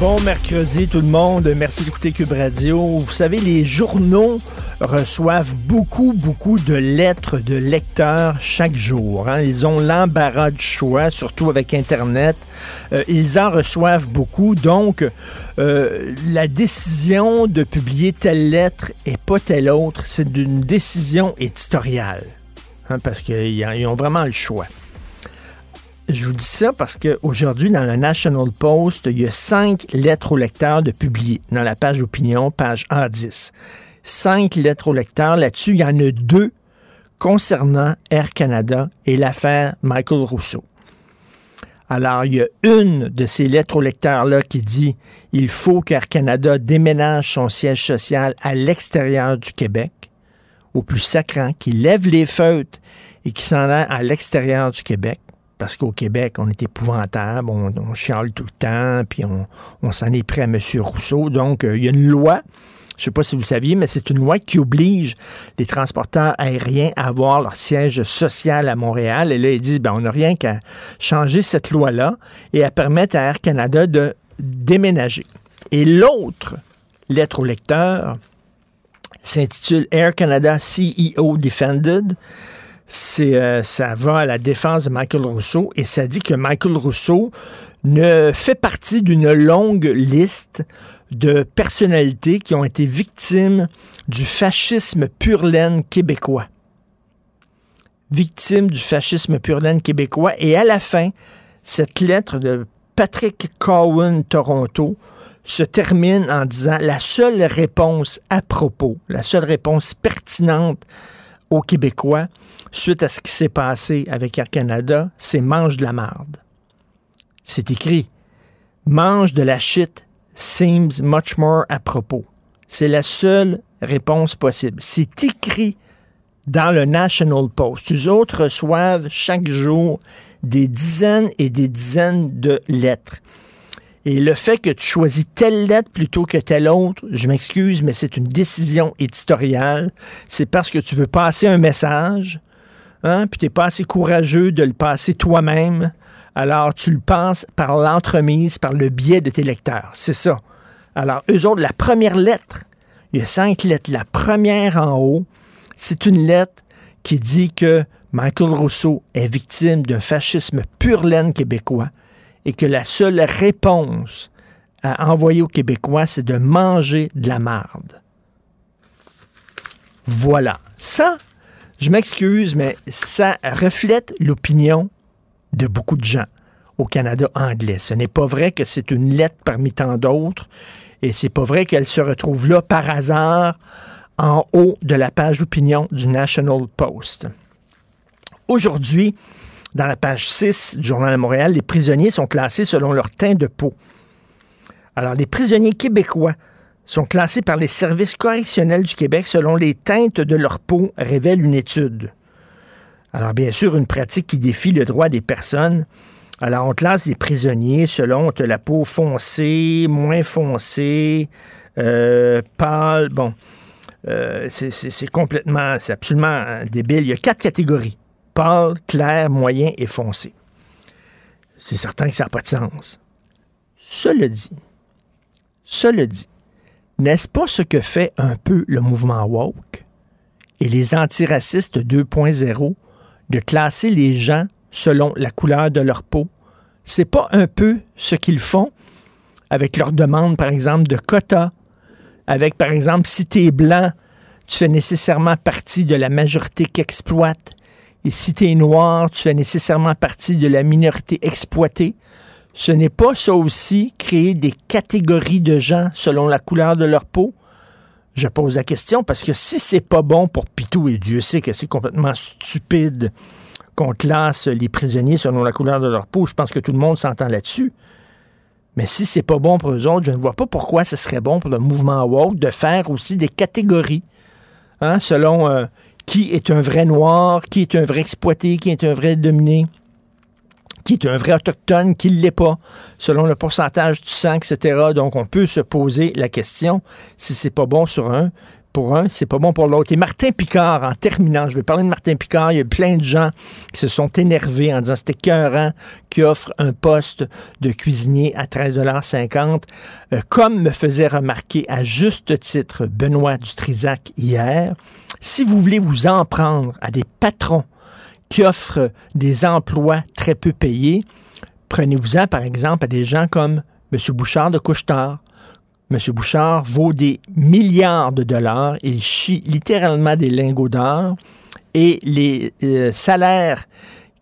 Bon mercredi tout le monde, merci d'écouter Cube Radio. Vous savez, les journaux reçoivent beaucoup, beaucoup de lettres de lecteurs chaque jour. hein. Ils ont l'embarras du choix, surtout avec Internet. Euh, ils en reçoivent beaucoup, donc euh, la décision de publier telle lettre et pas telle autre, c'est d'une décision éditoriale, hein, parce qu'ils ils ont vraiment le choix. Je vous dis ça parce qu'aujourd'hui, dans le National Post, il y a cinq lettres au lecteur de publier dans la page opinion, page A10. Cinq lettres au lecteur. Là-dessus, il y en a deux concernant Air Canada et l'affaire Michael Rousseau. Alors, il y a une de ces lettres au lecteur-là qui dit il faut qu'Air Canada déménage son siège social à l'extérieur du Québec, au plus sacrant, qu'il lève les feutres et qu'il s'en aille à l'extérieur du Québec parce qu'au Québec, on est épouvantable, on, on chiale tout le temps, puis on, s'en est pris à M. Rousseau. Donc, euh, il y a une loi, je ne sais pas si vous le saviez, mais c'est une loi qui oblige les transporteurs aériens à avoir leur siège social à Montréal. Et là, ils disent, ben, on n'a rien qu'à changer cette loi-là et à permettre à Air Canada de déménager. Et l'autre lettre au lecteur s'intitule Air Canada CEO Defended c'est euh, ça va à la défense de Michael Rousseau et ça dit que Michael Rousseau ne fait partie d'une longue liste de personnalités qui ont été victimes du fascisme pur laine québécois. Victimes du fascisme pur laine québécois. Et à la fin, cette lettre de Patrick Cowan Toronto se termine en disant la seule réponse à propos, la seule réponse pertinente aux Québécois suite à ce qui s'est passé avec Air Canada, c'est mange de la marde. C'est écrit mange de la shit seems much more à propos. C'est la seule réponse possible. C'est écrit dans le National Post. Les autres reçoivent chaque jour des dizaines et des dizaines de lettres. Et le fait que tu choisis telle lettre plutôt que telle autre, je m'excuse, mais c'est une décision éditoriale. C'est parce que tu veux passer un message, hein, puis tu n'es pas assez courageux de le passer toi-même. Alors, tu le passes par l'entremise, par le biais de tes lecteurs. C'est ça. Alors, eux autres, la première lettre, il y a cinq lettres. La première en haut, c'est une lettre qui dit que Michael Rousseau est victime d'un fascisme pur laine québécois et que la seule réponse à envoyer aux Québécois, c'est de manger de la marde. Voilà. Ça, je m'excuse, mais ça reflète l'opinion de beaucoup de gens au Canada anglais. Ce n'est pas vrai que c'est une lettre parmi tant d'autres et c'est pas vrai qu'elle se retrouve là par hasard en haut de la page opinion du National Post. Aujourd'hui, dans la page 6 du Journal de Montréal, les prisonniers sont classés selon leur teint de peau. Alors, les prisonniers québécois sont classés par les services correctionnels du Québec selon les teintes de leur peau, révèle une étude. Alors, bien sûr, une pratique qui défie le droit des personnes. Alors, on classe les prisonniers selon la peau foncée, moins foncée, euh, pâle, bon. euh, c'est complètement, c'est absolument débile. Il y a quatre catégories. Pâle, clair, moyen et foncé. C'est certain que ça n'a pas de sens. Cela dit, cela dit, n'est-ce pas ce que fait un peu le mouvement woke et les antiracistes 2.0 de classer les gens selon la couleur de leur peau? C'est pas un peu ce qu'ils font avec leur demande, par exemple, de quotas, avec, par exemple, si tu es blanc, tu fais nécessairement partie de la majorité qu'exploite. Et si tu noir, tu fais nécessairement partie de la minorité exploitée. Ce n'est pas ça aussi créer des catégories de gens selon la couleur de leur peau? Je pose la question parce que si c'est pas bon pour Pitou, et Dieu sait que c'est complètement stupide qu'on classe les prisonniers selon la couleur de leur peau, je pense que tout le monde s'entend là-dessus. Mais si c'est pas bon pour eux autres, je ne vois pas pourquoi ce serait bon pour le mouvement woke de faire aussi des catégories, hein, selon euh, qui est un vrai noir, qui est un vrai exploité, qui est un vrai dominé qui est un vrai autochtone, qui ne l'est pas, selon le pourcentage du sang, etc. Donc, on peut se poser la question si c'est pas bon sur un, pour un, c'est pas bon pour l'autre. Et Martin Picard, en terminant, je vais parler de Martin Picard, il y a plein de gens qui se sont énervés en disant c'était cœurant qui offre un poste de cuisinier à 13,50 euh, comme me faisait remarquer à juste titre Benoît Dutrisac hier, si vous voulez vous en prendre à des patrons qui offrent des emplois très peu payés. Prenez-vous-en, par exemple, à des gens comme M. Bouchard de Couchetard. M. Bouchard vaut des milliards de dollars. Il chie littéralement des lingots d'or. Et les euh, salaires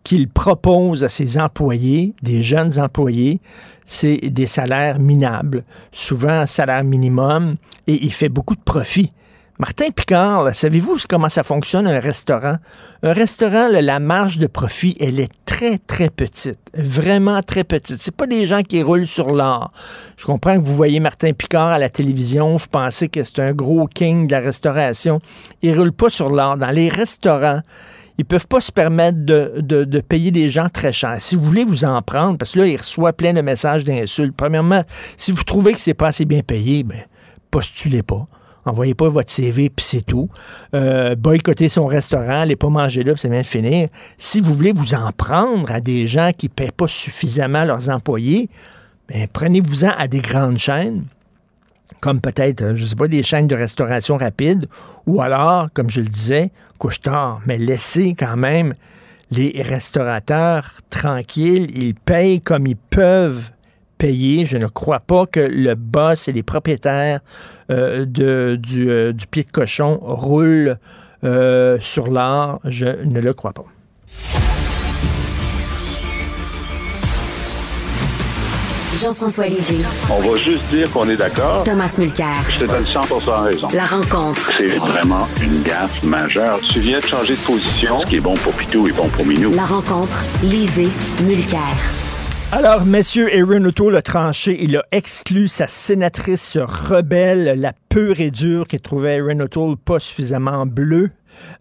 qu'il propose à ses employés, des jeunes employés, c'est des salaires minables, souvent un salaire minimum, et il fait beaucoup de profit. Martin Picard, savez-vous comment ça fonctionne un restaurant? Un restaurant, la marge de profit, elle est très, très petite. Vraiment très petite. C'est pas des gens qui roulent sur l'or. Je comprends que vous voyez Martin Picard à la télévision, vous pensez que c'est un gros king de la restauration. Il roule pas sur l'or. Dans les restaurants, ils peuvent pas se permettre de, payer des gens très chers. Si vous voulez vous en prendre, parce que là, il reçoit plein de messages d'insultes. Premièrement, si vous trouvez que c'est pas assez bien payé, ben, postulez pas. Envoyez pas votre CV, puis c'est tout. Euh, boycottez son restaurant, allez pas manger là, puis c'est bien de finir. Si vous voulez vous en prendre à des gens qui ne paient pas suffisamment leurs employés, ben, prenez-vous-en à des grandes chaînes, comme peut-être, euh, je sais pas, des chaînes de restauration rapide, ou alors, comme je le disais, couche-tard, mais laissez quand même les restaurateurs tranquilles, ils payent comme ils peuvent payer. Je ne crois pas que le boss et les propriétaires euh, de, du, euh, du, pied de cochon roulent euh, sur l'art. Je ne le crois pas. Jean-François Lisée. On va juste dire qu'on est d'accord. Thomas Mulcair. Je te donne 100 raison. La rencontre. C'est vraiment une gaffe majeure. Tu viens de changer de position. Ce qui est bon pour Pitou est bon pour Minou. La rencontre. Lisée. Mulcair. Alors, messieurs, Aaron O'Toole a tranché. Il a exclu sa sénatrice rebelle, la pure et dure, qui trouvait Aaron O'Toole pas suffisamment bleu.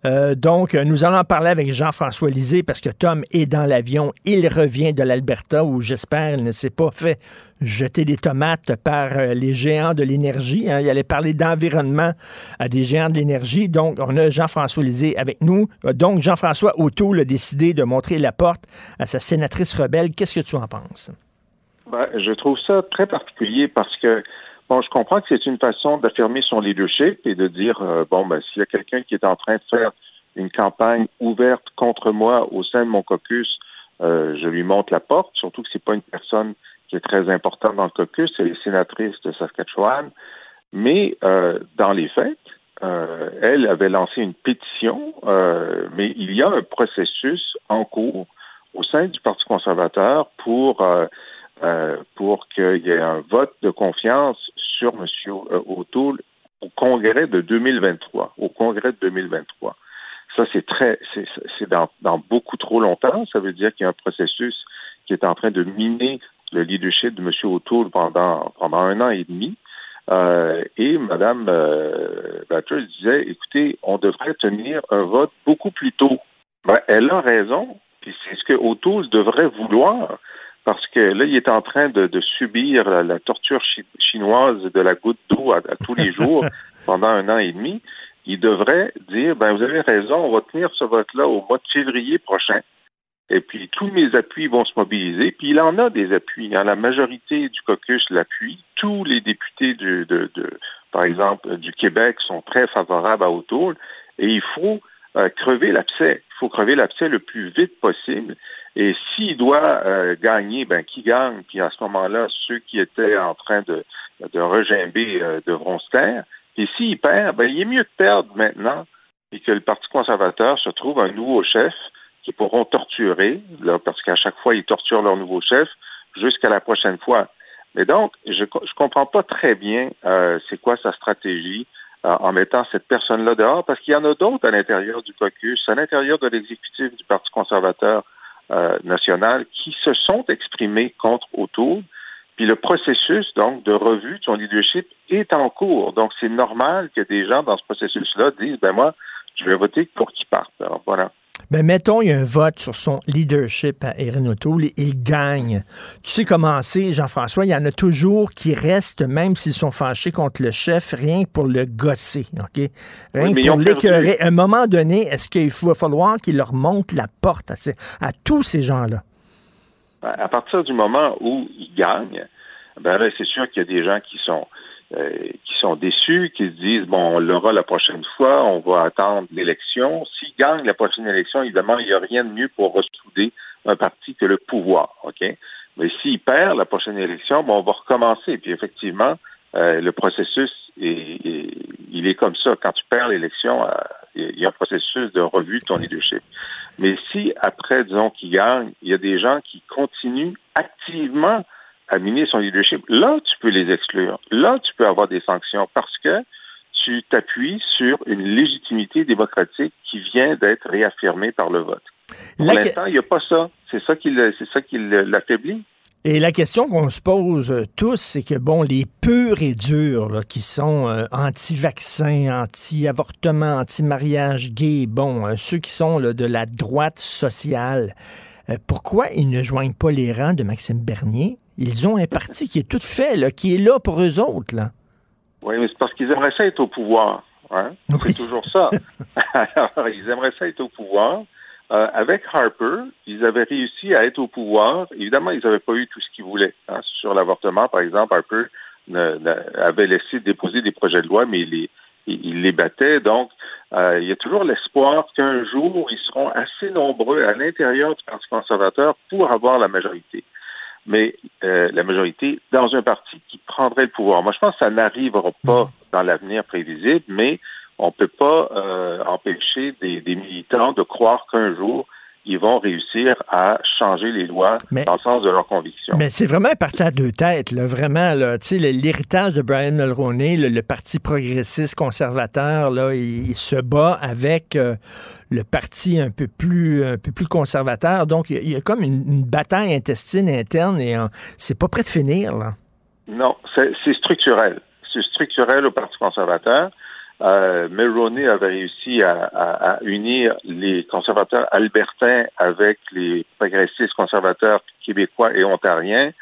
Euh, donc, nous allons en parler avec Jean-François Lisée parce que Tom est dans l'avion. Il revient de l'Alberta où, j'espère, il ne s'est pas fait jeter des tomates par euh, les géants de l'énergie. Hein. Il allait parler d'environnement à des géants de l'énergie. Donc, on a Jean-François Lisée avec nous. Euh, donc, Jean-François O'Toole a décidé de montrer la porte à sa sénatrice rebelle. Qu'est-ce que tu en penses? Ben, je trouve ça très particulier parce que Bon, je comprends que c'est une façon d'affirmer son leadership et de dire, euh, bon, ben, s'il y a quelqu'un qui est en train de faire une campagne ouverte contre moi au sein de mon caucus, euh, je lui montre la porte, surtout que c'est pas une personne qui est très importante dans le caucus, c'est les sénatrices de Saskatchewan. Mais euh, dans les faits, elle avait lancé une pétition, mais il y a un processus en cours au sein du Parti conservateur pour euh, pour qu'il y ait un vote de confiance sur M. O'Toole au congrès de 2023. Au congrès de 2023. Ça, c'est très, c'est dans, dans, beaucoup trop longtemps. Ça veut dire qu'il y a un processus qui est en train de miner le leadership de M. O'Toole pendant, pendant un an et demi. Euh, et Mme euh, disait, écoutez, on devrait tenir un vote beaucoup plus tôt. Ben, elle a raison, puis c'est ce que O'Toole devrait vouloir parce que là, il est en train de, subir la, torture chinoise de la goutte d'eau à, tous les jours pendant un an et demi. il devrait dire, ben vous avez raison, on va tenir ce vote-là au mois de février prochain. Et puis tous mes appuis vont se mobiliser. Puis il en a des appuis. Hein. La majorité du caucus l'appuie. Tous les députés de, de, par exemple, du Québec sont très favorables à O'Toole. Et il faut euh, crever l'abcès. Il faut crever l'abcès le plus vite possible. Et s'il doit euh, gagner, ben qui gagne? Puis à ce moment-là, ceux qui étaient en train de, de regimber euh, devront se taire. Et s'il perd, ben il est mieux de perdre maintenant et que le Parti conservateur se trouve un nouveau chef qui pourront torturer, là, parce qu'à chaque fois, ils torturent leur nouveau chef jusqu'à la prochaine fois. Mais donc, je ne comprends pas très bien euh, c'est quoi sa stratégie euh, en mettant cette personne-là dehors, parce qu'il y en a d'autres à l'intérieur du caucus, à l'intérieur de l'exécutif du Parti conservateur euh, national, qui se sont exprimés contre O'Toole. Puis le processus, donc, de revue de son leadership est en cours. Donc, c'est normal que des gens dans ce processus-là disent, ben moi, je vais voter pour qu'il parte. Alors, voilà. Ben, mettons, il y a un vote sur son leadership à Erin O'Toole et il gagne. Tu sais comment c'est, Jean-François, il y en a toujours qui restent, même s'ils sont fâchés contre le chef, rien que pour le gosser, OK? Rien que pour l'écœurer. À un moment donné, est-ce qu'il va falloir qu'il leur monte la porte à, tous ces gens-là? À partir du moment où il gagne, ben là, c'est sûr qu'il y a des gens qui sont qui sont déçus, qui se disent bon, on l'aura la prochaine fois, on va attendre l'élection. S'il gagne la prochaine élection, évidemment, il n'y a rien de mieux pour ressouder un parti que le pouvoir, ok? Mais s'il perd la prochaine élection, bon, on va recommencer. Puis effectivement, euh, le processus est, il est comme ça. Quand tu perds l'élection, euh, il y a un processus de revue de ton leadership. Mais si après, disons, qu'il gagne, il y a des gens qui continuent activement à miner son leadership, là, tu peux les exclure. Là, tu peux avoir des sanctions parce que tu t'appuies sur une légitimité démocratique qui vient d'être réaffirmée par le vote. Pour l'instant, il n'y a pas ça. C'est ça qui l'affaiblit. Et la question qu'on se pose euh, tous, c'est que, bon, les purs et durs là, qui sont euh, anti-vaccins, anti-avortement, anti-mariage gay, bon, euh, ceux qui sont là, de la droite sociale, pourquoi ils ne joignent pas les rangs de Maxime Bernier? Ils ont un parti qui est tout fait, là, qui est là pour eux autres. Là. Oui, mais c'est parce qu'ils aimeraient ça être au pouvoir. Hein? C'est toujours ça. Alors, ils aimeraient ça être au pouvoir. Euh, avec Harper, ils avaient réussi à être au pouvoir. Évidemment, ils n'avaient pas eu tout ce qu'ils voulaient. Hein. Sur l'avortement, par exemple, Harper avait laissé déposer des projets de loi, mais il les, il, les battait. Donc, euh, il y a toujours l'espoir qu'un jour, ils seront assez nombreux à l'intérieur du Parti conservateur pour avoir la majorité mais euh, la majorité dans un parti qui prendrait le pouvoir. Moi, je pense que ça n'arrivera pas dans l'avenir prévisible, mais on ne peut pas euh, empêcher des, des, militants de croire qu'un jour, ils vont réussir à changer les lois dans le sens de leurs convictions. Mais c'est vraiment un parti à deux têtes, là, vraiment. Là, l'héritage de Brian Mulroney, le, parti progressiste conservateur, là, il, se bat avec euh, le parti un peu plus un peu plus conservateur. Donc, il y a, comme une, bataille intestine interne et c'est pas prêt de finir. Là. Non, c'est structurel. C'est structurel au Parti conservateur. Euh, Mulroney avait réussi à, unir les conservateurs albertains avec les progressistes conservateurs québécois et ontariens.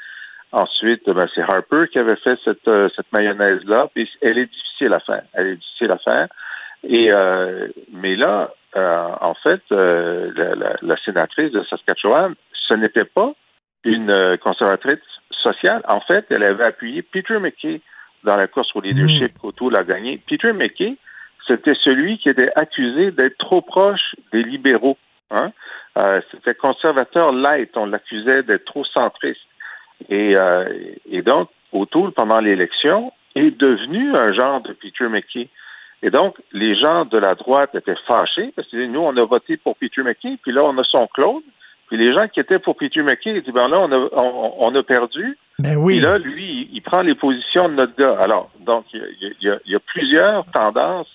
Ensuite, ben, c'est Harper qui avait fait cette, euh, cette mayonnaise-là. Puis elle est difficile à faire. Elle est difficile à faire. Et euh, mais là, euh, en fait, la, la, la, sénatrice de Saskatchewan, ce n'était pas une conservatrice sociale. En fait, elle avait appuyé Peter McKay dans la course au leadership mm. qu'Auto a gagné. Peter McKay, c'était celui qui était accusé d'être trop proche des libéraux. Hein? Euh, c'était conservateur light, on l'accusait d'être trop centriste. Et, euh, et donc, O'Toole, pendant l'élection, est devenu un genre de Peter McKay. Et donc, les gens de la droite étaient fâchés parce que nous, on a voté pour Peter McKay, puis là, on a son Claude. Puis les gens qui étaient pour McKay, ils disent, ben là, on a, on, a perdu. Ben oui. Puis là, lui, il, prend les positions de notre gars. Alors, donc, il y a, y a, plusieurs tendances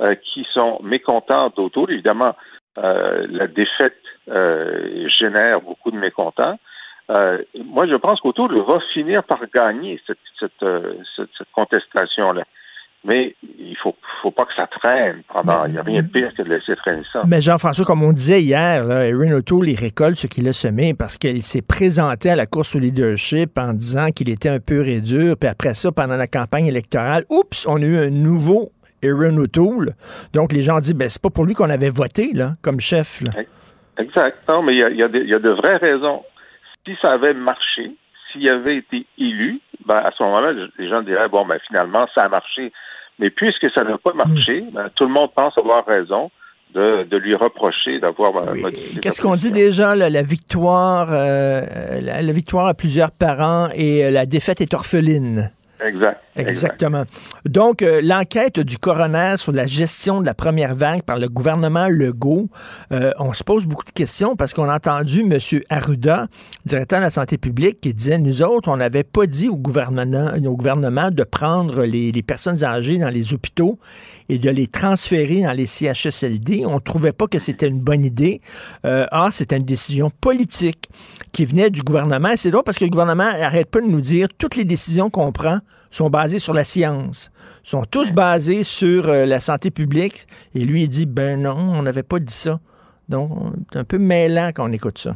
euh, qui sont mécontentes autour. Évidemment, euh, la défaite euh, génère beaucoup de mécontents. moi, je pense qu'Autour va finir par gagner cette, cette, cette contestation-là. Mais il faut, faut pas que ça traîne pendant. Il n'y a rien de pire que de laisser traîner ça. Mais Jean-François, comme on disait hier, là, Erin O'Toole, il récolte ce qu'il a semé parce qu'il s'est présenté à la course au leadership en disant qu'il était un peu réduit. Puis après ça, pendant la campagne électorale, oups, on a eu un nouveau Aaron O'Toole. Donc, les gens disent, ben, c'est pas pour lui qu'on avait voté, là, comme chef. Là. Exact. Non, mais il y y a, de vraies raisons. Si ça avait marché, s'il avait été élu, ben, à ce moment-là, les gens diraient, bon, ben, finalement, ça a marché. Mais puisque ça n'a pas marché, ben, tout le monde pense avoir raison. De, de, lui reprocher d'avoir oui. Qu'est-ce qu'on dit déjà là, la victoire euh, la, la, victoire à plusieurs parents et euh, la défaite est orpheline. Exact. Exactement. Donc, euh, l'enquête du coroner sur la gestion de la première vague par le gouvernement Legault, euh, on se pose beaucoup de questions parce qu'on a entendu M. Arruda, directeur de la santé publique, qui disait, nous autres, on n'avait pas dit au gouvernement, au gouvernement de prendre les, personnes âgées dans les hôpitaux et de les transférer dans les CHSLD. On ne trouvait pas que c'était une bonne idée. Euh, or, c'était une décision politique qui venait du gouvernement. C'est drôle parce que le gouvernement n'arrête pas de nous dire toutes les décisions qu'on prend sont basées sur la science, sont tous basés sur euh, la santé publique. Et lui, il dit, ben non, on n'avait pas dit ça. Donc, c'est un peu mêlant quand on écoute ça.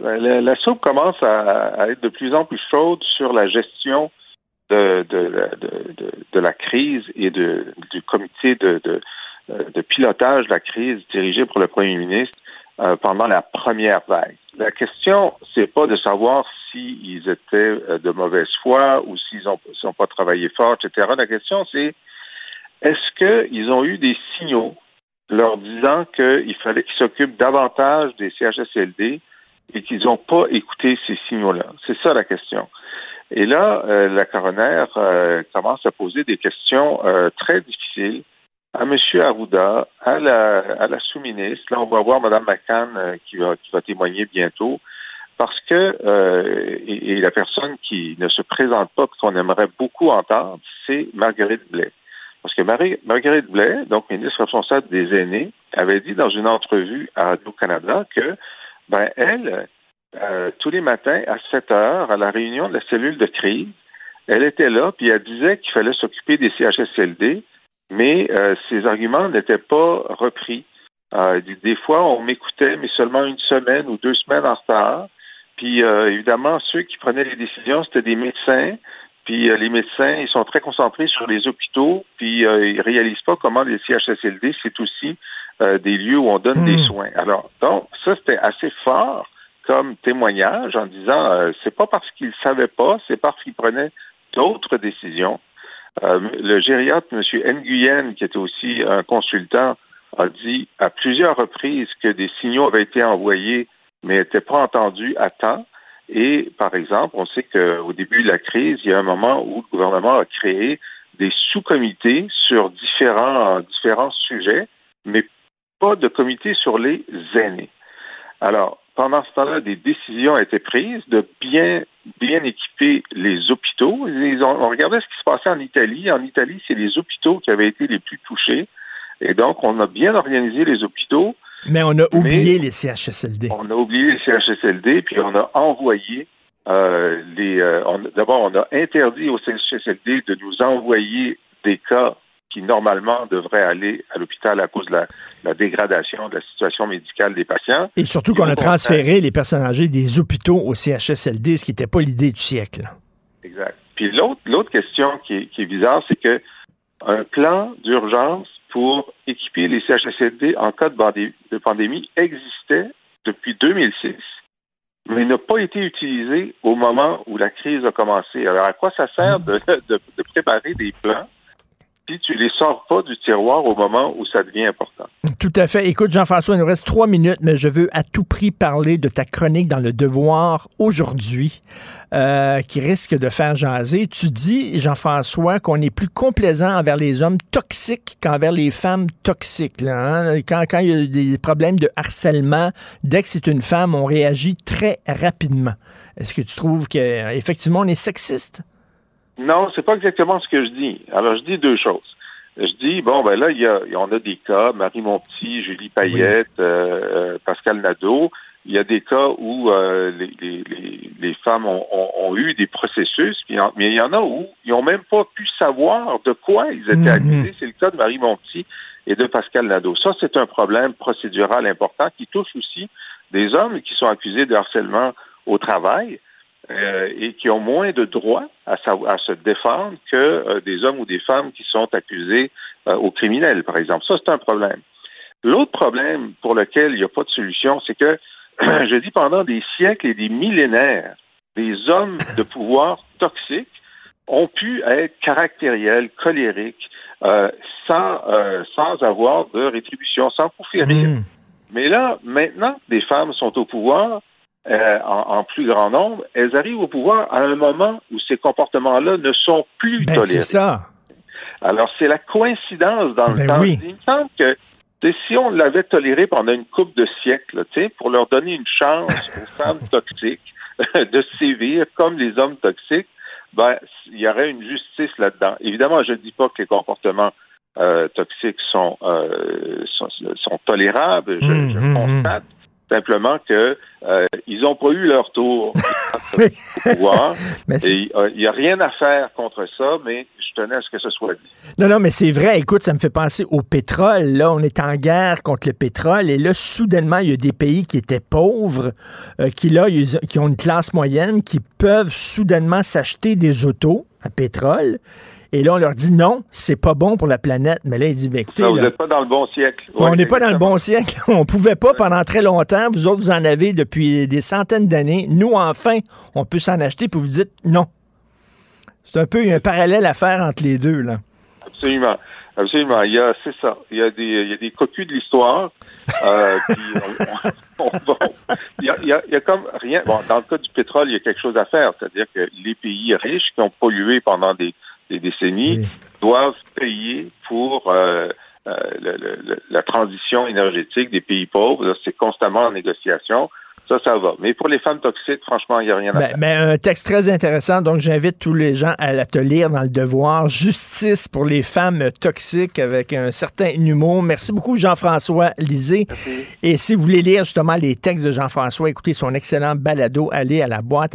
La, la soupe commence à, être de plus en plus chaude sur la gestion de, de, la crise et du comité de, pilotage de la crise dirigé par le premier ministre euh, pendant la première vague. La question, c'est pas de savoir s'ils étaient euh, de mauvaise foi ou s'ils n'ont ont pas travaillé fort, etc. La question, c'est est-ce qu'ils ont eu des signaux leur disant qu'il fallait qu'ils s'occupent davantage des CHSLD et qu'ils n'ont pas écouté ces signaux-là? C'est ça la question. Et là, euh, la coroner commence à poser des questions très difficiles à M. Arruda, à la, à la sous-ministre. Là, on va voir Mme McCann euh, qui, va, qui va témoigner bientôt. Parce que, euh, et, et, la personne qui ne se présente pas, qu'on aimerait beaucoup entendre, c'est Marguerite Blais. Parce que Marie, Marguerite Blais, donc ministre responsable des aînés, avait dit dans une entrevue à Radio-Canada que, ben, elle, euh, tous les matins à 7 heures, à la réunion de la cellule de crise, elle était là, puis elle disait qu'il fallait s'occuper des CHSLD, mais euh, ces arguments n'étaient pas repris. Euh, des fois, on m'écoutait, mais seulement une semaine ou deux semaines en retard. Puis, euh, évidemment, ceux qui prenaient les décisions, c'était des médecins. Puis, les médecins, ils sont très concentrés sur les hôpitaux, puis ils réalisent pas comment les CHSLD, c'est aussi des lieux où on donne mmh. des soins. Alors, donc, ça, c'était assez fort comme témoignage en disant c'est pas parce qu'ils savaient pas, c'est parce qu'ils prenaient d'autres décisions. Euh, le gériatre, M. Nguyen, qui était aussi un consultant, a dit à plusieurs reprises que des signaux avaient été envoyés, mais n'étaient pas entendus à temps. Et, par exemple, on sait qu'au début de la crise, il y a un moment où le gouvernement a créé des sous-comités sur différents, différents sujets, mais pas de comité sur les aînés. Alors, pendant ce temps-là, des décisions été prises de bien, bien équiper les hôpitaux. Ils ont, on regardait ce qui se passait en Italie. En Italie, c'est les hôpitaux qui avaient été les plus touchés. Et donc, on a bien organisé les hôpitaux. Mais on a oublié les CHSLD. On a oublié les CHSLD, puis on a envoyé euh, les. Euh, D'abord, on a interdit aux CHSLD de nous envoyer des cas qui normalement devraient aller à l'hôpital à cause de la, la, dégradation de la situation médicale des patients. Et surtout qu'on a transféré les personnes âgées des hôpitaux au CHSLD, ce qui n'était pas l'idée du siècle. Exact. Puis l'autre, question qui est, qui est bizarre, c'est que un plan d'urgence pour équiper les CHSLD en cas de, de pandémie existait depuis 2006, mais n'a pas été utilisé au moment où la crise a commencé. Alors, à quoi ça sert de, de, de préparer des plans tu les sors pas du tiroir au moment où ça devient important. Tout à fait. Écoute, Jean-François, il nous reste trois minutes, mais je veux à tout prix parler de ta chronique dans le Devoir aujourd'hui, euh, qui risque de faire jaser. Tu dis, Jean-François, qu'on est plus complaisant envers les hommes toxiques qu'envers les femmes toxiques. Hein? quand, quand il y a des problèmes de harcèlement, dès que c'est une femme, on réagit très rapidement. Est-ce que tu trouves qu'effectivement, on est sexiste? Non, c'est pas exactement ce que je dis. Alors, je dis deux choses. Je dis, bon, ben là, il y a, on a des cas, Marie Monti, Julie Payette, oui. euh, Pascal Nadeau. Il y a des cas où euh, les, les, les, femmes ont, ont, ont, eu des processus, mais il y en a où ils n'ont même pas pu savoir de quoi ils étaient -hmm. accusés. C'est le cas de Marie Monti et de Pascal Nadeau. Ça, c'est un problème procédural important qui touche aussi des hommes qui sont accusés de harcèlement au travail euh, et qui ont moins de droits à, à se défendre que euh, des hommes ou des femmes qui sont accusés euh, aux criminels, par exemple. Ça, c'est un problème. L'autre problème pour lequel il n'y a pas de solution, c'est que, je dis, pendant des siècles et des millénaires, des hommes de pouvoir toxiques ont pu être caractériels, colériques, sans, sans avoir de rétribution, sans coup férir. Mm. Mais là, maintenant des femmes sont au pouvoir, euh, en, en plus grand nombre, elles arrivent au pouvoir à un moment où ces comportements-là ne sont plus Ben, tolérés. c'est ça. Alors, c'est la coïncidence dans le Ben temps. oui. Il me semble que si on l'avait toléré pendant une couple de siècles, pour leur donner une chance aux femmes toxiques de sévir comme les hommes toxiques, ben, il y aurait une justice là-dedans. Évidemment, je ne dis pas que les comportements euh, toxiques sont, euh, sont, sont tolérables. Je, Hum, je hum, constate simplement que euh, ils n'ont pas eu leur tour au pouvoir. Euh, il n'y a rien à faire contre ça, mais je tenais à ce que ce soit dit. Non, non, mais c'est vrai. Écoute, ça me fait penser au pétrole. Là, on est en guerre contre le pétrole. Et là, soudainement, il y a des pays qui étaient pauvres, euh, qui, là, ils- qui ont une classe moyenne, qui peuvent soudainement s'acheter des autos à pétrole. Et là, on leur dit non, c'est pas bon pour la planète. Mais là, il dit, ben, écoutez, là, n'êtes pas dans le bon siècle. on n'est pas dans le bon siècle. On pouvait pas pendant très longtemps. Vous autres, vous en avez depuis des centaines d'années. Nous, enfin, on peut s'en acheter, puis vous dites non. C'est un peu un parallèle à faire entre les deux, là. Absolument. Absolument. Il y a, c'est ça. Il y a des, il y a des cocus de l'histoire. Euh, puis on- on- on il, y a, il, y a, il y a comme rien. Bon, dans le cas du pétrole, il y a quelque chose à faire. C'est-à-dire que les pays riches qui ont pollué pendant des, des décennies Oui. doivent payer pour euh, euh, le- le- le- la transition énergétique des pays pauvres. C'est constamment en négociation. Ça, ça va. Mais pour les femmes toxiques, franchement, il n'y a rien à Ben, faire. ben, un texte très intéressant, donc j'invite tous les gens à la te lire dans le devoir. Justice pour les femmes toxiques avec un certain humour. Merci beaucoup, Jean-François Lisée. Et si vous voulez lire justement les textes de Jean-François, écoutez son excellent balado, allez à la boîte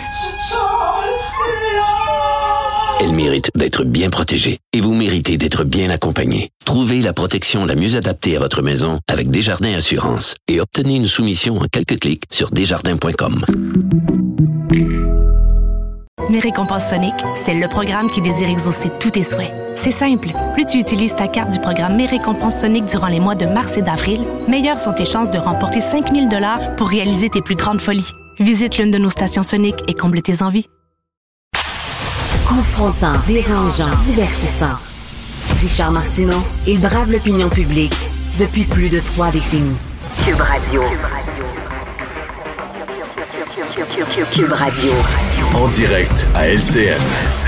Mérite d'être bien protégée et vous méritez d'être bien accompagnée. Trouvez la protection la mieux adaptée à votre maison avec Desjardins Assurance et obtenez une soumission en quelques clics sur desjardins.com. Mes récompenses Sonic, c'est le programme qui désire exaucer tous tes souhaits. C'est simple. Plus tu utilises ta carte du programme Mes récompenses Sonic durant les mois de mars et d'avril, meilleures sont tes chances de remporter 5000 dollars pour réaliser tes plus grandes folies. Visite l'une de nos stations Sonic et comble tes envies. Confrontant, dérangeant, divertissant. Richard Martineau, il brave l'opinion publique depuis plus de trois décennies. Cube Radio. Cube Radio. En direct à LCN.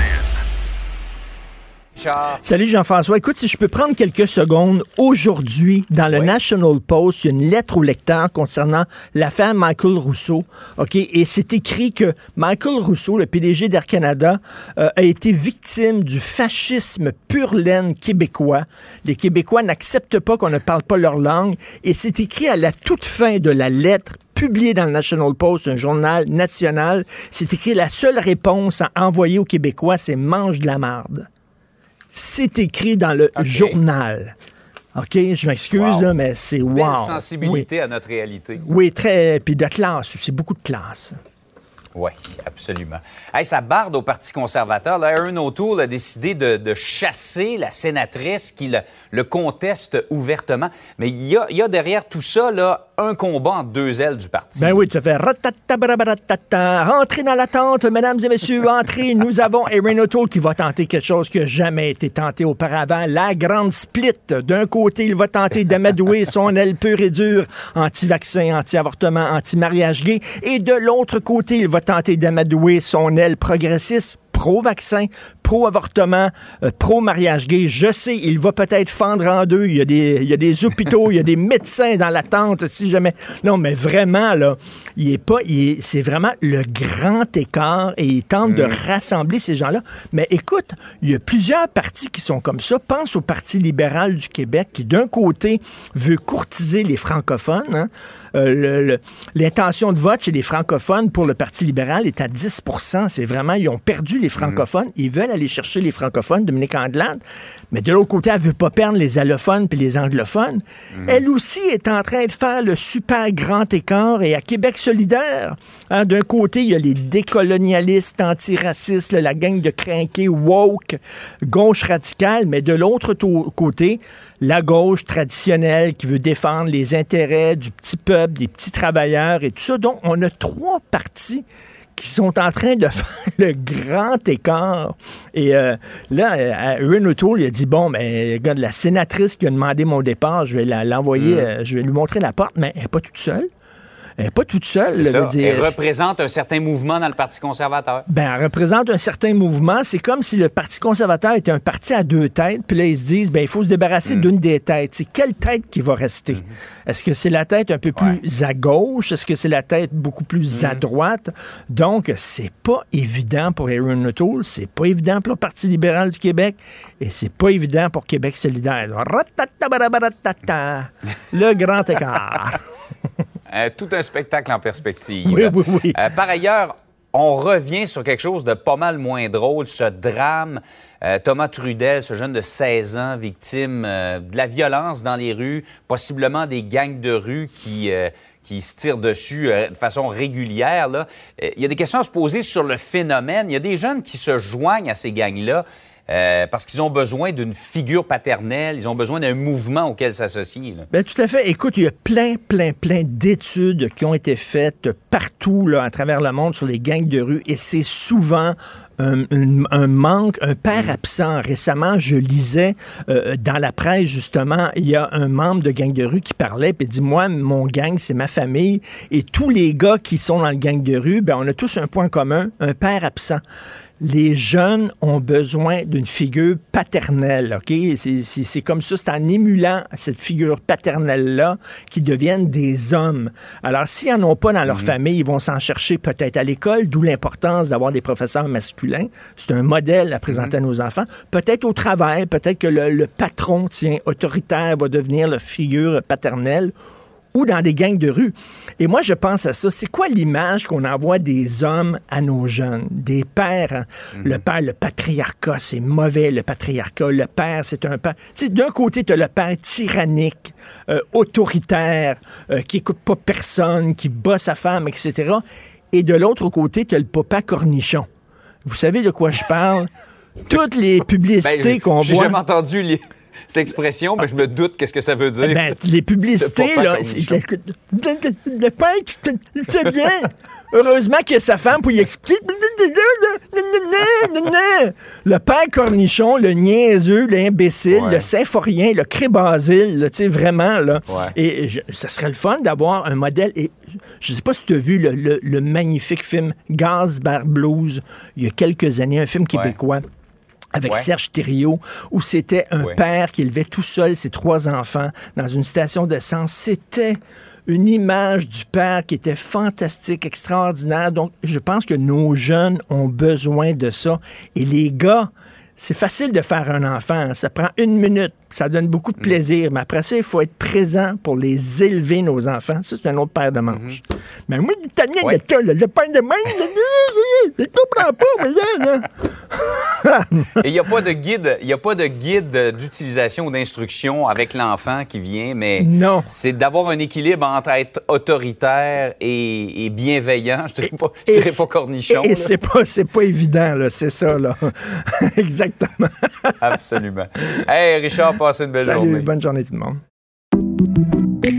Salut Jean-François. Écoute, si je peux prendre quelques secondes, aujourd'hui, dans le National Post, il y a une lettre au lecteur concernant l'affaire Michael Rousseau. OK? Et c'est écrit que Michael Rousseau, le PDG d'Air Canada, euh, a été victime du fascisme pur laine québécois. Les Québécois n'acceptent pas qu'on ne parle pas leur langue. Et c'est écrit à la toute fin de la lettre publiée dans le National Post, un journal national. C'est écrit la seule réponse à envoyer aux Québécois, c'est mange de la marde. C'est écrit dans le journal. OK, je m'excuse, Wow. mais c'est wow. Belle sensibilité à notre réalité. Oui. oui, très. Puis de classe aussi, beaucoup de classe. Oui, absolument. Hey, ça barde au Parti conservateur. Là, Aaron O'Toole a décidé de, de chasser la sénatrice qui le, le conteste ouvertement. Mais il y a, il y a derrière tout ça là, un combat entre deux ailes du parti. Ben oui, tu fais. Rentrez dans la tente, mesdames et messieurs, entrez. Nous avons Aaron O'Toole qui va tenter quelque chose qui n'a jamais été tenté auparavant. La grande split. D'un côté, il va tenter d'amadouer son aile pure et dure, anti-vaccin, anti-avortement, anti-mariage gay. Et de l'autre côté, il va tenter d'amadouer son aile progressiste pro-vaccin, pro-avortement, euh, pro-mariage gay. Je sais, il va peut-être fendre en deux. Il y a des, il y a des hôpitaux, il y a des médecins dans l'attente, si jamais. Non, mais vraiment, là, il est pas, c'est vraiment le grand écart et il tente de rassembler ces gens-là. Mais écoute, il y a plusieurs partis qui sont comme ça. Pense au Parti libéral du Québec qui, d'un côté, veut courtiser les francophones. hein. Euh, L'intention de vote chez les francophones pour le Parti libéral est à 10 C'est vraiment, ils ont perdu les francophones. Ils veulent aller chercher les francophones, Dominique Anglade. Mais de l'autre côté, elle veut pas perdre les allophones puis les anglophones. Elle aussi est en train de faire le super grand écart. Et à Québec solidaire, hein, d'un côté, il y a les décolonialistes, antiracistes, la gang de crinqués woke, gauche radicale, mais de l'autre côté, la gauche traditionnelle qui veut défendre les intérêts du petit peuple, des petits travailleurs et tout ça. Donc, on a trois partis qui sont en train de faire le grand écart. Et euh, là, euh, Erin O'Toole, il a dit, bon, mais regarde, la sénatrice qui a demandé mon départ, je vais l'envoyer, Mm. euh, je vais lui montrer la porte, mais elle n'est pas toute seule. Elle n'est pas toute seule. Là, ça. dire- Elle représente un certain mouvement dans le Parti conservateur. ben, elle représente un certain mouvement. C'est comme si le Parti conservateur était un parti à deux têtes, puis là, ils se disent, ben, il faut se débarrasser d'une des têtes. C'est quelle tête qui va rester? Est-ce que c'est la tête un peu plus à gauche? Est-ce que c'est la tête beaucoup plus à droite? Donc, c'est pas évident pour Aaron O'Toole, c'est pas évident pour le Parti libéral du Québec, et c'est pas évident pour Québec solidaire. Le grand écart. Euh, tout un spectacle en perspective. Oui, oui, oui. Euh, par ailleurs, on revient sur quelque chose de pas mal moins drôle, ce drame. Euh, Thomas Trudel, ce jeune de 16 ans, victime euh, de la violence dans les rues, possiblement des gangs de rue qui, euh, qui se tirent dessus de façon régulière. là. Il y a des questions à se poser sur le phénomène. Il y a des jeunes qui se joignent à ces gangs-là. Euh, parce qu'ils ont besoin d'une figure paternelle, ils ont besoin d'un mouvement auquel s'associer. Ben, tout à fait. Écoute, il y a plein, plein, plein d'études qui ont été faites partout là, à travers le monde sur les gangs de rue et c'est souvent un, manque, un père absent. Récemment, je lisais euh, dans la presse, justement, il y a un membre de gang de rue qui parlait et dit, moi, mon gang, c'est ma famille et tous les gars qui sont dans le gang de rue, ben, on a tous un point commun, un père absent les jeunes ont besoin d'une figure paternelle, OK? C'est- comme ça, c'est en émulant cette figure paternelle-là qu'ils deviennent des hommes. Alors, s'ils n'en ont pas dans leur famille, ils vont s'en chercher peut-être à l'école, d'où l'importance d'avoir des professeurs masculins. C'est un modèle à présenter à nos enfants. Peut-être au travail, peut-être que le, le patron, tiens, autoritaire, va devenir la figure paternelle ou dans des gangs de rue. Et moi, je pense à ça. C'est quoi l'image qu'on envoie des hommes à nos jeunes, des pères? hein? Le père, le patriarcat, c'est mauvais, le patriarcat. Le père, c'est un père. D'un côté, tu as le père tyrannique, euh, autoritaire, euh, qui écoute pas personne, qui bat sa femme, etc. Et de l'autre côté, tu as le papa cornichon. Vous savez de quoi je parle? Toutes les publicités Ben, qu'on J'ai voit. jamais entendu les- cette expression, mais je me doute qu'est-ce que ça veut dire. Ben, les publicités, là, c'est- le, père, il fait bien. Heureusement qu'il y a sa femme pour y expliquer. Le père cornichon, le niaiseux, l'imbécile, Ouais. le symphorien, le crébasile, tu sais, vraiment, là. Ouais. Et je- ça serait le fun d'avoir un modèle. Et je sais pas si tu as vu le, le- le magnifique film Gaz Bar Blues, il y a quelques années, un film québécois avec Ouais. Serge Thériault, où c'était un Ouais. père qui élevait tout seul ses trois enfants dans une station d'essence. C'était une image du père qui était fantastique, extraordinaire. Donc, je pense que nos jeunes ont besoin de ça. Et les gars, c'est facile de faire un enfant. Ça prend une minute. Ça donne beaucoup de plaisir. Mais après ça, il faut être présent pour les élever, nos enfants. Ça, c'est un autre paire de manches. Mais moi, l'italien, Ouais. le, le, le pain de main, je comprends pas, mais là, là. Et il n'y a pas de guide, il a pas de guide d'utilisation ou d'instruction avec l'enfant qui vient, mais Non. c'est d'avoir un équilibre entre être autoritaire et, et bienveillant. Je dirais pas, je Et dirais pas cornichon. Et là. c'est pas, c'est pas évident, là. C'est ça, là. Exactement. Absolument. Hey, Richard, une belle Salut, journée. bonne journée tout le monde.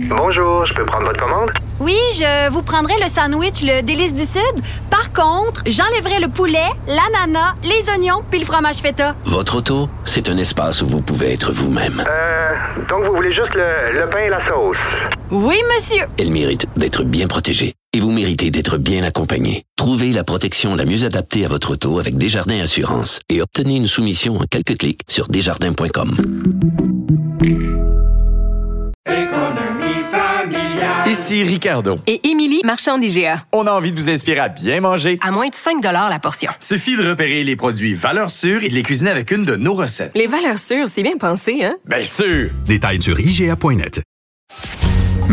Bonjour, je peux prendre votre commande? Oui, je vous prendrai le sandwich, le délice du Sud. Par contre, j'enlèverai le poulet, l'ananas, les oignons puis le fromage feta. Votre auto, c'est un espace où vous pouvez être vous-même. Euh, donc vous voulez juste le, le pain et la sauce? Oui, monsieur. Elle mérite d'être bien protégée. Et vous méritez d'être bien accompagné. Trouvez la protection la mieux adaptée à votre auto avec Desjardins Assurance et obtenez une soumission en quelques clics sur desjardins.com. Ici Ricardo. Et Émilie, marchand d'IGA. On a envie de vous inspirer à bien manger. À moins de 5 la portion. Suffit de repérer les produits valeurs sûres et de les cuisiner avec une de nos recettes. Les valeurs sûres, c'est bien pensé, hein? Bien sûr! Détails sur IGA.net.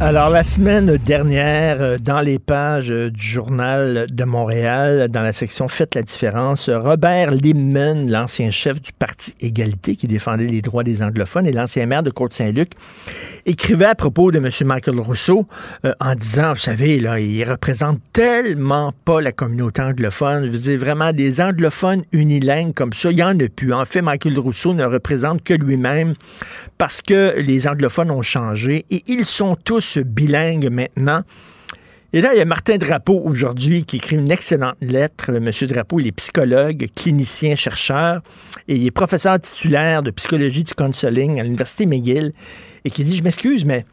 Alors, la semaine dernière, euh, dans les pages euh, du Journal de Montréal, dans la section Faites la différence, Robert Limman, l'ancien chef du Parti Égalité qui défendait les droits des anglophones et l'ancien maire de Côte-Saint-Luc, écrivait à propos de M. Michael Rousseau euh, en disant, vous savez, là, il représente tellement pas la communauté anglophone. Je veux dire, vraiment, des anglophones unilingues comme ça, il y en a plus. En fait, Michael Rousseau ne représente que lui-même parce que les anglophones ont changé et ils sont tous bilingue maintenant. Et là, il y a Martin Drapeau aujourd'hui qui écrit une excellente lettre. Monsieur Drapeau, il est psychologue, clinicien, chercheur et il est professeur titulaire de psychologie du counseling à l'Université McGill et qui dit, je m'excuse, mais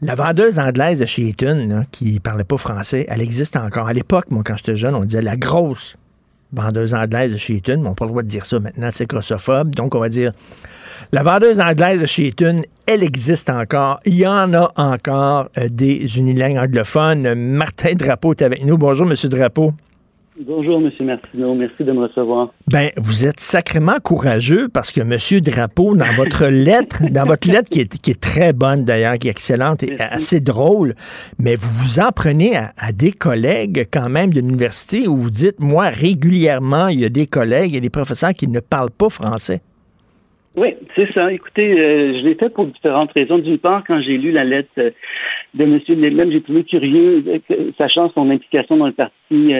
la vendeuse anglaise de chez Eton, qui parlait pas français, elle existe encore. À l'époque, moi, quand j'étais jeune, on disait la grosse vendeuse anglaise de chez mais on n'a pas le droit de dire ça maintenant, c'est grossophobe. Donc, on va dire la vendeuse anglaise de chez elle existe encore. Il y en a encore euh, des unilingues anglophones. Martin Drapeau est avec nous. Bonjour, Monsieur Drapeau. Bonjour, M. Martineau. Merci de me recevoir. Ben, vous êtes sacrément courageux parce que M. Drapeau, dans votre lettre, dans votre lettre qui est, qui est très bonne d'ailleurs, qui est excellente et assez drôle, mais vous vous en prenez à, à des collègues quand même de l'université où vous dites, moi, régulièrement, il y a des collègues, il y a des professeurs qui ne parlent pas français. Oui, c'est ça. Écoutez, euh, je l'ai fait pour différentes raisons. D'une part, quand j'ai lu la lettre euh, de M. Lemon, j'ai trouvé curieux, euh, sachant son implication dans le parti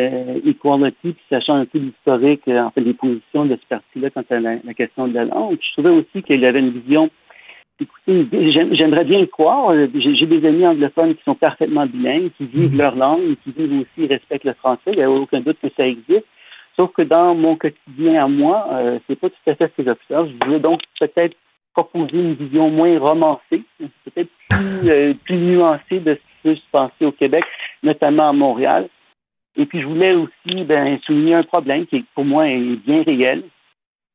Equality, puis sachant un peu l'historique, en fait, des positions de ce parti-là quant à la, question de la langue. Je trouvais aussi qu'il avait une vision. Écoutez, j'aimerais bien le croire. J'ai des amis anglophones qui sont parfaitement bilingues, qui vivent leur langue, qui vivent aussi, respectent le français. Il n'y a aucun doute que ça existe. Sauf que dans mon quotidien à moi, euh, c'est pas tout à fait ce que j'observe. Je voulais donc peut-être proposer une vision moins romancée, peut-être plus, euh, plus nuancée de ce qui peut se passer au Québec, notamment à Montréal. Et puis je voulais aussi ben, souligner un problème qui pour moi est bien réel,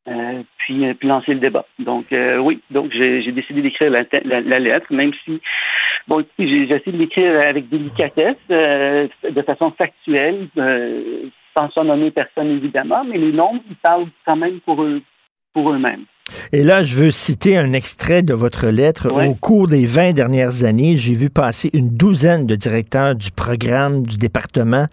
euh, puis, euh, puis lancer le débat. Donc euh, oui, donc j'ai décidé d'écrire la, la, lettre, même si bon, j'ai essayé de l'écrire avec délicatesse, de façon factuelle, sans nommer personne évidemment, mais les nombres, ils parlent quand même pour eux, pour eux-mêmes. Et là, je veux citer un extrait de votre lettre. Au cours des 20 dernières années, j'ai vu passer une douzaine de directeurs du programme, du département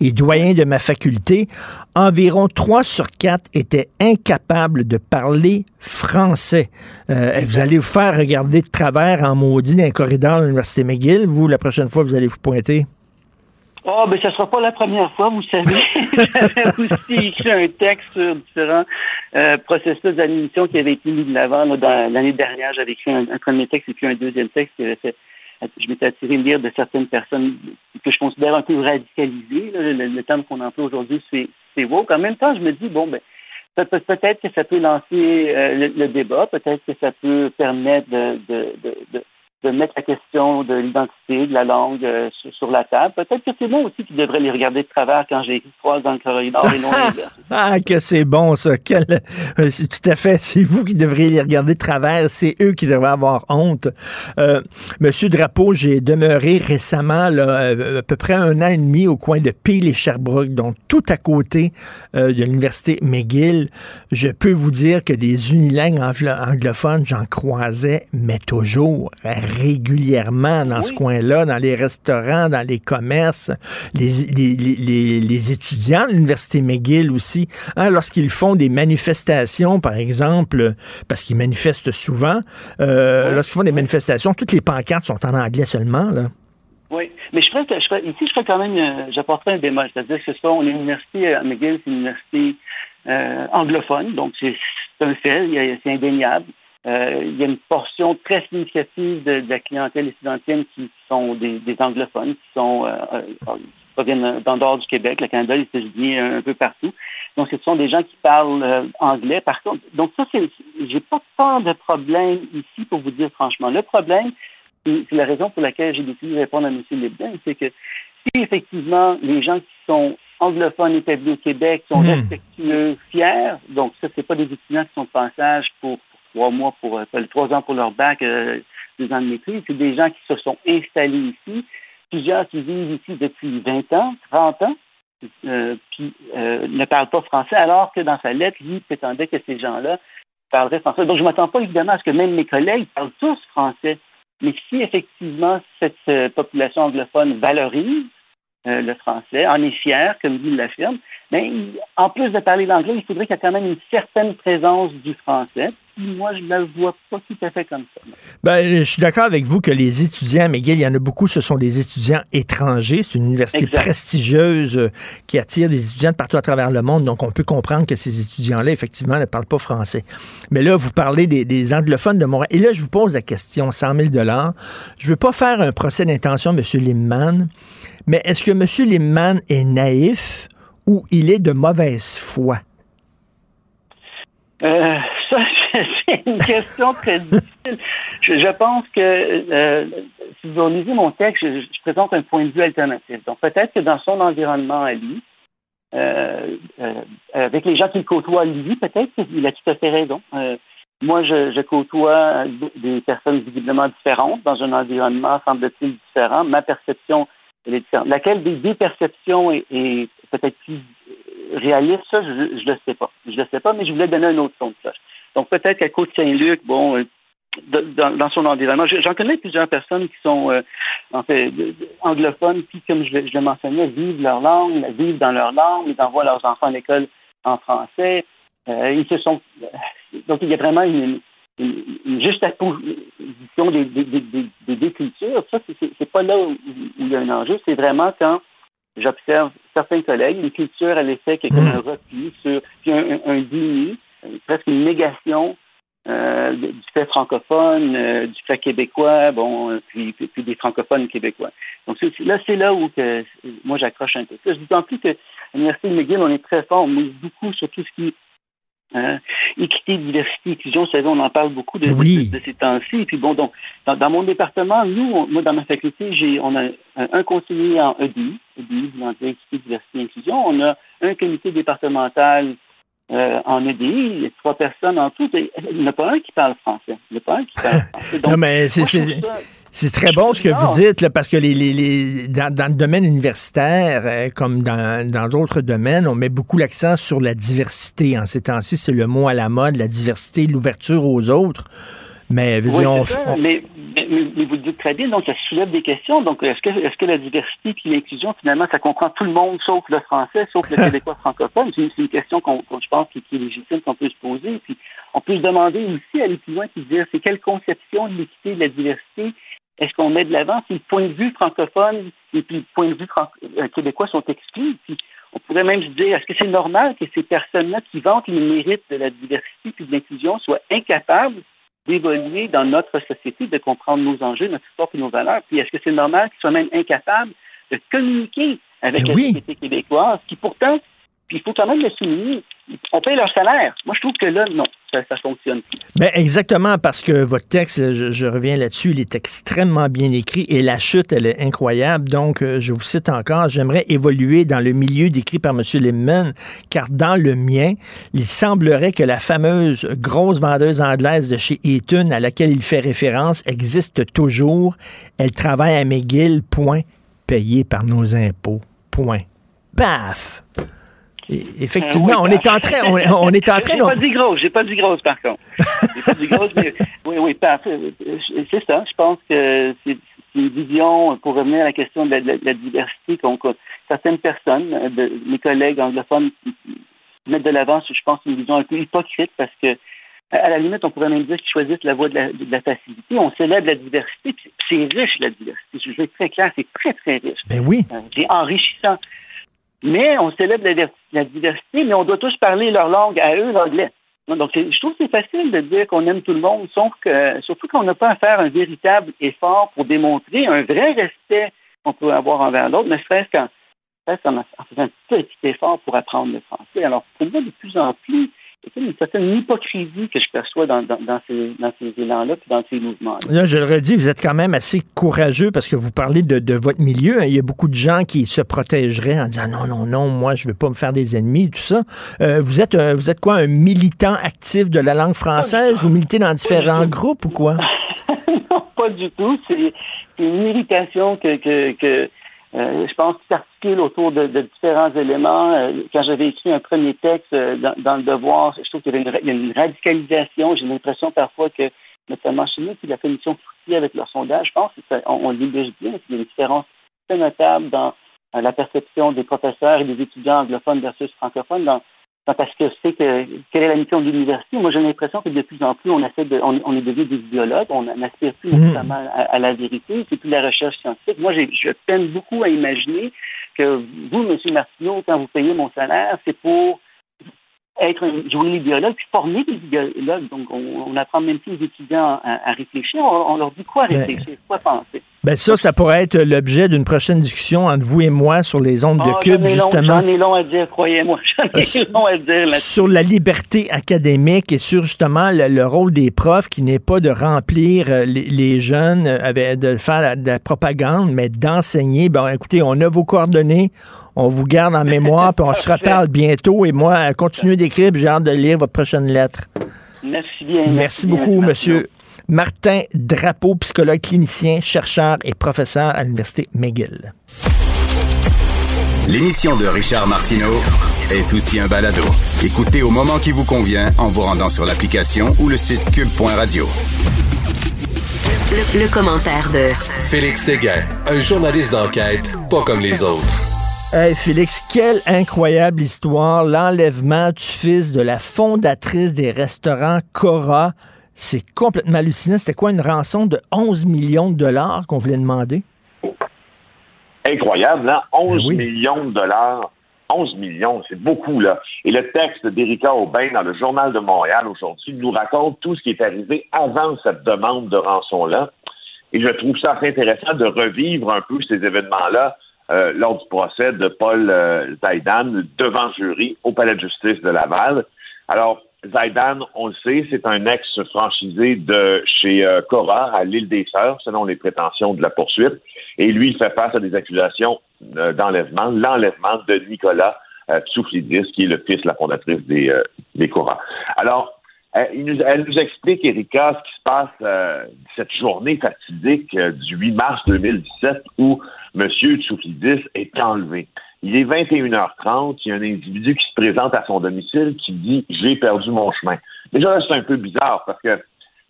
et doyens de ma faculté. Environ 3 sur 4 étaient incapables de parler français. Euh, vous allez vous faire regarder de travers en maudit dans un corridor de l'Université McGill. Vous, la prochaine fois, vous allez vous pointer. Oh, ben, ça sera pas la première fois, vous savez. J'avais aussi écrit un texte sur différents euh, processus d'admission qui avait été mis de l'avant. L'année dernière, j'avais écrit un, premier texte et puis un deuxième texte qui avait fait. Je m'étais attiré lire de certaines personnes que je considère un peu radicalisées. Le, terme qu'on emploie aujourd'hui, c'est woke. En même temps, je me dis, bon, ben, peut-être que ça peut lancer euh, le, débat, peut-être que ça peut permettre de, de, de de mettre la question de l'identité, de la langue euh, sur, la table. Peut-être que c'est moi aussi qui devrais les regarder de travers quand j'ai trois dans le corridor et non Ah, que c'est bon, ça. Quel... Euh, tout à fait. C'est vous qui devriez les regarder de travers. C'est eux qui devraient avoir honte. Euh, Monsieur Drapeau, j'ai demeuré récemment, là, à peu près un an et demi au coin de Peel et Sherbrooke, donc tout à côté de l'Université McGill. Je peux vous dire que des unilingues anglophones, j'en croisais, mais toujours régulièrement dans ce coin-là, dans les restaurants, dans les commerces, les, les, les, étudiants de l'Université McGill aussi, hein, lorsqu'ils font des manifestations, par exemple, parce qu'ils manifestent souvent, euh, lorsqu'ils font des manifestations, toutes les pancartes sont en anglais seulement, là. Oui, mais je crois que je ici, je ferais quand même, euh, j'apporterais un bémol, c'est-à-dire que ce sont l'université à McGill, c'est une université euh, anglophone, donc c'est un fait, c'est indéniable. Euh, il y a une portion très significative de, la clientèle étudiantienne qui sont des, anglophones, qui sont euh, euh, proviennent d'en dehors du Québec, le Canada, les États-Unis, un, peu partout. Donc, ce sont des gens qui parlent euh, anglais. Par contre, donc ça, c'est, j'ai pas tant de problème ici pour vous dire franchement. Le problème, c'est la raison pour laquelle j'ai décidé de répondre à M. Leblanc, c'est que si effectivement les gens qui sont anglophones établis au Québec sont Hmm. respectueux, fiers, donc ça, c'est pas des étudiants qui sont de passage pour trois mois, pour euh, trois ans pour leur bac, euh, deux ans de maîtrise, c'est des gens qui se sont installés ici, plusieurs qui vivent ici depuis 20 ans, 30 ans, euh, puis ne parlent pas français, alors que dans sa lettre, lui prétendait que ces gens-là parleraient français. Donc, je ne m'attends pas évidemment à ce que même mes collègues parlent tous français. Mais si effectivement cette population anglophone valorise euh, le français, en est fier, comme il l'affirme, mais en plus de parler l'anglais, il faudrait qu'il y ait quand même une certaine présence du français. Moi, je ne le vois pas tout à fait comme ça. Ben, je suis d'accord avec vous que les étudiants McGill, il y en a beaucoup, ce sont des étudiants étrangers. C'est une université Exact. prestigieuse euh, qui attire des étudiants de partout à travers le monde. Donc, on peut comprendre que ces étudiants-là, effectivement, ne parlent pas français. Mais là, vous parlez des, des anglophones de Montréal. Et là, je vous pose la question, 100 000 Je veux pas faire un procès d'intention, M. Limman, mais est-ce que M. Limman est naïf ou il est de mauvaise foi? Euh, ça, c'est une question très difficile. Je, pense que euh, si vous lisez mon texte, je, présente un point de vue alternatif. Donc peut-être que dans son environnement à lui, euh, avec les gens qu'il côtoie lui, peut-être qu'il a tout à fait raison. Moi, je, je côtoie des personnes visiblement différentes dans un environnement, semble-t-il, différent. Ma perception. Laquelle des perceptions est, peut-être plus réaliste, ça, je ne le sais pas. Je le sais pas, mais je voulais donner un autre son de cloche. Donc peut-être qu'à Côte-Saint-Luc, bon, euh, dans, dans son environnement, je- j'en connais plusieurs personnes qui sont euh, en fait anglophones, qui, comme je, le- mentionnais, vivent leur langue, vivent dans leur langue, ils envoient leurs enfants à l'école en français. Euh, ils se sont donc il y a vraiment une, une, une juxtaposition des, des, des, des- des cultures. Ça, c'est- pas là où, il y a un enjeu. C'est vraiment quand j'observe certains collègues, une culture à l'effet qui est comme un repli sur puis un, un, un déni, presque une négation euh, du fait francophone, euh, du fait québécois, bon, euh, puis, puis, puis des francophones québécois. Donc là, c'est là où que, moi j'accroche un peu. Je dis en plus que à l'Université de McGill, on est très fort, on mise beaucoup sur tout ce qui euh, équité, diversité, inclusion. Vous savez, on en parle beaucoup de, Oui. de, de ces temps-ci. Et puis bon, donc, dans, dans mon département, nous, on- moi, dans ma faculté, j'ai, on a un, un conseiller en EDI, EDI, voulant dire équité, diversité, inclusion. On a un comité départemental euh, en EDI. Il y a trois personnes en tout. Et Il n'y en a pas un qui parle français. Il n'y en a pas un qui parle français. Donc, non, mais c'est, c'est- très bon ce que vous dites, là, parce que les, les, les- dans, dans le domaine universitaire, euh, comme dans dans d'autres domaines, on met beaucoup l'accent sur la diversité. En ces temps-ci, c'est le mot à la mode, la diversité, l'ouverture aux autres. Mais, Oui, on, mais, mais, mais vous le dites très bien, donc ça soulève des questions. Donc, est-ce que, est-ce que la diversité puis l'inclusion, finalement, ça comprend tout le monde sauf le français, sauf le québécois francophone? C'est une, question qu'on, je pense qui, qui est légitime, qu'on peut se poser. Puis, on peut se demander aussi, aller plus loin, puis dire, c'est quelle conception de l'équité et de la diversité est-ce qu'on met de l'avant si le point de vue francophone et puis le point de vue euh, québécois sont exclus? Puis, on pourrait même se dire, est-ce que c'est normal que ces personnes-là qui vantent le mérite de la diversité puis de l'inclusion soient incapables d'évoluer dans notre société, de comprendre nos enjeux, notre histoire et nos valeurs? Puis est-ce que c'est normal qu'ils soient même incapables de communiquer avec Ben la oui. société québécoise, qui pourtant, puis il faut quand même le souligner, on paye leur salaire. Moi, je trouve que là, non, ça, fonctionne. Ben exactement, parce que votre texte, je, reviens là-dessus, il est extrêmement bien écrit et la chute, elle est incroyable. Donc, euh, je vous cite encore, j'aimerais évoluer dans le milieu décrit par M. Limman, car dans le mien, il semblerait que la fameuse grosse vendeuse anglaise de chez Eaton, à laquelle il fait référence, existe toujours. Elle travaille à McGill, point, payée par nos impôts. Paf! Et effectivement, Euh, on est en train, on, on est en train, J'ai pas dit grosse, j'ai pas dit grosse par contre. J'ai pas dit grosse, mais oui, oui, parfait. C'est ça. Je pense que c'est une vision, pour revenir à la question de la, de diversité, qu'on certaines personnes, euh, de, mes collègues anglophones, mettent de l'avant, je pense, une vision un peu hypocrite parce que à la limite, on pourrait même dire qu'ils choisissent la voie de la, de la facilité. On célèbre la diversité, puis c'est riche la diversité. Je veux être très clair, c'est très, très riche. Ben oui. Euh, C'est enrichissant. Mais on célèbre la, diversité, mais on doit tous parler leur langue à eux, l'anglais. Donc, je trouve que c'est facile de dire qu'on aime tout le monde, sauf que, surtout qu'on n'a pas à faire un véritable effort pour démontrer un vrai respect qu'on peut avoir envers l'autre, ne serait-ce qu'en faisant un petit effort pour apprendre le français. Alors, pour moi, de plus en plus, une certaine hypocrisie que je perçois dans, dans, dans ces, dans ces élans-là puis dans ces mouvements-là. Là, je le redis, vous êtes quand même assez courageux parce que vous parlez de, de votre milieu. hein. Il y a beaucoup de gens qui se protégeraient en disant non, non, non, moi, je ne veux pas me faire des ennemis, tout ça. Euh, vous, êtes, un- vous êtes quoi, un militant actif de la langue française? Vous militez dans différents groupes ou quoi? non, pas du tout. C'est c'est une irritation que, que, que euh, je pense qui s'articule autour de, de différents éléments. Euh, quand j'avais écrit un premier texte euh, dans, dans le devoir, je trouve qu'il y avait une, une radicalisation. J'ai l'impression parfois que, notamment chez nous, puis la commission Fouquier avec leur sondage, je pense qu'on déjà bien, qu'il y a une différence très notable dans euh, la perception des professeurs et des étudiants anglophones versus francophones dans, quant à ce que c'est que quelle est la mission de l'université? Moi, j'ai l'impression que de plus en plus, on essaie de, on, on est devenu des idéologues, on n'aspire plus Mhm. nécessairement à, à la vérité, c'est plus la recherche scientifique. Moi, je peine beaucoup à imaginer que vous, M. Martineau, quand vous payez mon salaire, c'est pour être un jouer l'idéologue, puis former des idéologues. Donc, on, on apprend même plus aux étudiants à, à réfléchir. On, on leur dit quoi Ben, réfléchir, quoi penser. Ben ça, ça pourrait être l'objet d'une prochaine discussion entre vous et moi sur les ondes de Ah, Cube, justement. J'en ai long à dire, croyez-moi. J'en ai long à dire sur la liberté académique et sur justement le, le rôle des profs qui n'est pas de remplir euh, les, les jeunes euh, avec de faire la, de la propagande, mais d'enseigner. Bon, écoutez, on a vos coordonnées, on vous garde en mémoire, puis on se reparle bientôt. Et moi, euh, continuez d'écrire, puis j'ai hâte de lire votre prochaine lettre. Merci bien. Merci beaucoup, monsieur. Martin Drapeau, psychologue clinicien, chercheur et professeur à l'Université McGill. L'émission de Richard Martineau est aussi un balado. Écoutez au moment qui vous convient en vous rendant sur l'application ou le site cube.radio. Le, le commentaire de Félix Séguin, un journaliste d'enquête pas comme les autres. Hey Félix, quelle incroyable histoire, l'enlèvement du fils de la fondatrice des restaurants Cora. C'est complètement hallucinant. C'était quoi une rançon de 11 millions de dollars qu'on voulait demander? Incroyable, hein? 11 Ben oui. millions de dollars. 11 millions, c'est beaucoup, là. Et le texte d'Érika Aubin dans le Journal de Montréal aujourd'hui nous raconte tout ce qui est arrivé avant cette demande de rançon-là. Et je trouve ça assez intéressant de revivre un peu ces événements-là euh, lors du procès de Paul euh, Zaidan devant jury au Palais de justice de Laval. Alors, Zaidan, on le sait, c'est un ex-franchisé de chez euh, Cora à l'île des Sœurs, selon les prétentions de la poursuite. Et lui, il fait face à des accusations euh, d'enlèvement, l'enlèvement de Nicolas euh, qui est le fils la fondatrice des, euh, des Cora. Alors, il nous- elle nous explique, Erika, ce qui se passe cette journée fatidique du 8 mars 2017 où M. Tsouflidis est enlevé. Il est 21h30, il y a un individu qui se présente à son domicile qui dit « J'ai perdu mon chemin ». Déjà, là, c'est un peu bizarre parce que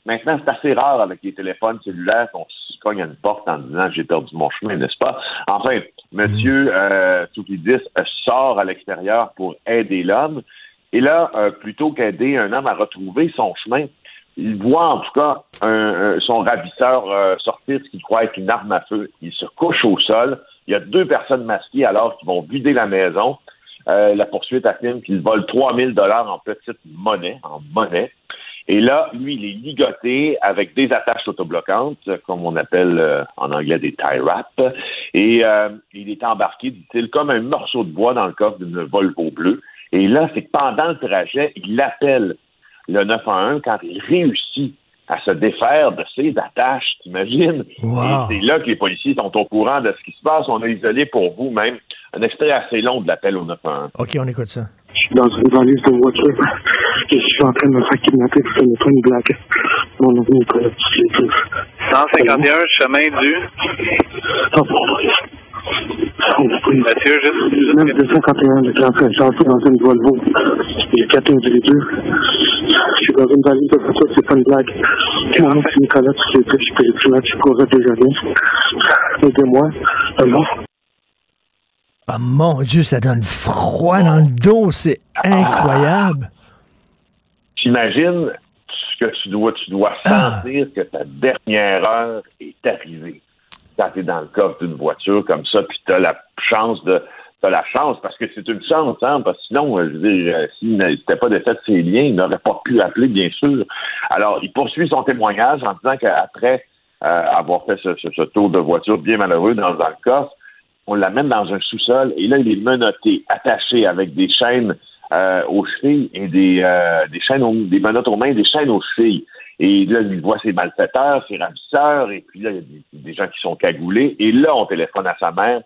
maintenant, c'est assez rare avec les téléphones cellulaires qu'on se cogne à une porte en disant « J'ai perdu mon chemin », n'est-ce pas? Enfin, M. Euh, Tsouflidis euh, sort à l'extérieur pour aider l'homme et là, euh, plutôt qu'aider un homme à retrouver son chemin, il voit en tout cas un- un- son ravisseur euh, sortir ce qu'il croit être une arme à feu. Il se couche au sol. Il y a deux personnes masquées alors qui vont vider la maison. Euh, la poursuite affirme qu'il vole 3000 dollars en petite monnaie, en monnaie. Et là, lui, il est ligoté avec des attaches autobloquantes, comme on appelle euh, en anglais des tie wraps. Et euh, il est embarqué, dit-il, comme un morceau de bois dans le coffre d'une Volvo bleue. Et là, c'est que pendant le trajet, il appelle le 911 quand il réussit à se défaire de ses attaches, t'imagines? Wow. Et c'est là que les policiers sont au courant de ce qui se passe. On a isolé pour vous même un extrait assez long de l'appel au 911. OK, on écoute ça. Je suis dans une valise de voiture. Je suis en train de me faire kidnapper pour une une blague. Mon nom est Nicolas Tsouflidis. 151, chemin du. Oh, Monsieur, juste. 9 251 de Clarence Chanson dans une Volvo. Quatre individus. Je suis dans une valise de voiture, c'est pas une blague. Mon nom c'est Nicolas. Je tuer, je cours déjeuner. Aidez-moi. Ah mon Dieu, ça donne froid dans le dos. C'est incroyable. T'imagines ce que tu dois, tu dois sentir que ta dernière heure est arrivée. Quand tu es dans le coffre d'une voiture comme ça, puis tu as la chance de. T'as la chance, parce que c'est une chance, hein, parce que sinon, euh, je veux dire, euh, s'il n'était pas de ses liens, il n'aurait pas pu appeler, bien sûr. Alors, il poursuit son témoignage en disant qu'après euh, avoir fait ce, ce- ce tour de voiture bien malheureux dans un coffre, on l'amène dans un sous-sol et là, il est menotté, attaché avec des chaînes euh, aux chevilles et des, euh, des chaînes, aux, des menottes aux mains, des chaînes aux chevilles. Et là, il voit ses malfaiteurs, ses ravisseurs, et puis là, il y a des gens qui sont cagoulés. Et là, on téléphone à sa mère,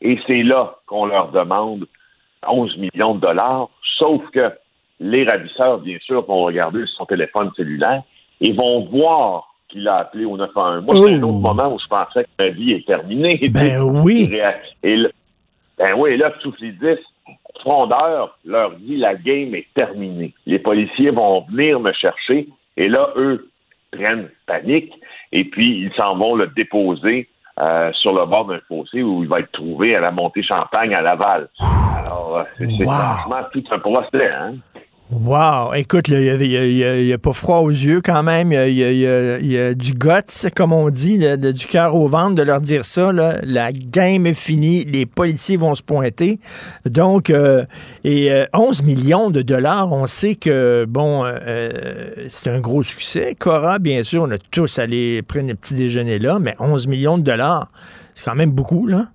et c'est là qu'on leur demande 11 millions de dollars, sauf que les ravisseurs, bien sûr, vont regarder son téléphone cellulaire et vont voir qu'il a appelé au 911. Moi, c'est un autre moment où je pensais que ma vie est terminée. Ben oui. Et là, ben oui, là, tous les 10 frondeurs leur dit la game est terminée. Les policiers vont venir me chercher et là, eux prennent panique et puis ils s'en vont le déposer euh, sur le bord d'un fossé où il va être trouvé à la montée Champagne à Laval. Alors, euh, c'est c'est Wow. franchement tout un procès, hein? Wow! Écoute, il n'y a, pas froid aux yeux quand même. Il y a, y a- y a- a du guts, comme on dit, du cœur au ventre de leur dire ça. là. La game est finie. Les policiers vont se pointer. Donc, euh, et euh, 11 millions de dollars, on sait que, bon, euh, euh, c'est un gros succès. Cora, bien sûr, on a tous allé prendre un petit déjeuner là, mais 11 millions de dollars, c'est quand même beaucoup, là.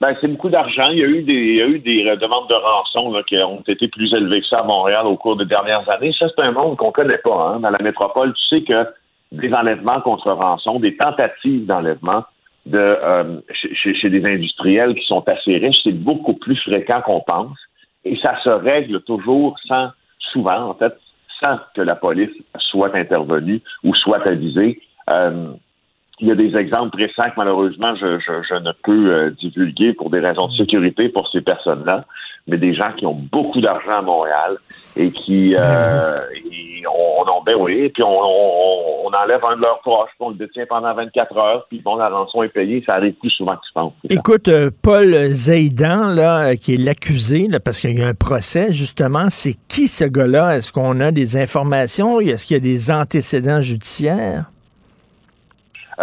Ben, c'est beaucoup d'argent. Il y a eu des, il y a eu des euh, demandes de rançon là, qui ont été plus élevées que ça à Montréal au cours des dernières années. Ça, c'est un monde qu'on connaît pas. Hein. Dans la métropole, tu sais que des enlèvements contre rançon, des tentatives d'enlèvement de euh, chez, chez- des industriels qui sont assez riches, c'est beaucoup plus fréquent qu'on pense. Et ça se règle toujours sans, souvent, en fait, sans que la police soit intervenue ou soit avisée. Euh, il y a des exemples récents que malheureusement je, je, je ne peux euh, divulguer pour des raisons de sécurité pour ces personnes-là, mais des gens qui ont beaucoup d'argent à Montréal et qui euh, et on, on, ben oui, puis on, on, on enlève un de leurs proches, puis on le détient pendant 24 heures, puis bon, la rançon est payée, ça arrive plus souvent que tu penses. Écoute, euh, Paul Zaidan, là, euh, qui est l'accusé, parce qu'il y a un procès, justement, c'est qui ce gars-là? Est-ce qu'on a des informations? Est-ce qu'il y a des antécédents judiciaires?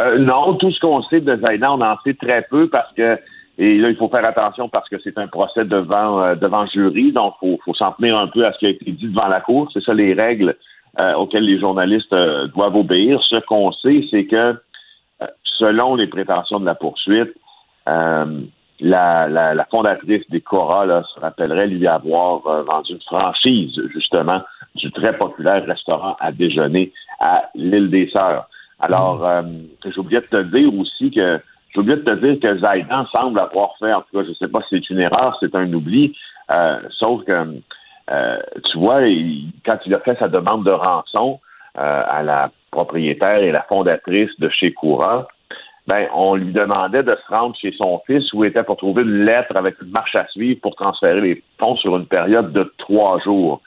Euh, non, tout ce qu'on sait de Zaidan, on en sait très peu parce que et là, il faut faire attention parce que c'est un procès devant euh, devant jury, donc faut faut s'en tenir un peu à ce qui a été dit devant la cour. C'est ça les règles euh, auxquelles les journalistes euh, doivent obéir. Ce qu'on sait, c'est que euh, selon les prétentions de la poursuite, euh, la, la, la fondatrice des Cora là, se rappellerait lui avoir vendu une franchise justement du très populaire restaurant à déjeuner à l'île des Sœurs. Alors, euh, j'ai oublié de te dire aussi que oublié de te dire que Zaidan semble avoir fait, en tout cas, je sais pas si c'est une erreur, c'est un oubli, euh, sauf que euh, tu vois, quand il a fait sa demande de rançon euh, à la propriétaire et la fondatrice de chez Coura, ben, on lui demandait de se rendre chez son fils où il était pour trouver une lettre avec une marche à suivre pour transférer les fonds sur une période de trois jours.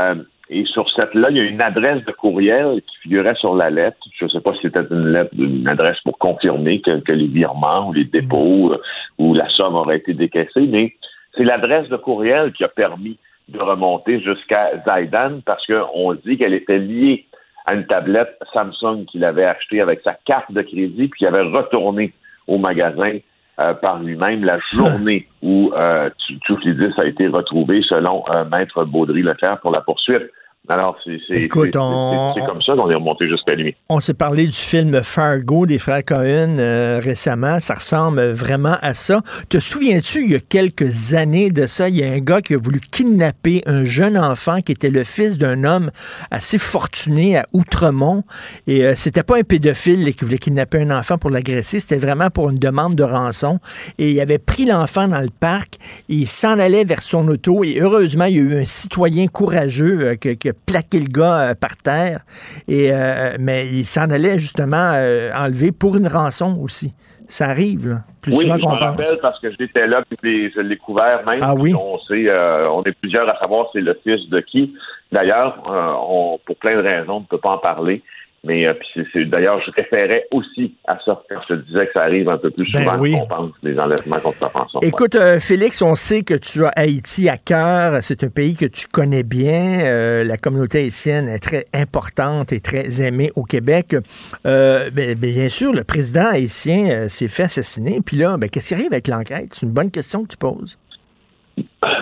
Euh, et sur cette là, il y a une adresse de courriel qui figurait sur la lettre. Je ne sais pas si c'était une lettre, une adresse pour confirmer que, que les virements ou les dépôts euh, ou la somme aurait été décaissée, mais c'est l'adresse de courriel qui a permis de remonter jusqu'à Zaidan parce qu'on dit qu'elle était liée à une tablette Samsung qu'il avait achetée avec sa carte de crédit puis qu'il avait retourné au magasin euh, par lui-même la journée où euh, 10 a été retrouvé selon euh, Maître Baudry Leclerc pour la poursuite. Alors, c'est comme ça qu'on est remonté jusqu'à lui. On s'est parlé du film Fargo des frères Cohen euh, récemment. Ça ressemble vraiment à ça. Te souviens-tu, il y a quelques années de ça, il y a un gars qui a voulu kidnapper un jeune enfant qui était le fils d'un homme assez fortuné à Outremont. Et euh, c'était pas un pédophile qui voulait kidnapper un enfant pour l'agresser. C'était vraiment pour une demande de rançon. Et il avait pris l'enfant dans le parc. Et il s'en allait vers son auto. Et heureusement, il y a eu un citoyen courageux euh, qui, qui a plaqué le gars euh, par terre. Et, euh, mais il s'en allait justement euh, enlever pour une rançon aussi. Ça arrive, là, plus oui, souvent je qu'on pense. rappelle parce que j'étais là puis je l'ai couvert même. Ah oui? On sait, euh, on est plusieurs à savoir c'est le fils de qui. D'ailleurs, euh, pour plein de raisons, on ne peut pas en parler. Mais euh, puis c'est- c'est- d'ailleurs, je référais aussi à ça quand je te disais que ça arrive un peu plus Ben souvent oui. qu'on pense des enlèvements contre la pension. Écoute, euh, Félix, on sait que tu as Haïti à cœur. C'est un pays que tu connais bien. Euh, la communauté haïtienne est très importante et très aimée au Québec. Euh, ben, ben, bien sûr, le président haïtien euh, s'est fait assassiner. Puis là, ben, qu'est-ce qui arrive avec l'enquête? C'est une bonne question que tu poses.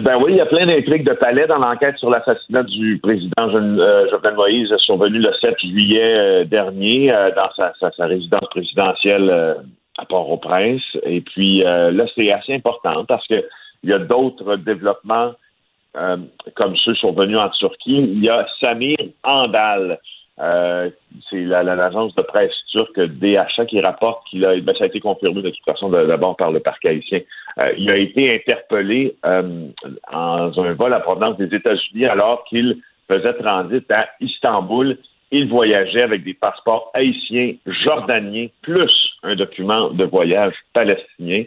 Ben oui, il y a plein d'intrigues de palais dans l'enquête sur l'assassinat du président euh, Jovenel Moïse survenu le 7 juillet euh, dernier euh, dans sa, résidence présidentielle à Port-au-Prince. Et puis là, c'est assez important parce que il y a d'autres développements comme ceux survenus en Turquie. Il y a Samir Andal. Euh, c'est la- la- l'agence de presse turque DHA qui rapporte qu'il a, ben, ça a été confirmé de toute façon d'abord par le parquet haïtien. Euh, il a été interpellé euh, en un vol à provenance des États-Unis alors qu'il faisait transit à Istanbul. Il voyageait avec des passeports haïtiens, jordaniens, plus un document de voyage palestinien.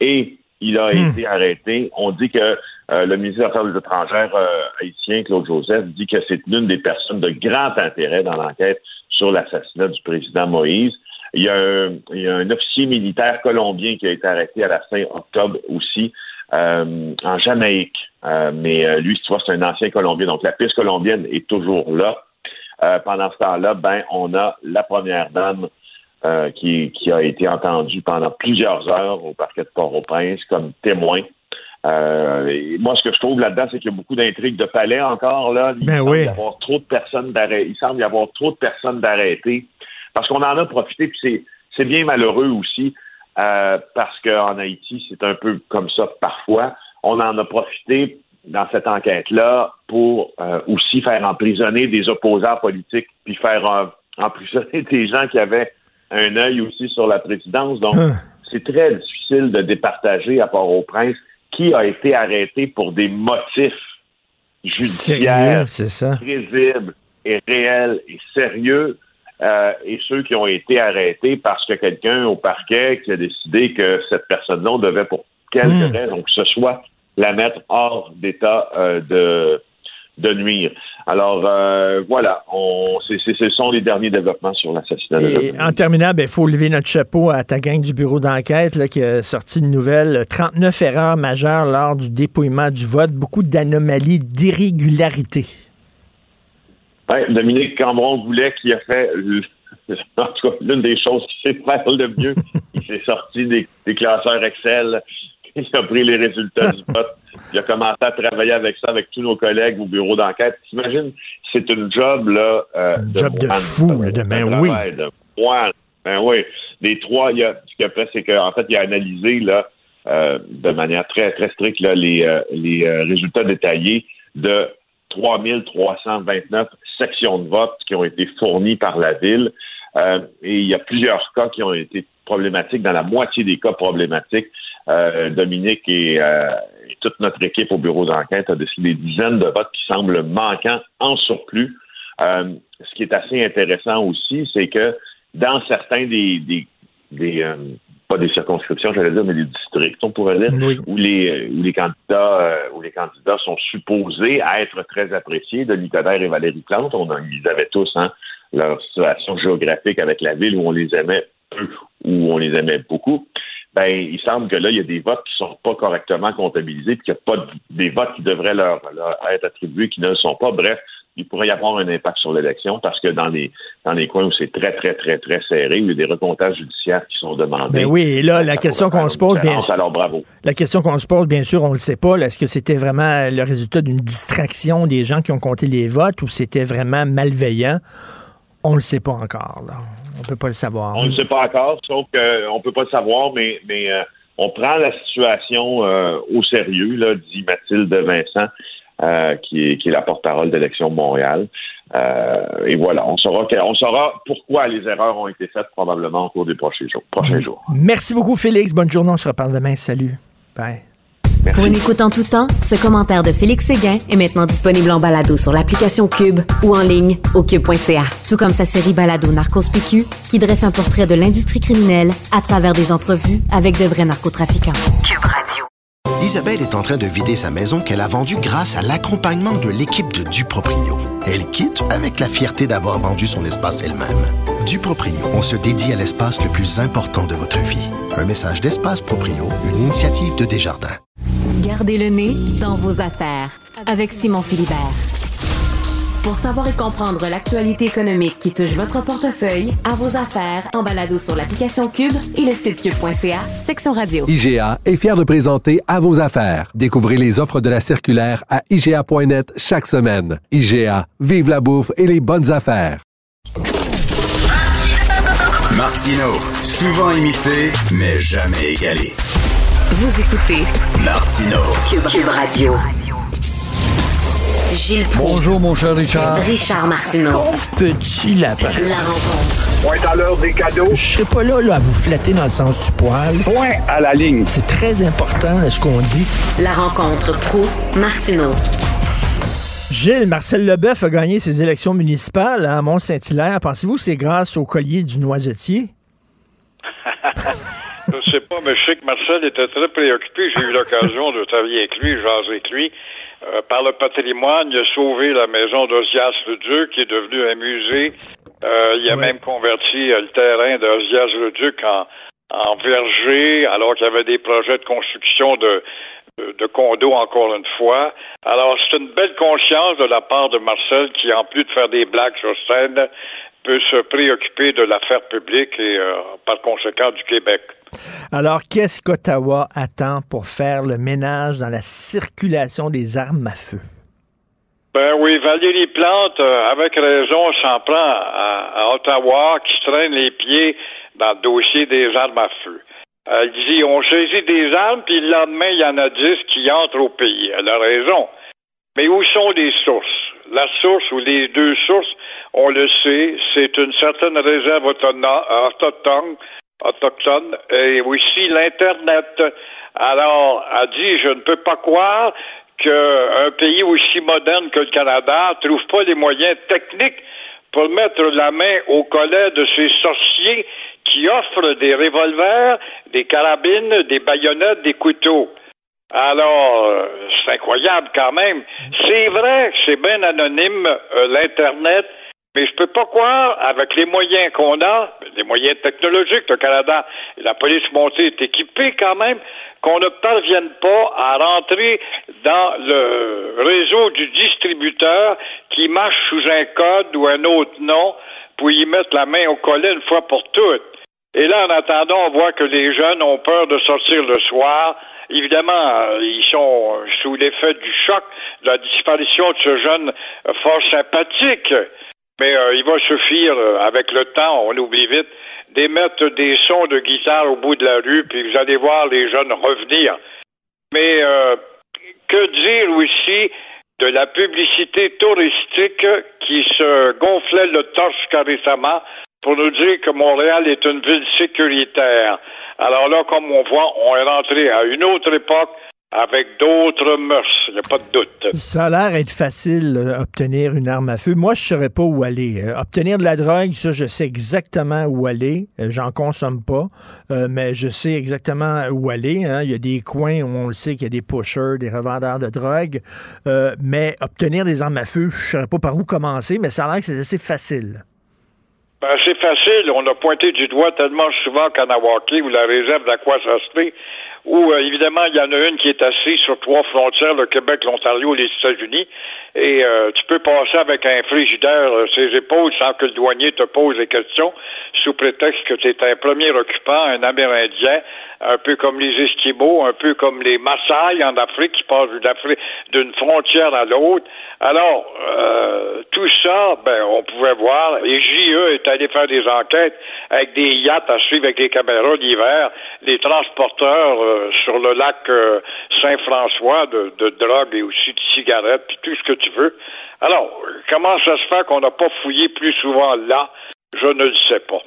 Et il a été arrêté. On dit que euh, le ministre des Affaires étrangères euh, haïtien, Claude Joseph, dit que c'est l'une des personnes de grand intérêt dans l'enquête sur l'assassinat du président Moïse. Il y, a un, il y a un officier militaire colombien qui a été arrêté à la fin octobre aussi euh, en Jamaïque. Euh, mais lui, tu vois, c'est un ancien Colombien. Donc la piste colombienne est toujours là. Pendant ce temps-là, ben, on a la première dame qui, qui a été entendue pendant plusieurs heures au parquet de Port-au-Prince comme témoin. Euh, et moi, ce que je trouve là-dedans, c'est qu'il y a beaucoup d'intrigues de palais encore. Là. Il Ben semble oui. y avoir trop de personnes. Il semble y avoir trop de personnes d'arrêter. Parce qu'on en a profité, puis c'est, c'est bien malheureux aussi, euh, parce qu'en Haïti, c'est un peu comme ça parfois. On en a profité dans cette enquête-là pour euh, aussi faire emprisonner des opposants politiques, puis faire euh, emprisonner des gens qui avaient un œil aussi sur la présidence. Donc, c'est très difficile de départager à Port-au-Prince qui a été arrêté pour des motifs judiciaires Sérieux, c'est ça? crédibles et réels et sérieux euh, et ceux qui ont été arrêtés parce que quelqu'un au parquet qui a décidé que cette personne-là on devait pour quelque Hmm. raison que ce soit la mettre hors d'état euh, de de nuire. Alors euh, voilà, on, ce sont les derniers développements sur l'assassinat de Et en terminant, il faut lever notre chapeau à ta gang du bureau d'enquête qui a sorti une nouvelle. 39 erreurs majeures lors du dépouillement du vote, beaucoup d'anomalies, d'irrégularités. Ouais, Dominique Cambron-Goulet qui a fait, en tout cas, l'une des choses qu'il sait faire le mieux. Il s'est sorti des, des classeurs Excel. Il a pris les résultats du vote. Il a commencé à travailler avec ça avec tous nos collègues au bureau d'enquête. T'imagines, c'est une job, là, euh, de job de fou, là, de- ben oui. travail de moine. Ben oui. Les trois, il a, ce qu'il a fait, c'est qu'en fait, il a analysé, là, euh, de manière très, très stricte, là, les, euh, les résultats détaillés de 3329 sections de vote qui ont été fournies par la ville. Et il y a plusieurs cas qui ont été problématiques, dans la moitié des cas problématiques. Euh, Dominique et, euh, et toute notre équipe au bureau d'enquête a décidé des dizaines de votes qui semblent manquants en surplus. Euh, ce qui est assez intéressant aussi, c'est que dans certains des, des, des, pas des circonscriptions, j'allais dire, mais des districts, on pourrait dire, où les où les candidats où les candidats sont supposés être très appréciés de Nicodère et Valérie Plante. On en, ils avaient tous hein, leur situation géographique avec la ville où on les aimait peu ou on les aimait beaucoup. Ben, il semble que là, il y a des votes qui sont pas correctement comptabilisés, puis qu'il n'y a pas de- des votes qui devraient leur, leur être attribués qui ne le sont pas. Bref, il pourrait y avoir un impact sur l'élection parce que dans les dans les coins où c'est très, très, très, très serré, où il y a des recomptages judiciaires qui sont demandés. Ben oui, et là, la Ça question qu'on se pose, bien sûr. Alors, bravo. La question qu'on se pose, bien sûr, on ne le sait pas. Est-ce que c'était vraiment le résultat d'une distraction des gens qui ont compté les votes ou c'était vraiment malveillant? On ne le sait pas encore. Là. On peut pas le savoir. On ne sait pas encore, sauf qu'on ne peut pas le savoir, mais, mais euh, on prend la situation euh, au sérieux, là, dit Mathilde Vincent, euh, qui, est, qui est la porte-parole d'Élection Montréal. Euh, et voilà, on saura, on saura pourquoi les erreurs ont été faites probablement au cours des prochains jours. Prochains jours. Merci beaucoup, Félix. Bonne journée. On se reparle demain. Salut. Bye. Pour une écoute en tout temps, ce commentaire de Félix Séguin est maintenant disponible en balado sur l'application Cube ou en ligne au cube.ca. Tout comme sa série balado Narcos PQ qui dresse un portrait de l'industrie criminelle à travers des entrevues avec de vrais narcotrafiquants. Cube Radio. Isabelle est en train de vider sa maison qu'elle a vendue grâce à l'accompagnement de l'équipe de Duproprio. Elle quitte avec la fierté d'avoir vendu son espace elle-même. Duproprio, on se dédie à l'espace le plus important de votre vie. Un message d'Espace Proprio, une initiative de Desjardins. Gardez le nez dans vos affaires avec Simon Philibert. Pour savoir et comprendre l'actualité économique qui touche votre portefeuille, à vos affaires, en balado sur l'application Cube et le site cube.ca, section radio. IGA est fier de présenter À vos affaires. Découvrez les offres de la circulaire à IGA.net chaque semaine. IGA, vive la bouffe et les bonnes affaires. Martino, Souvent imité, mais jamais égalé. Vous écoutez Martino. Cube, Cube Radio. Gilles Proulx. Bonjour, mon cher Richard. Richard Martineau. Pauvre petit lapin. La rencontre. Point à l'heure des cadeaux. Je serai pas là, là à vous flatter dans le sens du poil. Point à la ligne. C'est très important là, ce qu'on dit. La rencontre pro martineau Gilles, Marcel Leboeuf a gagné ses élections municipales à Mont-Saint-Hilaire. Pensez-vous que c'est grâce au collier du noisetier? je sais pas, mais je sais que Marcel était très préoccupé. J'ai eu l'occasion de travailler avec lui, jaser avec lui. Euh, par le patrimoine, il a sauvé la maison d'Ozias le Duc, qui est devenu un musée. Euh, il a même converti euh, le terrain d'Ozias le Duc en, en verger, alors qu'il y avait des projets de construction de, de, de condos, encore une fois. Alors, c'est une belle conscience de la part de Marcel qui, en plus de faire des blagues sur scène, peut se préoccuper de l'affaire publique et, euh, par conséquent, du Québec. Alors, qu'est-ce qu'Ottawa attend pour faire le ménage dans la circulation des armes à feu? Ben oui, Valérie Plante, euh, avec raison, s'en prend à, à, Ottawa, qui traîne les pieds dans le dossier des armes à feu. Elle dit, on saisit des armes, puis le lendemain, il y en a dix qui entrent au pays. Elle a raison. Mais où sont les sources? La source ou les deux sources, on le sait, c'est une certaine réserve autochtone, autochtone et aussi l'Internet. Alors, elle dit, je ne peux pas croire qu'un pays aussi moderne que le Canada trouve pas les moyens techniques pour mettre la main au collet de ces sorciers qui offrent des revolvers, des carabines, des baïonnettes, des couteaux. Alors, c'est incroyable quand même. C'est vrai c'est bien anonyme, euh, l'Internet, mais je peux pas croire, avec les moyens qu'on a, les moyens technologiques, le Canada la police montée est équipée quand même, qu'on ne parvienne pas à rentrer dans le réseau du distributeur qui marche sous un code ou un autre nom pour y mettre la main au collet une fois pour toutes. Et là, en attendant, on voit que les jeunes ont peur de sortir le soir. Évidemment, ils sont sous l'effet du choc de la disparition de ce jeune fort sympathique. Mais euh, il va suffire, euh, avec le temps, on oublie vite, d'émettre des sons de guitare au bout de la rue, puis vous allez voir les jeunes revenir. Mais euh, que dire aussi de la publicité touristique qui se gonflait le torse récemment pour nous dire que Montréal est une ville sécuritaire? Alors là, comme on voit, on est rentré à une autre époque avec d'autres mœurs, il n'y a pas de doute. Ça a l'air être facile d'obtenir une arme à feu. Moi, je ne saurais pas où aller. Euh, obtenir de la drogue, ça, je sais exactement où aller. Euh, J'en consomme pas, euh, mais je sais exactement où aller. Hein. Il y a des coins où on le sait qu'il y a des pushers, des revendeurs de drogue. Euh, mais obtenir des armes à feu, je ne saurais pas par où commencer, mais ça a l'air que c'est assez facile. Ben, c'est facile. On a pointé du doigt tellement souvent Kanawaki ou la réserve d'Aquasasté, où euh, évidemment il y en a une qui est assise sur trois frontières, le Québec, l'Ontario et les États-Unis, et euh, tu peux passer avec un frigidaire euh, ses épaules sans que le douanier te pose des questions, sous prétexte que tu un premier occupant, un Amérindien, un peu comme les Esquimaux, un peu comme les Maasai en Afrique qui passent d'une frontière à l'autre. Alors, euh, tout ça, ben, on pouvait voir. Et JE est allé faire des enquêtes avec des yachts à suivre avec des caméras d'hiver, les transporteurs euh, sur le lac euh, Saint-François de, drogue et aussi de cigarettes, puis tout ce que tu veux. Alors, comment ça se fait qu'on n'a pas fouillé plus souvent là? Je ne le sais pas.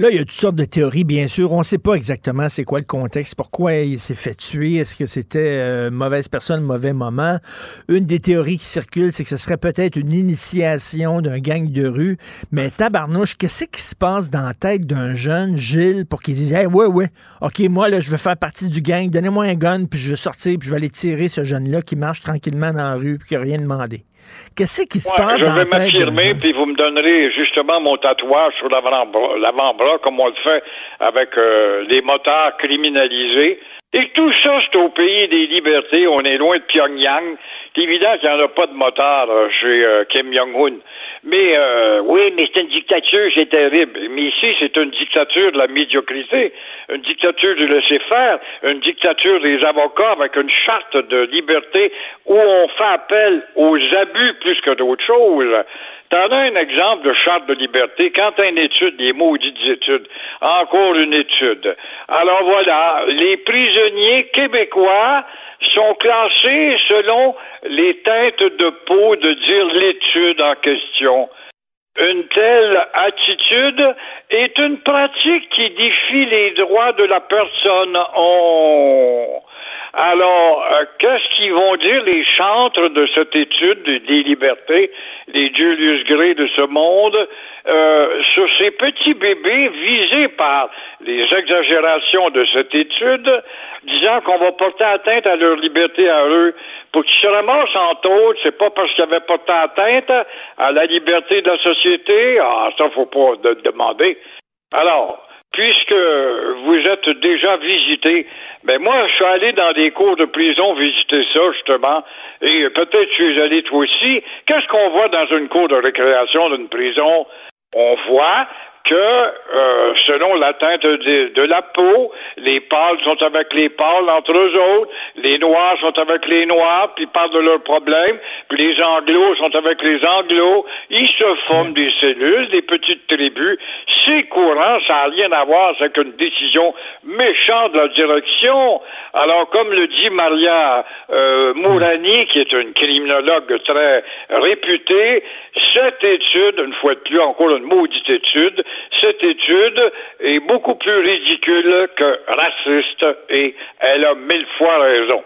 Là, il y a toutes sortes de théories, bien sûr. On ne sait pas exactement c'est quoi le contexte, pourquoi il s'est fait tuer, est-ce que c'était euh, mauvaise personne, mauvais moment. Une des théories qui circule, c'est que ce serait peut-être une initiation d'un gang de rue. Mais tabarnouche, qu'est-ce qui se passe dans la tête d'un jeune, Gilles, pour qu'il dise, hey, ouais, ouais, OK, moi, là, je veux faire partie du gang, donnez-moi un gun, puis je vais sortir, puis je vais aller tirer ce jeune-là qui marche tranquillement dans la rue, puis qui n'a rien demandé. Qu'est-ce qui se Ouais, passe je vais m'affirmer, puis vous me donnerez justement mon tatouage sur l'avant-bras, l'avant-bras, comme on le fait avec euh, les motards criminalisés. Et tout ça, c'est au pays des libertés. On est loin de Pyongyang. C'est évident qu'il n'y en a pas de motards euh, chez euh, Kim Jong-un. Mais euh, oui, mais c'est une dictature, c'est terrible. Mais ici, c'est une dictature de la médiocrité, une dictature du laisser-faire, une dictature des avocats avec une charte de liberté où on fait appel aux abus plus que d'autres choses. T'en as un exemple de charte de liberté. Quand t'as une étude, des maudites études, encore une étude. Alors voilà, les prisonniers québécois sont classés selon les teintes de peau de dire l'étude en question. Une telle attitude est une pratique qui défie les droits de la personne. On... Alors, euh, qu'est-ce qu'ils vont dire les chantres de cette étude des libertés, les Julius Gray de ce monde, euh, sur ces petits bébés visés par les exagérations de cette étude, disant qu'on va porter atteinte à leur liberté à eux? Pour qu'ils se ramassent en tôle, c'est pas parce qu'ils avaient porté atteinte à la liberté de la société. Ah, ça, faut pas de demander. Alors, puisque vous êtes déjà visité, ben moi, je suis allé dans des cours de prison visiter ça, justement, et peut-être tu es allé toi aussi. Qu'est-ce qu'on voit dans une cour de récréation d'une prison? On voit que euh, selon la teinte de, la peau, les pâles sont avec les pâles entre eux autres, les noirs sont avec les noirs, puis parlent de leurs problèmes, puis les anglos sont avec les anglos, ils se forment des cellules, des petites tribus. C'est courant, ça n'a rien à voir avec une décision méchante de la direction. Alors, comme le dit Maria euh, Mourani, qui est une criminologue très réputée, cette étude, une fois de plus, encore une maudite étude, cette étude est beaucoup plus ridicule que raciste et elle a mille fois raison.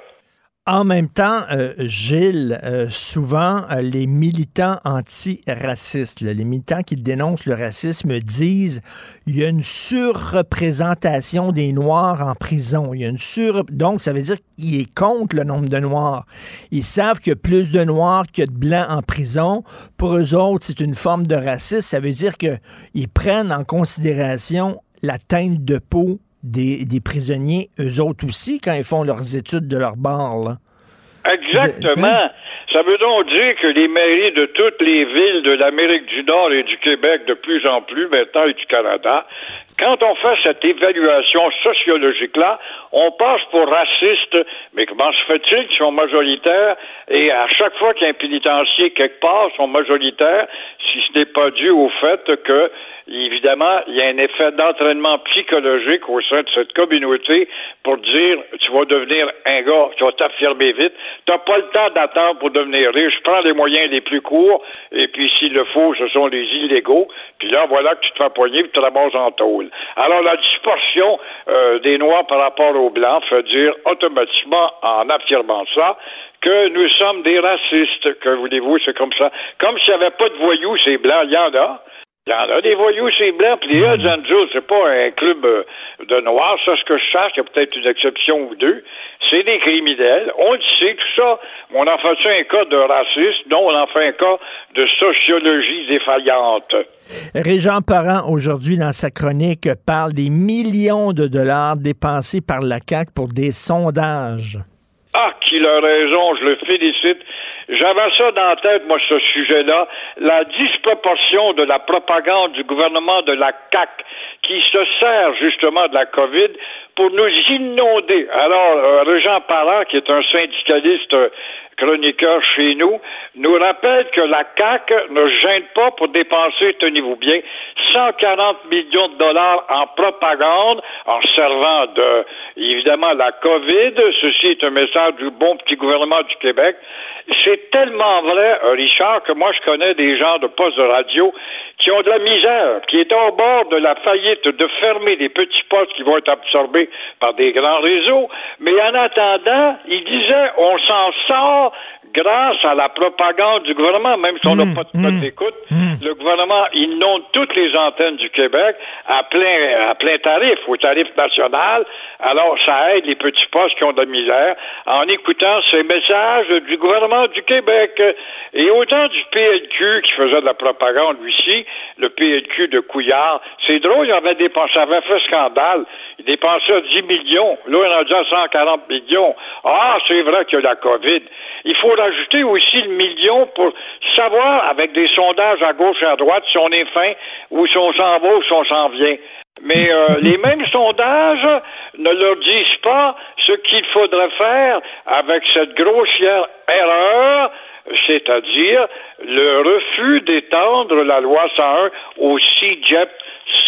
En même temps, euh, Gilles, euh, souvent, euh, les militants antiracistes, les militants qui dénoncent le racisme disent il y a une surreprésentation des Noirs en prison. Il y a une sur... Donc, ça veut dire qu'il est contre le nombre de Noirs. Ils savent qu'il plus de Noirs que de Blancs en prison. Pour eux autres, c'est une forme de racisme. Ça veut dire qu'ils prennent en considération la teinte de peau des, des, prisonniers, eux autres aussi, quand ils font leurs études de leur bar. Là. Exactement. Ça veut donc dire que les mairies de toutes les villes de l'Amérique du Nord et du Québec, de plus en plus maintenant, et du Canada, quand on fait cette évaluation sociologique-là, on passe pour raciste, mais comment se fait-il qu'ils sont majoritaires et à chaque fois qu'il y a un pénitencier quelque part, sont majoritaires, si ce n'est pas dû au fait que évidemment, il y a un effet d'entraînement psychologique au sein de cette communauté pour dire tu vas devenir un gars, tu vas t'affirmer vite. Tu n'as pas le temps d'attendre pour devenir riche. Prends les moyens les plus courts, et puis s'il le faut, ce sont les illégaux. Puis là, voilà que tu te fais poigner et tu te ramasses en tôle. Alors, la dispersion euh, des Noirs par rapport aux Blancs fait dire automatiquement, en affirmant ça, que nous sommes des racistes. Que voulez-vous, c'est comme ça. Comme s'il n'y avait pas de voyous, c'est blanc, il y en a. Il y en a des voyous chez Blanc, puis les Hells Angels, c'est pas un club euh, de noirs, ça, ce que je cherche, il y a peut-être une exception ou deux. C'est des criminels, on le sait, tout ça. On en fait un cas de racisme, non, on en fait un cas de sociologie défaillante. Régent Parent, aujourd'hui, dans sa chronique, parle des millions de dollars dépensés par la CAQ pour des sondages. Ah, qu'il a raison, je le félicite. J'avais ça dans la tête, moi, ce sujet-là. La disproportion de la propagande du gouvernement de la CAC qui se sert justement de la COVID pour nous inonder. Alors, euh, Régent Parent, qui est un syndicaliste euh, chroniqueur chez nous, nous rappelle que la CAC ne gêne pas pour dépenser, tenez-vous bien, 140 millions de dollars en propagande en servant de, évidemment, la COVID. Ceci est un message du bon petit gouvernement du Québec. C'est tellement vrai, euh, Richard, que moi je connais des gens de postes de radio qui ont de la misère, qui étaient au bord de la faillite de fermer des petits postes qui vont être absorbés par des grands réseaux. Mais en attendant, ils disaient, on s'en sort grâce à la propagande du gouvernement, même si on n'a mmh, pas de code mmh, d'écoute, mmh. le gouvernement inonde toutes les antennes du Québec à plein, à plein tarif, au tarif national. Alors, ça aide les petits postes qui ont de la misère en écoutant ces messages du gouvernement du Québec. Et autant du PLQ qui faisait de la propagande, lui-ci, le PLQ de Couillard, c'est drôle, il avait dépensé, ça avait fait scandale. Il dépensait 10 millions. Là, il en a déjà 140 millions. Ah, c'est vrai qu'il y a la COVID. Il faut rajouter aussi le million pour savoir, avec des sondages à gauche et à droite, si on est fin ou si on s'en va ou si on s'en vient. Mais euh, les mêmes sondages ne leur disent pas ce qu'il faudrait faire avec cette grossière erreur, c'est-à-dire le refus d'étendre la loi 101 au CIGEP.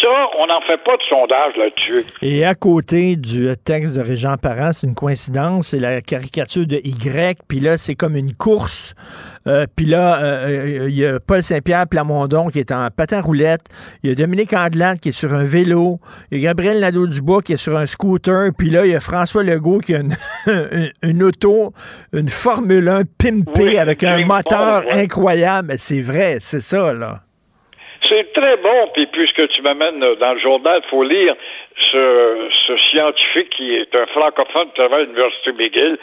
Ça, on n'en fait pas de sondage là-dessus. Et à côté du texte de Régent Parent, c'est une coïncidence, c'est la caricature de Y, puis là, c'est comme une course. Euh, puis là, euh, il y a Paul Saint-Pierre Plamondon qui est en patin roulette. Il y a Dominique Andelade qui est sur un vélo. Il y a Gabriel Nadeau-Dubois qui est sur un scooter. Puis là, il y a François Legault qui a une, une, une auto, une Formule 1 pimpée Oui, avec un moteur Bond, ouais. incroyable. C'est vrai, c'est ça, là. C'est très bon, puis puisque tu m'amènes dans le journal, il faut lire ce, ce scientifique qui est un francophone qui travaille à l'Université McGill,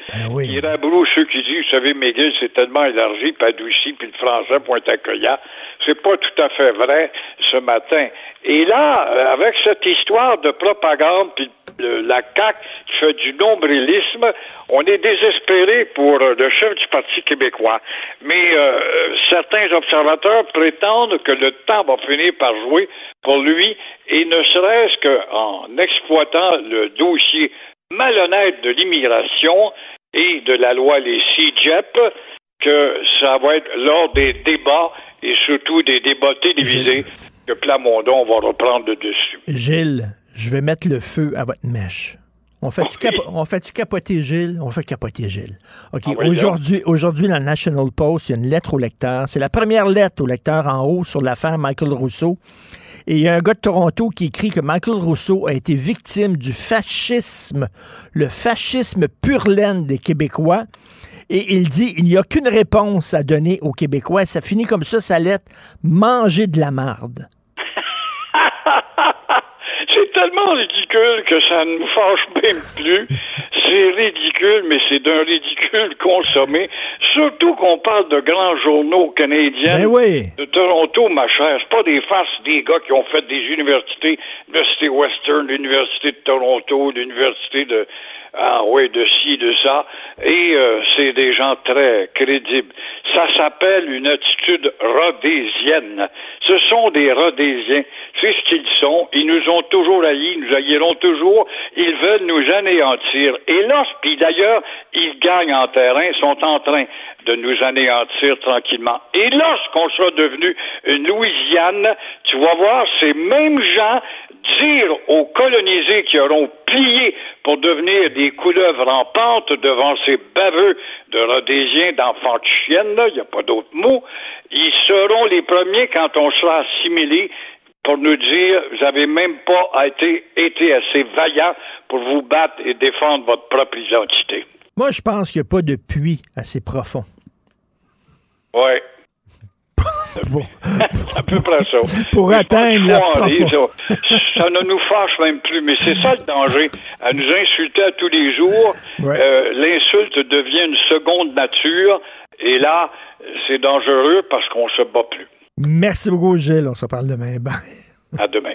qui rabroue ceux qui disent, vous savez, McGill, c'est tellement élargi, puis adouci, puis le français, point accueillant. C'est pas tout à fait vrai ce matin. Et là, euh, avec cette histoire de propagande, puis la CAQ qui fait du nombrilisme, on est désespéré pour euh, le chef du Parti québécois. Mais euh, certains observateurs prétendent que le temps va finir par jouer pour lui, et ne serait-ce qu'en exploitant le dossier malhonnête de l'immigration et de la loi les CIGEP, que ça va être lors des débats et surtout des débats télévisés que Plamondon va reprendre le dessus. Gilles, je vais mettre le feu à votre mèche. On fait-tu capo- on fait-tu capoter Gilles? On fait capoter Gilles. OK, Ah aujourd'hui, aujourd'hui, dans le National Post, il y a une lettre au lecteur. C'est la première lettre au lecteur en haut sur l'affaire Michael Rousseau. Et il y a un gars de Toronto qui écrit que Michael Rousseau a été victime du fascisme, le fascisme pur laine des Québécois. Et il dit il n'y a qu'une réponse à donner aux Québécois. Ça finit comme ça, sa lettre manger de la marde. C'est tellement ridicule que ça ne nous fâche même plus. C'est ridicule, mais c'est d'un ridicule consommé. Surtout qu'on parle de grands journaux canadiens. Ben oui. De Toronto, ma chère. C'est pas des farces des gars qui ont fait des universités, l'Université Western, l'Université de Toronto, l'Université de, ah oui, de ci, de ça. Et euh, c'est des gens très crédibles. Ça s'appelle une attitude rhodésienne. Ce sont des rhodésiens. C'est ce qu'ils sont. Ils nous ont toujours haïs, ils nous haïront toujours. Ils veulent nous anéantir. Et là, puis d'ailleurs, ils gagnent en terrain, sont en train de nous anéantir tranquillement. Et lorsqu'on sera devenu une Louisiane, tu vas voir ces mêmes gens dire aux colonisés qui auront plié pour devenir des couleuvres en pente devant ces baveux de Rhodésiens, d'enfants de chiennes, il n'y a pas d'autre mot, ils seront les premiers quand on sera assimilés pour nous dire, vous avez même pas été, été assez vaillant pour vous battre et défendre votre propre identité. Moi, je pense qu'il n'y a pas de puits assez profond. Ouais. à peu près ça. Pour atteindre la profondeur. ça, ça ne nous fâche même plus, mais c'est ça le danger. À nous insulter à tous les jours, Ouais. euh, l'insulte devient une seconde nature, et là, c'est dangereux parce qu'on se bat plus. Merci beaucoup, Gilles. On se parle demain. Bye. À demain.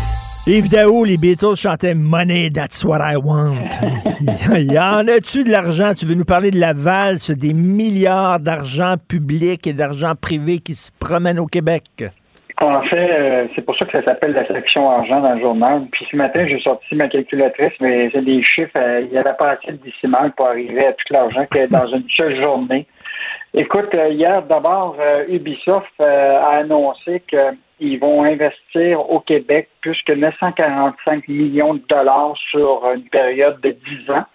Yves Daou, les Beatles chantaient Money, that's what I want. Y en a-tu de l'argent? Tu veux nous parler de la valse des milliards d'argent public et d'argent privé qui se promènent au Québec? En fait, euh, c'est pour ça que ça s'appelle la section argent dans le journal. Puis ce matin, j'ai sorti ma calculatrice, mais c'est des chiffres. euh, il n'y avait pas assez de décimales pour arriver à tout l'argent qu'il y a dans une seule journée. Écoute, euh, hier, d'abord, euh, Ubisoft euh, a annoncé qu'ils vont investir au Québec plus que 945 millions de dollars sur une période de 10 ans.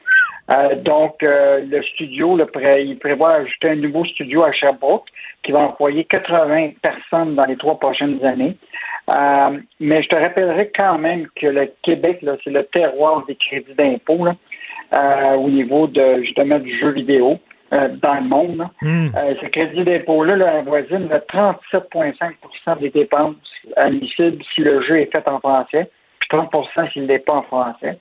Euh, donc, euh, le studio, le pré- il prévoit ajouter un nouveau studio à Sherbrooke qui va employer 80 personnes dans les trois prochaines années. Euh, mais je te rappellerai quand même que le Québec, c'est le terroir des crédits d'impôt au niveau de justement du jeu vidéo. Euh, dans le monde. Hmm. Euh, ce crédit d'impôt-là là, avoisine le 37,5% des dépenses admissibles si le jeu est fait en français, puis 30% s'il n'est pas en français.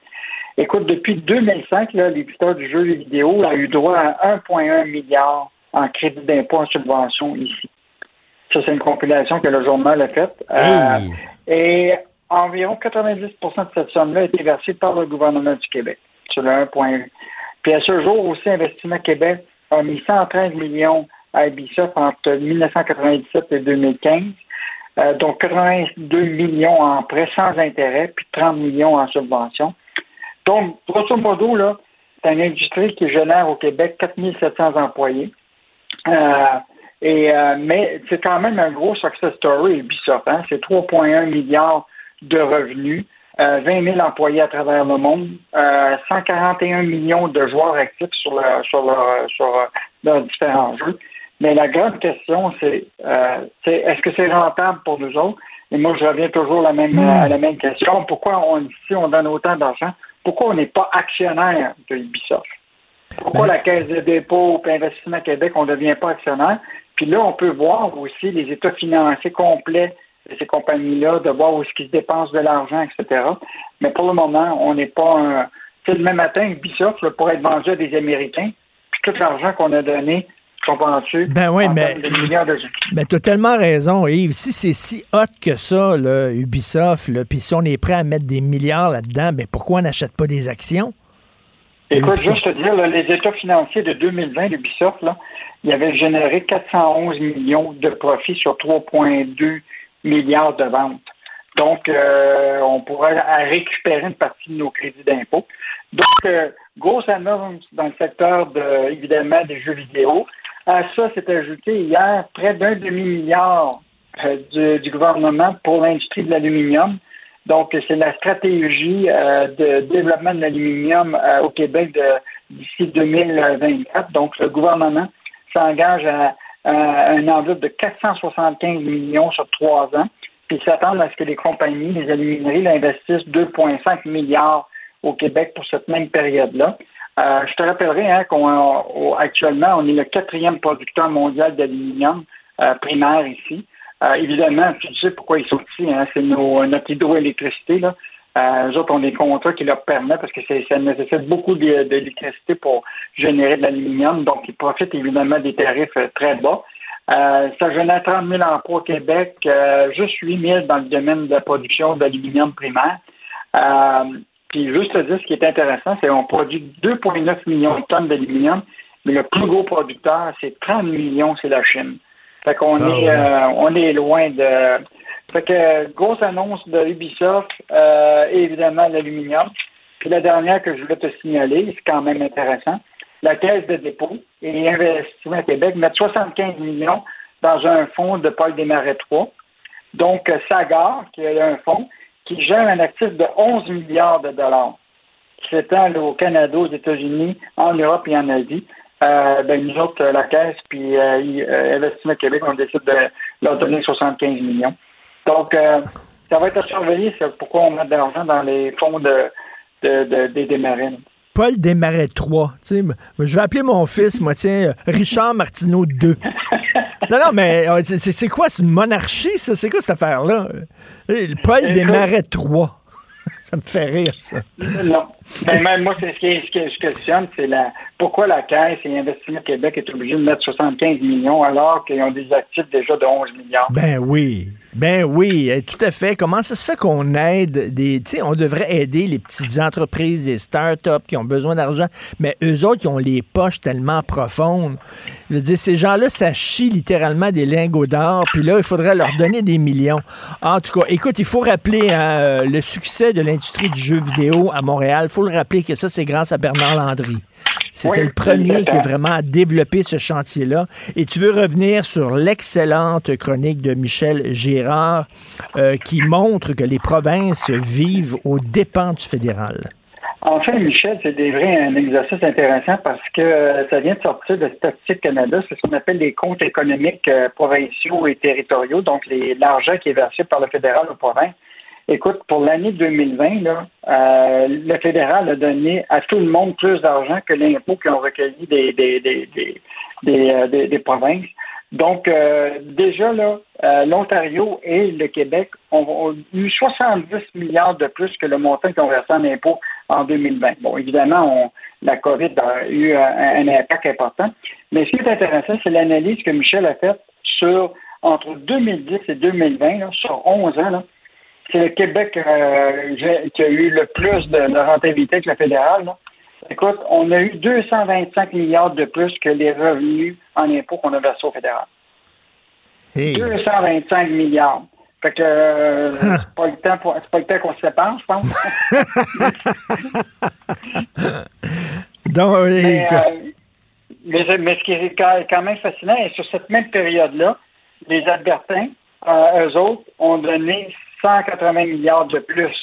Écoute, depuis 2005, là, l'éditeur du jeu vidéo a eu droit à 1,1 milliard en crédit d'impôt en subvention ici. Ça, c'est une compilation que le journal a faite. Euh, et environ 90% de cette somme-là a été versée par le gouvernement du Québec sur le 1,1. Puis à ce jour aussi, Investissement Québec a mis 113 millions à Ubisoft entre 1997 et 2015. Euh, donc 82 millions en prêts sans intérêt, puis 30 millions en subvention. Donc, grosso modo, là, c'est une industrie qui génère au Québec 4700 employés. Euh, et, euh, mais c'est quand même un gros success story, Ubisoft. Hein? C'est 3,1 milliards de revenus, euh, 20 000 employés à travers le monde, euh, 141 millions de joueurs actifs sur, le, sur, le, sur euh, leurs différents jeux. Mais la grande question, c'est euh, est-ce que c'est rentable pour nous autres? Et moi, je reviens toujours à la même, à la même question. Pourquoi on, ici, on donne autant d'argent? Pourquoi on n'est pas actionnaire de Ubisoft? Pourquoi la Caisse de dépôt et Investissement Québec, on ne devient pas actionnaire? Puis là, on peut voir aussi les états financiers complets ces compagnies-là, de voir où est-ce qu'ils dépensent de l'argent, etc. Mais pour le moment, on n'est pas un... Tu sais, demain matin, Ubisoft là, pourrait être vendu à des Américains, puis tout l'argent qu'on a donné, comprends-tu? Ben oui, mais, de mais tu as tellement raison, Yves. Si c'est si hot que ça, là, Ubisoft, puis si on est prêt à mettre des milliards là-dedans, ben pourquoi on n'achète pas des actions? Écoute, juste te dire, là, les états financiers de 2020 d'Ubisoft, là, il avait généré 411 millions de profits sur 3,2 milliards de ventes. Donc, euh, on pourrait récupérer une partie de nos crédits d'impôt. Donc, euh, grosse annonce dans le secteur, de, évidemment, des jeux vidéo. À ça, s'est ajouté hier près d'un demi-milliard euh, du, gouvernement pour l'industrie de l'aluminium. Donc, c'est la stratégie euh, de développement de l'aluminium euh, au Québec d'ici 2024. Donc, le gouvernement s'engage à, à une enveloppe de 475 millions sur trois ans, puis s'attendent à ce que les compagnies, les alumineries, investissent 2,5 milliards au Québec pour cette même période-là. Euh, je te rappellerai hein, qu'actuellement, on est le quatrième producteur mondial d'aluminium euh, primaire ici. Euh, évidemment, tu sais pourquoi ils sont ici, hein, c'est notre hydroélectricité. Là. Euh, autres ont des contrats qui leur permettent, parce que ça nécessite beaucoup de- d'électricité pour générer de l'aluminium, donc ils profitent évidemment des tarifs euh, très bas. Euh, ça génère 30 000 emplois au Québec, euh, juste 8 000 dans le domaine de la production d'aluminium primaire. Euh, puis juste te dire, ce qui est intéressant, c'est qu'on produit 2,9 millions de tonnes d'aluminium, mais le plus gros producteur, c'est 30 millions, c'est la Chine. Fait qu'on Ah est, ouais. euh, on est loin de. Fait que grosse annonce de Ubisoft euh, et évidemment l'aluminium. Puis la dernière que je voulais te signaler, c'est quand même intéressant. La Caisse de dépôt et Investissement Québec met 75 millions dans un fonds de Paul Desmarais III. Donc, euh, Sagar, qui a un fonds, qui gère un actif de 11 milliards de dollars, qui s'étend au Canada, aux États-Unis, en Europe et en Asie. Euh, ben, nous autres, euh, la Caisse puis euh, euh, Investissement Québec, on décide de leur donner 75 millions. Donc, euh, ça va être à surveiller, c'est pourquoi on met de l'argent dans les fonds de, de, de- des démarines. Paul Desmarais 3. Tu sais, moi, je vais appeler mon fils, moi, tiens, Richard Martineau 2. non, non, mais euh, c'est quoi? C'est une monarchie, ça? C'est quoi cette affaire-là? Paul Desmarais 3. ça me fait rire, ça. Non. Ben, même moi, c'est ce, que je questionne, c'est la pourquoi la Caisse et Investissement Québec est obligé de mettre 75 millions alors qu'ils ont des actifs déjà de 11 milliards. Ben oui. Ben oui, eh, tout à fait. Comment ça se fait qu'on aide des. Tu sais, on devrait aider les petites entreprises, les start-up qui ont besoin d'argent, mais eux autres, qui ont les poches tellement profondes. Je veux dire, ces gens-là, ça chie littéralement des lingots d'or, puis là, il faudrait leur donner des millions. En tout cas, écoute, il faut rappeler hein, euh, le succès de l'industrie du jeu vidéo à Montréal. Il faut le rappeler que ça, c'est grâce à Bernard Landry. C'était Oui, le premier qui a vraiment développé ce chantier-là. Et tu veux revenir sur l'excellente chronique de Michel Girard euh, qui montre que les provinces vivent aux dépens du fédéral. Enfin, Michel, c'est des vrais un exercice intéressant parce que euh, ça vient de sortir de Statistique Canada. C'est ce qu'on appelle les comptes économiques euh, provinciaux et territoriaux, donc l'argent qui est versé par le fédéral aux provinces. Écoute, pour l'année 2020, là, euh, le fédéral a donné à tout le monde plus d'argent que l'impôt qu'ils ont recueilli des, des, des, des, des, euh, provinces. Donc, euh, déjà, là, euh, l'Ontario et le Québec ont, eu 70 milliards de plus que le montant qu'ils ont versé en impôts en 2020. Bon, évidemment, on, la COVID a eu un, un impact important. Mais ce qui est intéressant, c'est l'analyse que Michel a faite sur entre 2010 et 2020, là, sur 11 ans, là, c'est le Québec euh, qui a eu le plus de, de rentabilité que le fédéral. là. Écoute, on a eu 225 milliards de plus que les revenus en impôts qu'on a versés au fédéral. 225 milliards. Fait que euh, c'est pas le temps pour- c'est pas le temps qu'on se sépare, je pense. Donc, mais, écoute, euh, mais- mais ce qui est quand quand même fascinant, et sur cette même période-là, les Albertains, euh, eux autres, ont donné 180 milliards de plus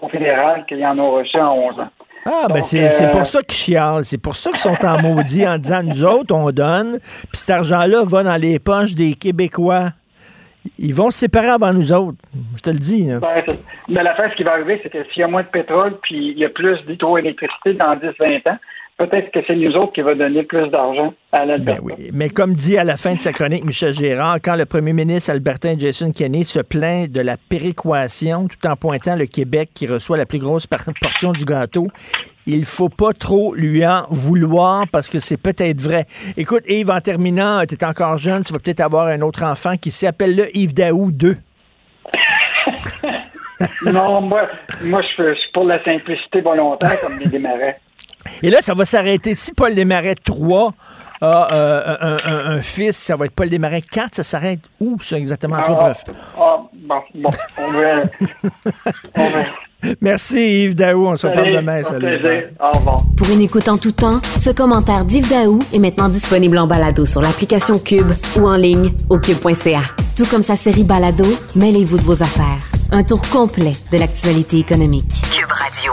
au fédéral qu'ils en ont reçu en 11 ans. Ah, ben Donc, c'est c'est euh, pour ça qu'ils chialent. C'est pour ça qu'ils sont en maudit en disant nous autres, on donne, puis cet argent-là va dans les poches des Québécois. Ils vont se séparer avant nous autres. Je te le dis. là. Ben, mais l'affaire, ce qui va arriver, c'est que s'il y a moins de pétrole, puis il y a plus d'hydroélectricité dans 10-20 ans, peut-être que c'est nous autres qui va donner plus d'argent à l'Alberta. Ben oui. Mais comme dit à la fin de sa chronique Michel Gérard, quand le premier ministre Albertin Jason Kenney se plaint de la péréquation tout en pointant le Québec qui reçoit la plus grosse portion du gâteau, il faut pas trop lui en vouloir parce que c'est peut-être vrai. Écoute, Yves, en terminant, tu es encore jeune, tu vas peut-être avoir un autre enfant qui s'appelle le Yves Daou 2. non, moi, moi je suis je suis pour la simplicité volontaire, comme les démarrais. Et là, ça va s'arrêter. Si Paul Desmarais 3 a euh, un, un- un fils, ça va être Paul Desmarais 4, ça s'arrête où, ça, exactement? Ah, bref. ah, bon, bon, on verra. On verra. Merci Yves Daou, on se reparle demain. Salut. plaisir. Au revoir. Pour une écoute en tout temps, ce commentaire d'Yves Daou est maintenant disponible en balado sur l'application Cube ou en ligne au cube.ca. Tout comme sa série Balado, mêlez-vous de vos affaires. Un tour complet de l'actualité économique. Cube Radio.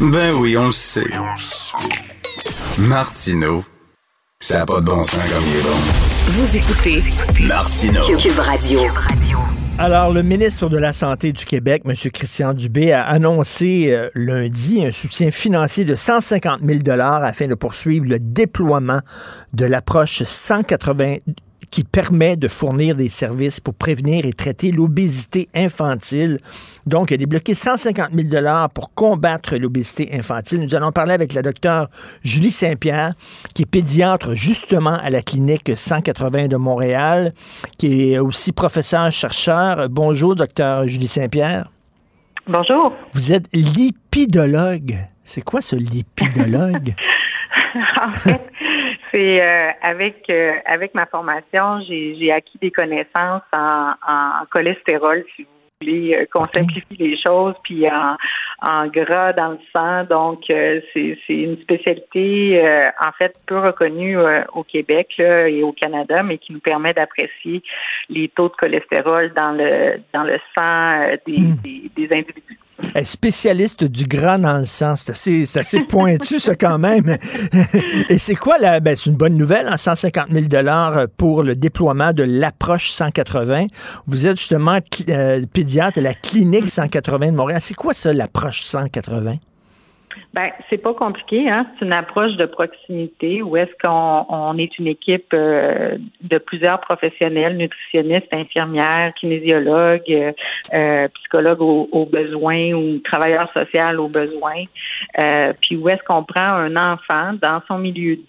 Ben oui, on le sait. Martineau, ça n'a pas de bon sens comme il est bon. Vous écoutez Martineau. Cube Radio. Alors, le ministre de la Santé du Québec, M. Christian Dubé, a annoncé euh, lundi un soutien financier de 150 000 afin de poursuivre le déploiement de l'approche 180 qui permet de fournir des services pour prévenir et traiter l'obésité infantile. Donc, il a débloqué 150 000 pour combattre l'obésité infantile. Nous allons parler avec la docteure Julie Saint-Pierre, qui est pédiatre justement à la clinique 180 de Montréal, qui est aussi professeur-chercheur. Bonjour, docteur Julie Saint-Pierre. Bonjour. Vous êtes lipidologue. C'est quoi ce lipidologue? en fait, c'est euh, avec euh, avec ma formation, j'ai j'ai acquis des connaissances en, en cholestérol, si vous voulez, euh, qu'on simplifie les choses, puis en, en gras dans le sang. Donc, euh, c'est une spécialité euh, en fait peu reconnue euh, au Québec là, et au Canada, mais qui nous permet d'apprécier les taux de cholestérol dans le dans le sang euh, des, des, des individus. Elle est spécialiste du gras dans le sang. C'est assez, assez pointu, ça, quand même. Et c'est quoi la. Ben, c'est une bonne nouvelle, hein, 150 000 pour le déploiement de l'approche 180. Vous êtes justement pédiatre à la clinique 180 de Montréal. C'est quoi ça, l'approche 180? Ben, c'est pas compliqué, hein. C'est une approche de proximité où est-ce qu'on on est une équipe euh, de plusieurs professionnels, nutritionnistes, infirmières, kinésiologues, euh, euh, psychologues aux, besoins ou travailleurs sociaux aux besoins. Puis où est-ce qu'on prend un enfant dans son milieu de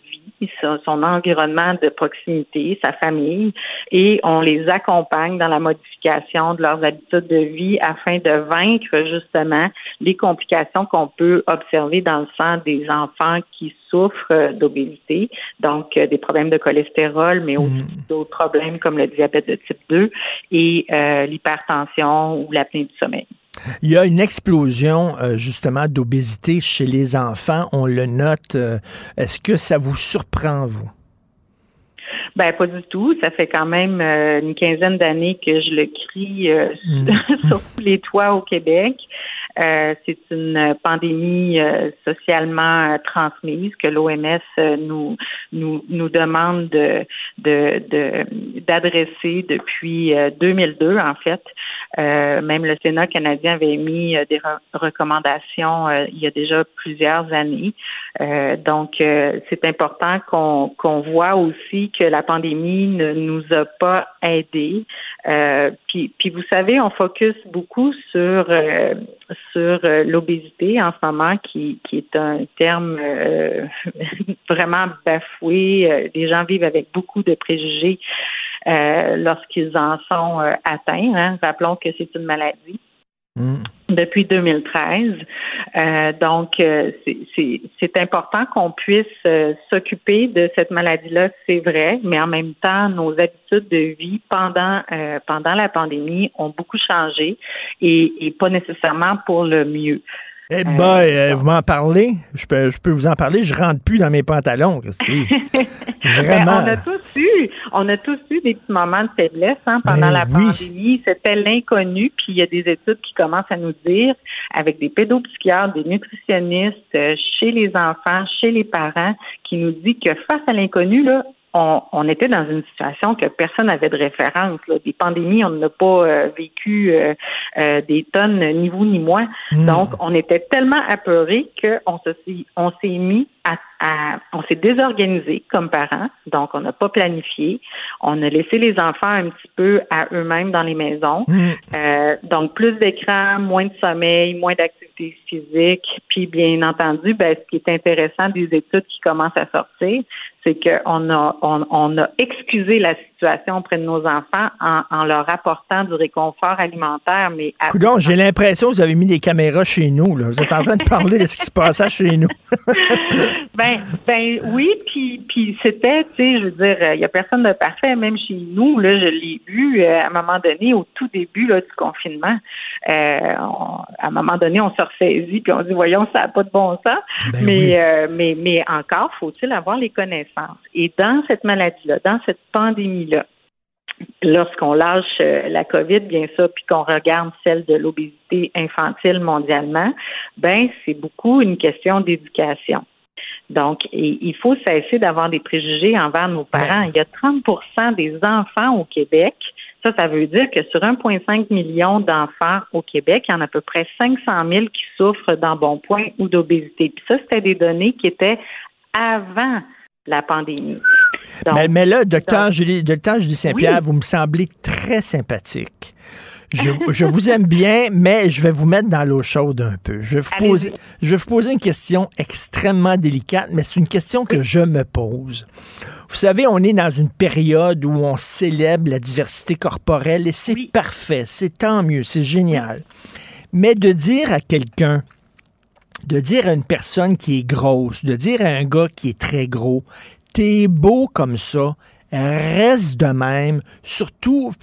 son, son environnement de proximité, sa famille, et on les accompagne dans la modification de leurs habitudes de vie afin de vaincre justement les complications qu'on peut observer dans le sang des enfants qui souffrent d'obésité, donc euh, des problèmes de cholestérol, mais aussi d'autres problèmes comme le diabète de type 2 et euh, l'hypertension ou l'apnée du sommeil. Il y a une explosion euh, justement d'obésité chez les enfants, on le note. Euh, Est-ce que ça vous surprend, vous? Ben pas du tout. Ça fait quand même euh, une quinzaine d'années que je le crie euh, sur tous les toits au Québec. C'est une pandémie socialement transmise que l'OMS nous, nous nous demande de de- de- d'adresser depuis euh, 2002 en fait. Euh, même le Sénat canadien avait émis euh, des re- recommandations euh, il y a déjà plusieurs années. Euh, donc, euh, c'est important qu'on qu'on voit aussi que la pandémie ne nous a pas aidés. Puis, puis, vous savez, on focus beaucoup sur sur l'obésité en ce moment, qui, qui est un terme vraiment bafoué. Les gens vivent avec beaucoup de préjugés euh, lorsqu'ils en sont euh, atteints. hein. Rappelons que c'est une maladie depuis 2013. Euh, donc, euh, c'est- important qu'on puisse s'occuper de cette maladie-là, c'est vrai, mais en même temps, nos habitudes de vie pendant euh, pendant la pandémie ont beaucoup changé et, et pas nécessairement pour le mieux. Eh ben, euh, vous m'en parlez? Je peux, je peux vous en parler. Je rentre plus dans mes pantalons, Christy. Vraiment. Ben, on a tous eu, on a tous eu des petits moments de faiblesse hein, pendant Ben la oui. pandémie. C'était l'inconnu. Puis il y a des études qui commencent à nous dire, avec des pédopsychiatres, des nutritionnistes, euh, chez les enfants, chez les parents, qui nous dit que face à l'inconnu, là, on, on était dans une situation que personne n'avait de référence. Là. Des pandémies, on n'a pas euh, vécu euh, euh, des tonnes, ni vous ni moi. Donc, on était tellement apeurés qu'on on s'est mis à, à- on s'est désorganisé comme parents. Donc, on n'a pas planifié. On a laissé les enfants un petit peu à eux-mêmes dans les maisons. Euh, donc, plus d'écran, moins de sommeil, moins d'activité physique. Puis, bien entendu, ben, ce qui est intéressant des études qui commencent à sortir, c'est qu'on a, on, on a excusé la situation auprès de nos enfants en, en leur apportant du réconfort alimentaire, mais Coudon, j'ai l'impression que vous avez mis des caméras chez nous. Là. Vous êtes en train de parler de ce qui se passait chez nous. Ben, ben oui, puis puis c'était, tu sais, je veux dire, il y a personne de parfait, même chez nous, là, je l'ai vu euh, à un moment donné, au tout début là, du confinement. Euh, on- à un moment donné, on se ressaisit, puis on dit, voyons, ça n'a pas de bon sens. Ben mais, oui. euh, mais, mais encore, faut-il avoir les connaissances. Et dans cette maladie-là, dans cette pandémie-là, lorsqu'on lâche euh, la COVID, bien ça, puis qu'on regarde celle de l'obésité infantile mondialement, ben c'est beaucoup une question d'éducation. Donc, il faut cesser d'avoir des préjugés envers nos parents. Il y a 30% des enfants au Québec. Ça, ça veut dire que sur 1,5 million d'enfants au Québec, il y en a à peu près 500 000 qui souffrent d'embonpoint ou d'obésité. Puis ça, c'était des données qui étaient avant la pandémie. Donc, mais, mais là, docteur Julie, docteur Julie Saint-Pierre, Oui. vous me semblez très sympathique. Je, je vous aime bien, mais je vais vous mettre dans l'eau chaude un peu. Je vais, vous poser, je vais vous poser une question extrêmement délicate, mais c'est une question que je me pose. Vous savez, on est dans une période où on célèbre la diversité corporelle et c'est parfait, c'est tant mieux, c'est génial. Mais de dire à quelqu'un, de dire à une personne qui est grosse, de dire à un gars qui est très gros, t'es beau comme ça, reste de même, surtout,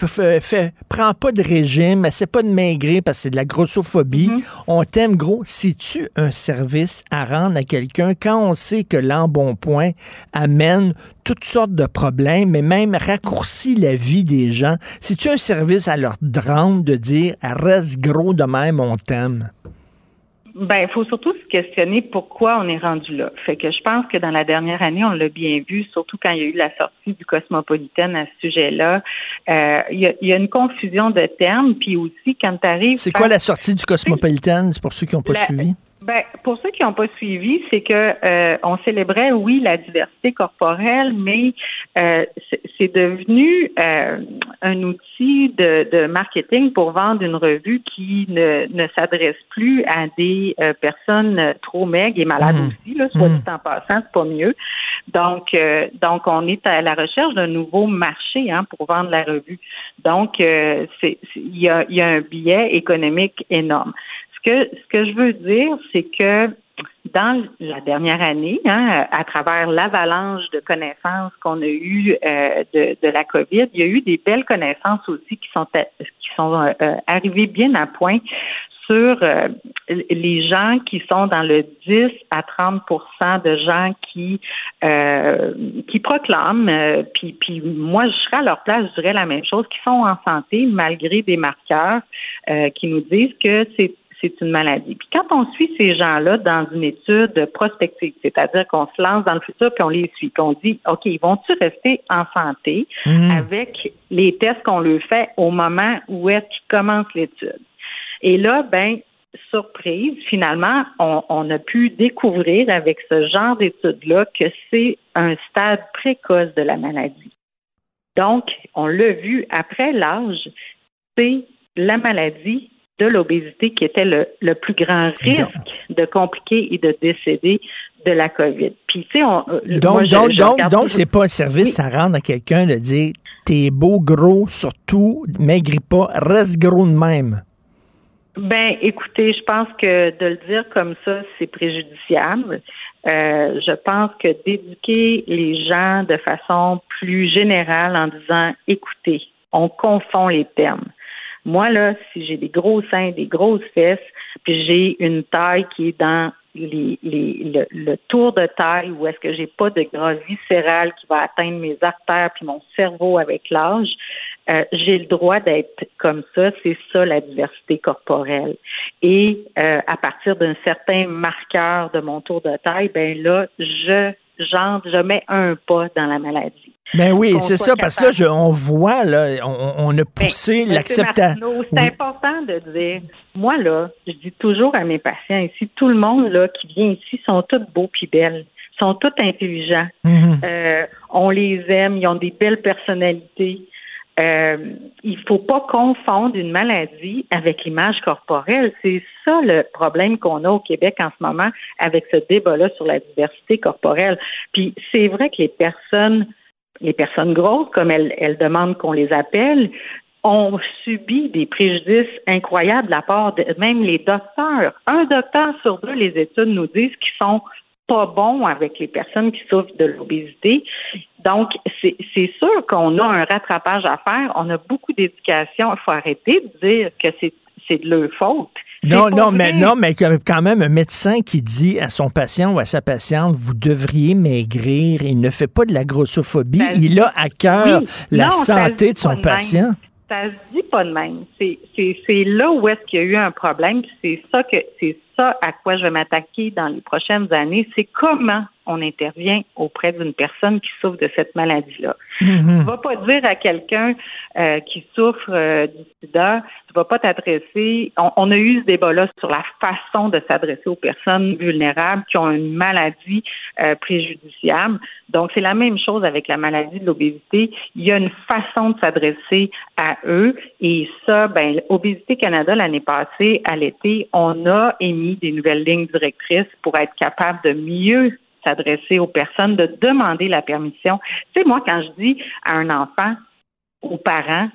prends pas de régime, essaie pas de maigrir parce que c'est de la grossophobie, on t'aime gros. C'est-tu un service à rendre à quelqu'un quand on sait que l'embonpoint amène toutes sortes de problèmes, mais même raccourcit la vie des gens? C'est-tu un service à leur rendre de dire reste gros de même, on t'aime? Ben, il faut surtout se questionner pourquoi on est rendu là. Fait que je pense que dans la dernière année, on l'a bien vu, surtout quand il y a eu la sortie du Cosmopolitan à ce sujet-là. Euh, il, y a, il y a une confusion de termes, puis aussi quand tu arrives. C'est quoi la sortie du Cosmopolitan? C'est pour ceux qui n'ont pas La- suivi. Ben, pour ceux qui n'ont pas suivi, c'est que euh, on célébrait, oui, la diversité corporelle, mais euh, c'est- devenu euh, un outil de, de marketing pour vendre une revue qui ne, ne s'adresse plus à des euh, personnes euh, trop maigres et malades Mhm. aussi, là, soit Mhm. dit en passant, c'est pas mieux. Donc, euh, donc on est à la recherche d'un nouveau marché hein, pour vendre la revue. Donc, euh, il y a, y a un biais économique énorme. Ce que ce que je veux dire, c'est que dans la dernière année, hein, à travers l'avalanche de connaissances qu'on a eues euh, de, de la COVID, il y a eu des belles connaissances aussi qui sont qui sont euh, euh, arrivées bien à point sur euh, les gens qui sont dans le 10 à 30% de gens qui euh, qui proclament, euh, puis, puis moi je serais à leur place, je dirais la même chose, qui sont en santé malgré des marqueurs euh, qui nous disent que c'est c'est une maladie. Puis quand on suit ces gens-là dans une étude prospective, c'est-à-dire qu'on se lance dans le futur puis on les suit, qu'on dit, OK, ils vont-tu rester en santé Mhm. avec les tests qu'on leur fait au moment où est-ce qu'ils commencent l'étude? Et là, ben, surprise, finalement, on, on a pu découvrir avec ce genre d'études-là que c'est un stade précoce de la maladie. Donc, on l'a vu après l'âge, c'est la maladie de l'obésité qui était le, le plus grand risque de compliquer et de décéder de la COVID. Puis, tu sais, on. euh, Donc, moi, je- donc, je donc, regarde donc, toujours- c'est pas un service à rendre à quelqu'un de dire t'es beau, gros, surtout, maigris pas, reste gros de même. Ben, écoutez, je pense que de le dire comme ça, c'est préjudiciable. Euh, je pense que d'éduquer les gens de façon plus générale en disant, écoutez, on confond les termes. Moi, là, si j'ai des gros seins, des grosses fesses, puis j'ai une taille qui est dans les, les, le, le tour de taille où est-ce que j'ai pas de gras viscéral qui va atteindre mes artères puis mon cerveau avec l'âge, euh, j'ai le droit d'être comme ça. C'est ça la diversité corporelle. Et euh, à partir d'un certain marqueur de mon tour de taille, ben là, je je mets un pas dans la maladie. Ben oui, c'est ça, parce que là, je- on voit, là, on, on a poussé Monsieur l'acceptation. C'est important de dire, moi là, je dis toujours à mes patients ici, tout le monde là qui vient ici sont tous beaux puis belles, sont tous intelligents. Mhm. Euh, on les aime, ils ont des belles personnalités. Euh, il faut pas confondre une maladie avec l'image corporelle. C'est ça le problème qu'on a au Québec en ce moment avec ce débat-là sur la diversité corporelle. Puis c'est vrai que les personnes, les personnes grosses, comme elles, elles demandent qu'on les appelle, ont subi des préjudices incroyables de la part de même les docteurs. Un docteur sur deux, les études nous disent qu'ils sont pas bons avec les personnes qui souffrent de l'obésité. Donc, c'est sûr qu'on a un rattrapage à faire. On a beaucoup d'éducation. Il faut arrêter de dire que c'est de leur faute. Non, non, mais non, mais qu'il y a quand même un médecin qui dit à son patient ou à sa patiente, vous devriez maigrir. Il ne fait pas de la grossophobie. il a à cœur Oui. la Non, santé de son patient. Ça se dit pas de même. C'est là où est-ce qu'il y a eu un problème. puis C'est ça que c'est ça à quoi je vais m'attaquer dans les prochaines années. C'est comment on intervient auprès d'une personne qui souffre de cette maladie-là. Mhm. Tu vas pas dire à quelqu'un euh, qui souffre euh, du sida, tu vas pas t'adresser. On, on a eu ce débat-là sur la façon de s'adresser aux personnes vulnérables qui ont une maladie euh, préjudiciable. Donc, c'est la même chose avec la maladie de l'obésité. Il y a une façon de s'adresser à eux. Et ça, ben, Obésité Canada, l'année passée, à l'été, on a émis des nouvelles lignes directrices pour être capable de mieux s'adresser aux personnes, de demander la permission. Tu sais, moi, quand je dis à un enfant, aux parents,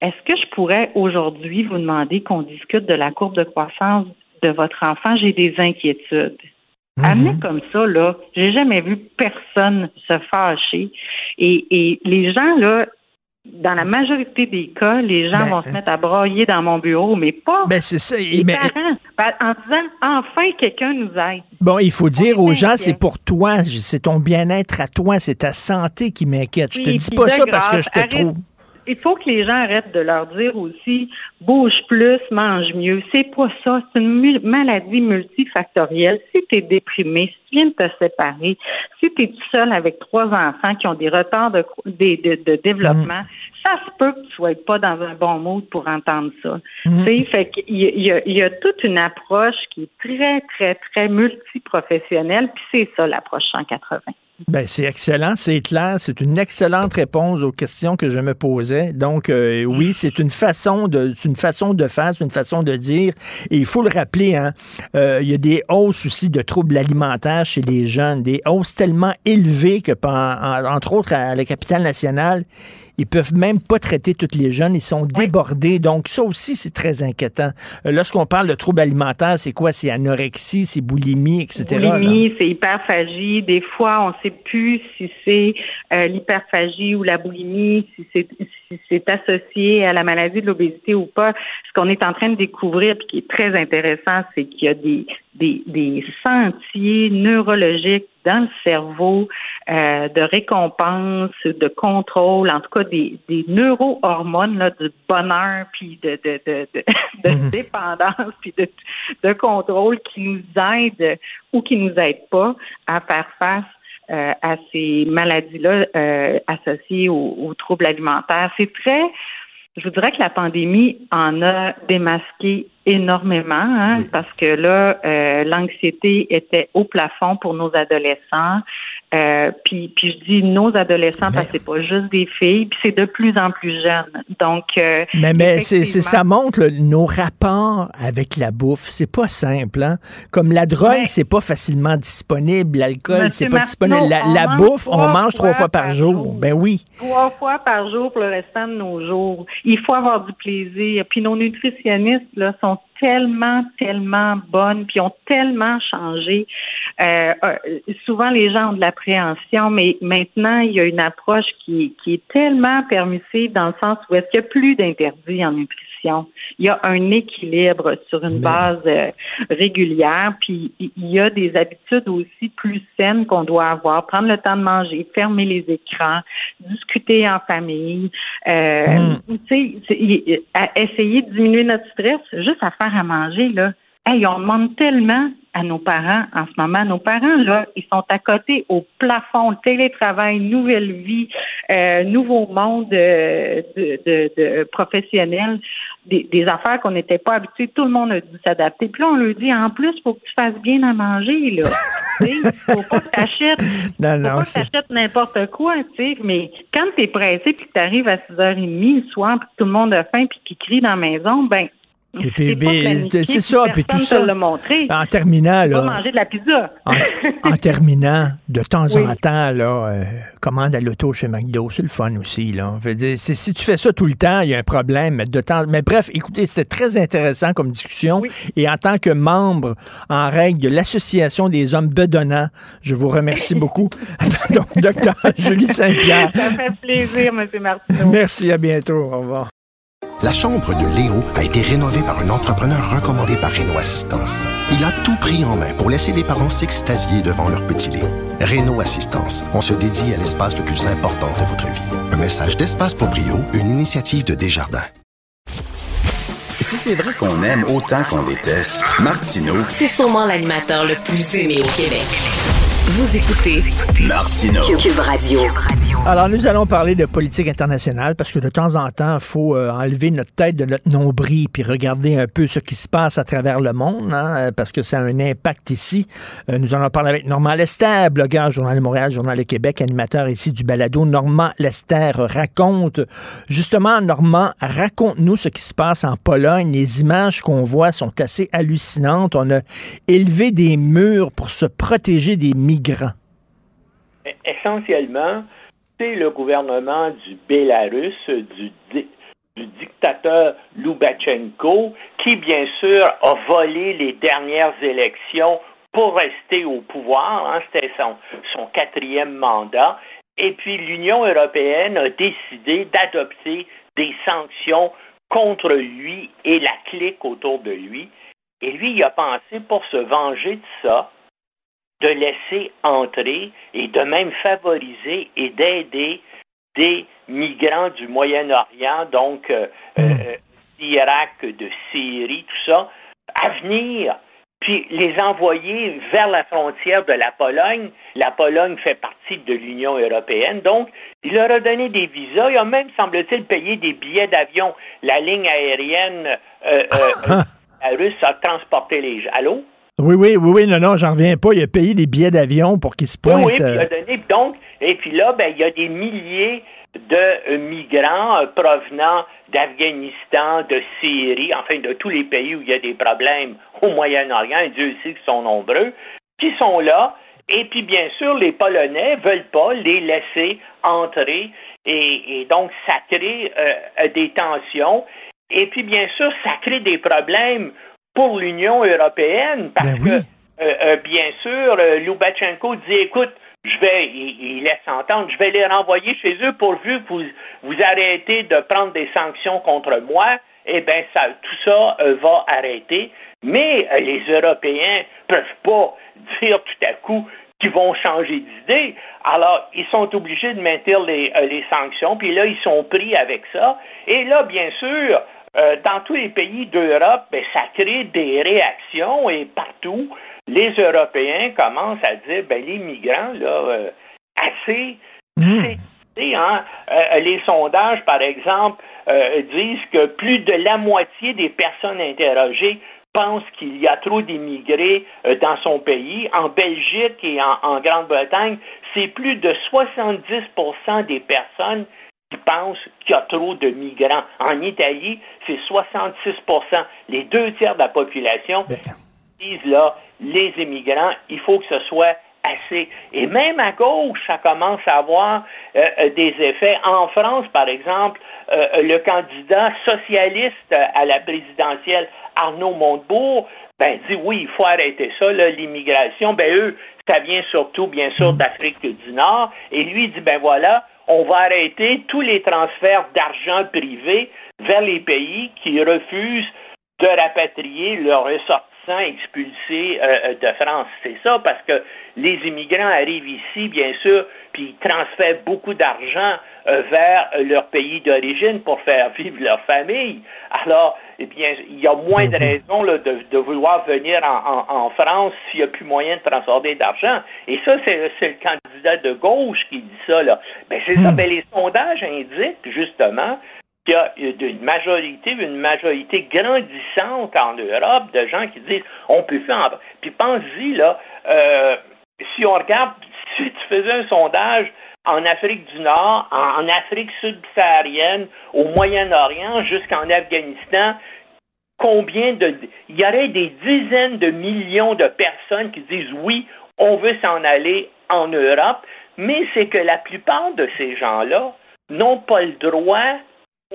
est-ce que je pourrais aujourd'hui vous demander qu'on discute de la courbe de croissance de votre enfant? J'ai des inquiétudes. Amener comme ça, là, j'ai jamais vu personne se fâcher. Et, et les gens, là, dans la majorité des cas, les gens Ben, vont se mettre à brailler dans mon bureau, mais pas Ben, c'est ça. les Mais- parents. Ben, en disant, enfin, quelqu'un nous aide. Bon, il faut dire aux gens, c'est pour toi, c'est ton bien-être à toi, c'est ta santé qui m'inquiète. Je te Oui, dis pas ça parce que je te trouve. Il faut que les gens arrêtent de leur dire aussi bouge plus, mange mieux. C'est pas ça. C'est une mu- maladie multifactorielle. Si tu es déprimé, si tu viens de te séparer, si tu es tout seul avec trois enfants qui ont des retards de, des- de, de développement, ça se peut que tu sois pas dans un bon mood pour entendre ça. Sais, fait il y a, il y a toute une approche qui est très, très, très multiprofessionnelle, puis c'est ça l'approche 180. Ben, c'est excellent, c'est clair, c'est une excellente réponse aux questions que je me posais. Donc, euh, oui, c'est une façon de, une façon de faire, c'est une façon de dire. Et il faut le rappeler, hein, euh, il y a des hausses aussi de troubles alimentaires chez les jeunes, des hausses tellement élevées que, en- entre autres, à la capitale nationale, ils peuvent même pas traiter toutes les jeunes, ils sont débordés. Donc, ça aussi, c'est très inquiétant. Euh, Lorsqu'on parle de troubles alimentaires, c'est quoi? C'est anorexie, c'est boulimie, etc. Boulimie, c'est hyperphagie. Des fois, on ne sait plus si c'est euh, l'hyperphagie ou la boulimie, si c'est si c'est associé à la maladie de l'obésité ou pas. Ce qu'on est en train de découvrir, puis qui est très intéressant, c'est qu'il y a des, des, des sentiers neurologiques dans le cerveau euh, de récompense, de contrôle, en tout cas des, des neurohormones là, du bonheur, puis de, de, de, de, de dépendance, puis de, de contrôle qui nous aident ou qui nous aident pas à faire face euh, à ces maladies-là euh, associées aux, aux troubles alimentaires. C'est très, je vous dirais que la pandémie en a démasqué énormément, hein, parce que là, euh, l'anxiété était au plafond pour nos adolescents. Euh, puis, puis je dis nos adolescents parce que c'est pas juste des filles, puis c'est de plus en plus jeune. Donc, euh, Mais, mais c'est, ça montre là, nos rapports avec la bouffe. C'est pas simple. Hein? Comme la drogue, c'est pas facilement disponible. L'alcool, c'est pas disponible. La, la bouffe, on mange trois fois fois par par jour. jour. Ben oui. trois fois par jour pour le restant de nos jours. Il faut avoir du plaisir. Puis nos nutritionnistes là sont tellement, tellement bonnes, puis ont tellement changé. Euh, euh, souvent, les gens ont de l'appréhension, mais maintenant, il y a une approche qui, qui est tellement permissive dans le sens où est-ce qu'il n'y a plus d'interdits en nutrition. Il y a un équilibre sur une base euh, régulière, puis il y a des habitudes aussi plus saines qu'on doit avoir. Prendre le temps de manger, fermer les écrans, discuter en famille, euh, tu sais, essayer de diminuer notre stress, juste à faire à manger, là. Hey, on demande tellement à nos parents en ce moment. Nos parents, là, ils sont à côté au plafond, télétravail, nouvelle vie, euh, nouveau monde euh, de, de, de professionnels, des, des affaires qu'on n'était pas habitués. Tout le monde a dû s'adapter. Puis là, on leur dit, en plus, faut que tu fasses bien à manger, là. Faut pas que t'achètes Non, faut non, pas que t'achètes n'importe quoi, tu sais, mais quand t'es pressé puis que t'arrives à 6h30 le soir puis que tout le monde a faim puis qu'il crie dans la maison, ben c'est ça, puis tout ça. te l'a montré. En terminant, là. manger de la pizza. En, en terminant, de temps Oui. en temps, là, euh, commande à l'auto chez McDo, c'est le fun aussi, là. Je veux dire, c'est- si tu fais ça tout le temps, il y a un problème. Mais, de temps, mais bref, écoutez, c'était très intéressant comme discussion. Et en tant que membre en règle de l'Association des hommes bedonnants, je vous remercie beaucoup. Donc, docteur Julie Saint-Pierre, Ça fait plaisir, M. Martineau. merci, à bientôt. Au revoir. La chambre de Léo a été rénovée par un entrepreneur recommandé par Renault Assistance. Il a tout pris en main pour laisser les parents s'extasier devant leur petit Léo. Renault Assistance, on se dédie à l'espace le plus important de votre vie. Un message d'Espace pour Brio, une initiative de Desjardins. Si c'est vrai qu'on aime autant qu'on déteste, Martineau, C'est sûrement l'animateur le plus aimé au Québec. Vous écoutez Martineau. Cube Radio. Alors, nous allons parler de politique internationale parce que de temps en temps, il faut euh, enlever notre tête de notre nombril puis regarder un peu ce qui se passe à travers le monde hein, euh, parce que ça a un impact ici. Euh, nous allons parler avec Normand Lester, blogueur, Journal de Montréal, Journal de Québec, animateur ici du balado. Normand Lester raconte, justement, Normand, raconte-nous ce qui se passe en Pologne. Les images qu'on voit sont assez hallucinantes. On a élevé des murs pour se protéger des migrants. Essentiellement, c'est le gouvernement du Bélarus, du, di- du dictateur Loubachenko, qui, bien sûr, a volé les dernières élections pour rester au pouvoir. hein. C'était son, son quatrième mandat. Et puis, l'Union européenne a décidé d'adopter des sanctions contre lui et la clique autour de lui. Et lui, il a pensé, pour se venger de ça, de laisser entrer et de même favoriser et d'aider des migrants du Moyen-Orient, donc euh, euh, d'Irak, de Syrie, tout ça, à venir, puis les envoyer vers la frontière de la Pologne. La Pologne fait partie de l'Union européenne, donc il leur a donné des visas. Il a même, semble-t-il, payé des billets d'avion. La ligne aérienne euh, la russe a transporté les gens. Allô? Oui, oui, oui, oui, non, non, j'en reviens pas. Il a payé des billets d'avion pour qu'ils se Oui, pointent. oui, puis il euh, a donné donc, et puis là, ben, il y a des milliers de euh, migrants euh, provenant d'Afghanistan, de Syrie, enfin de tous les pays où il y a des problèmes au Moyen-Orient, et Dieu sait qu'ils sont nombreux, qui sont là, et puis bien sûr, les Polonais veulent pas les laisser entrer, et, et donc ça crée euh, des tensions, et puis bien sûr, ça crée des problèmes pour l'Union européenne, parce que euh, euh, bien sûr, euh, Loubachenko dit écoute, je vais, il, il laisse entendre, je vais les renvoyer chez eux pourvu que vous, vous arrêtez de prendre des sanctions contre moi. Eh bien, ça, tout ça euh, va arrêter. Mais euh, les Européens peuvent pas dire tout à coup qu'ils vont changer d'idée. Alors, ils sont obligés de maintenir les, euh, les sanctions, puis là, ils sont pris avec ça. Et là, bien sûr, euh, dans tous les pays d'Europe, ben, ça crée des réactions et partout, les Européens commencent à dire, ben, les migrants, là, euh, assez, c'est, hein, euh, les sondages, par exemple, euh, disent que plus de la moitié des personnes interrogées pensent qu'il y a trop d'immigrés euh, dans son pays. En Belgique et en, en Grande-Bretagne, c'est plus de 70% des personnes qui pensent qu'il y a trop de migrants. En Italie, c'est 66% Les deux tiers de la population disent là, les immigrants, il faut que ce soit assez. Et même à gauche, ça commence à avoir euh, euh, des effets. En France, par exemple, euh, le candidat socialiste à la présidentielle, Arnaud Montebourg, ben, dit oui, il faut arrêter ça, l'immigration. Ben, eux, ça vient surtout, bien sûr, d'Afrique du Nord. Et lui dit, ben voilà, on va arrêter tous les transferts d'argent privé vers les pays qui refusent de rapatrier leurs ressortissants expulsés euh, de France. C'est ça, parce que les immigrants arrivent ici, bien sûr, puis ils transfèrent beaucoup d'argent euh, vers leur pays d'origine pour faire vivre leur famille. Alors, eh bien, il y a moins de raisons là, de, de vouloir venir en, en- en France s'il n'y a plus moyen de transformer d'argent. Et ça, c'est le candidat de gauche qui dit ça. Là. Ben, c'est ça. Ben, les sondages indiquent justement qu'il y a une majorité, une majorité grandissante en Europe de gens qui disent on peut faire. Puis pense-y, là, euh, si on regarde, si tu faisais un sondage en Afrique du Nord, en, en Afrique subsaharienne, au Moyen-Orient, jusqu'en Afghanistan, combien de. Il y aurait des dizaines de millions de personnes qui disent oui, on veut s'en aller en Europe, mais c'est que la plupart de ces gens-là n'ont pas le droit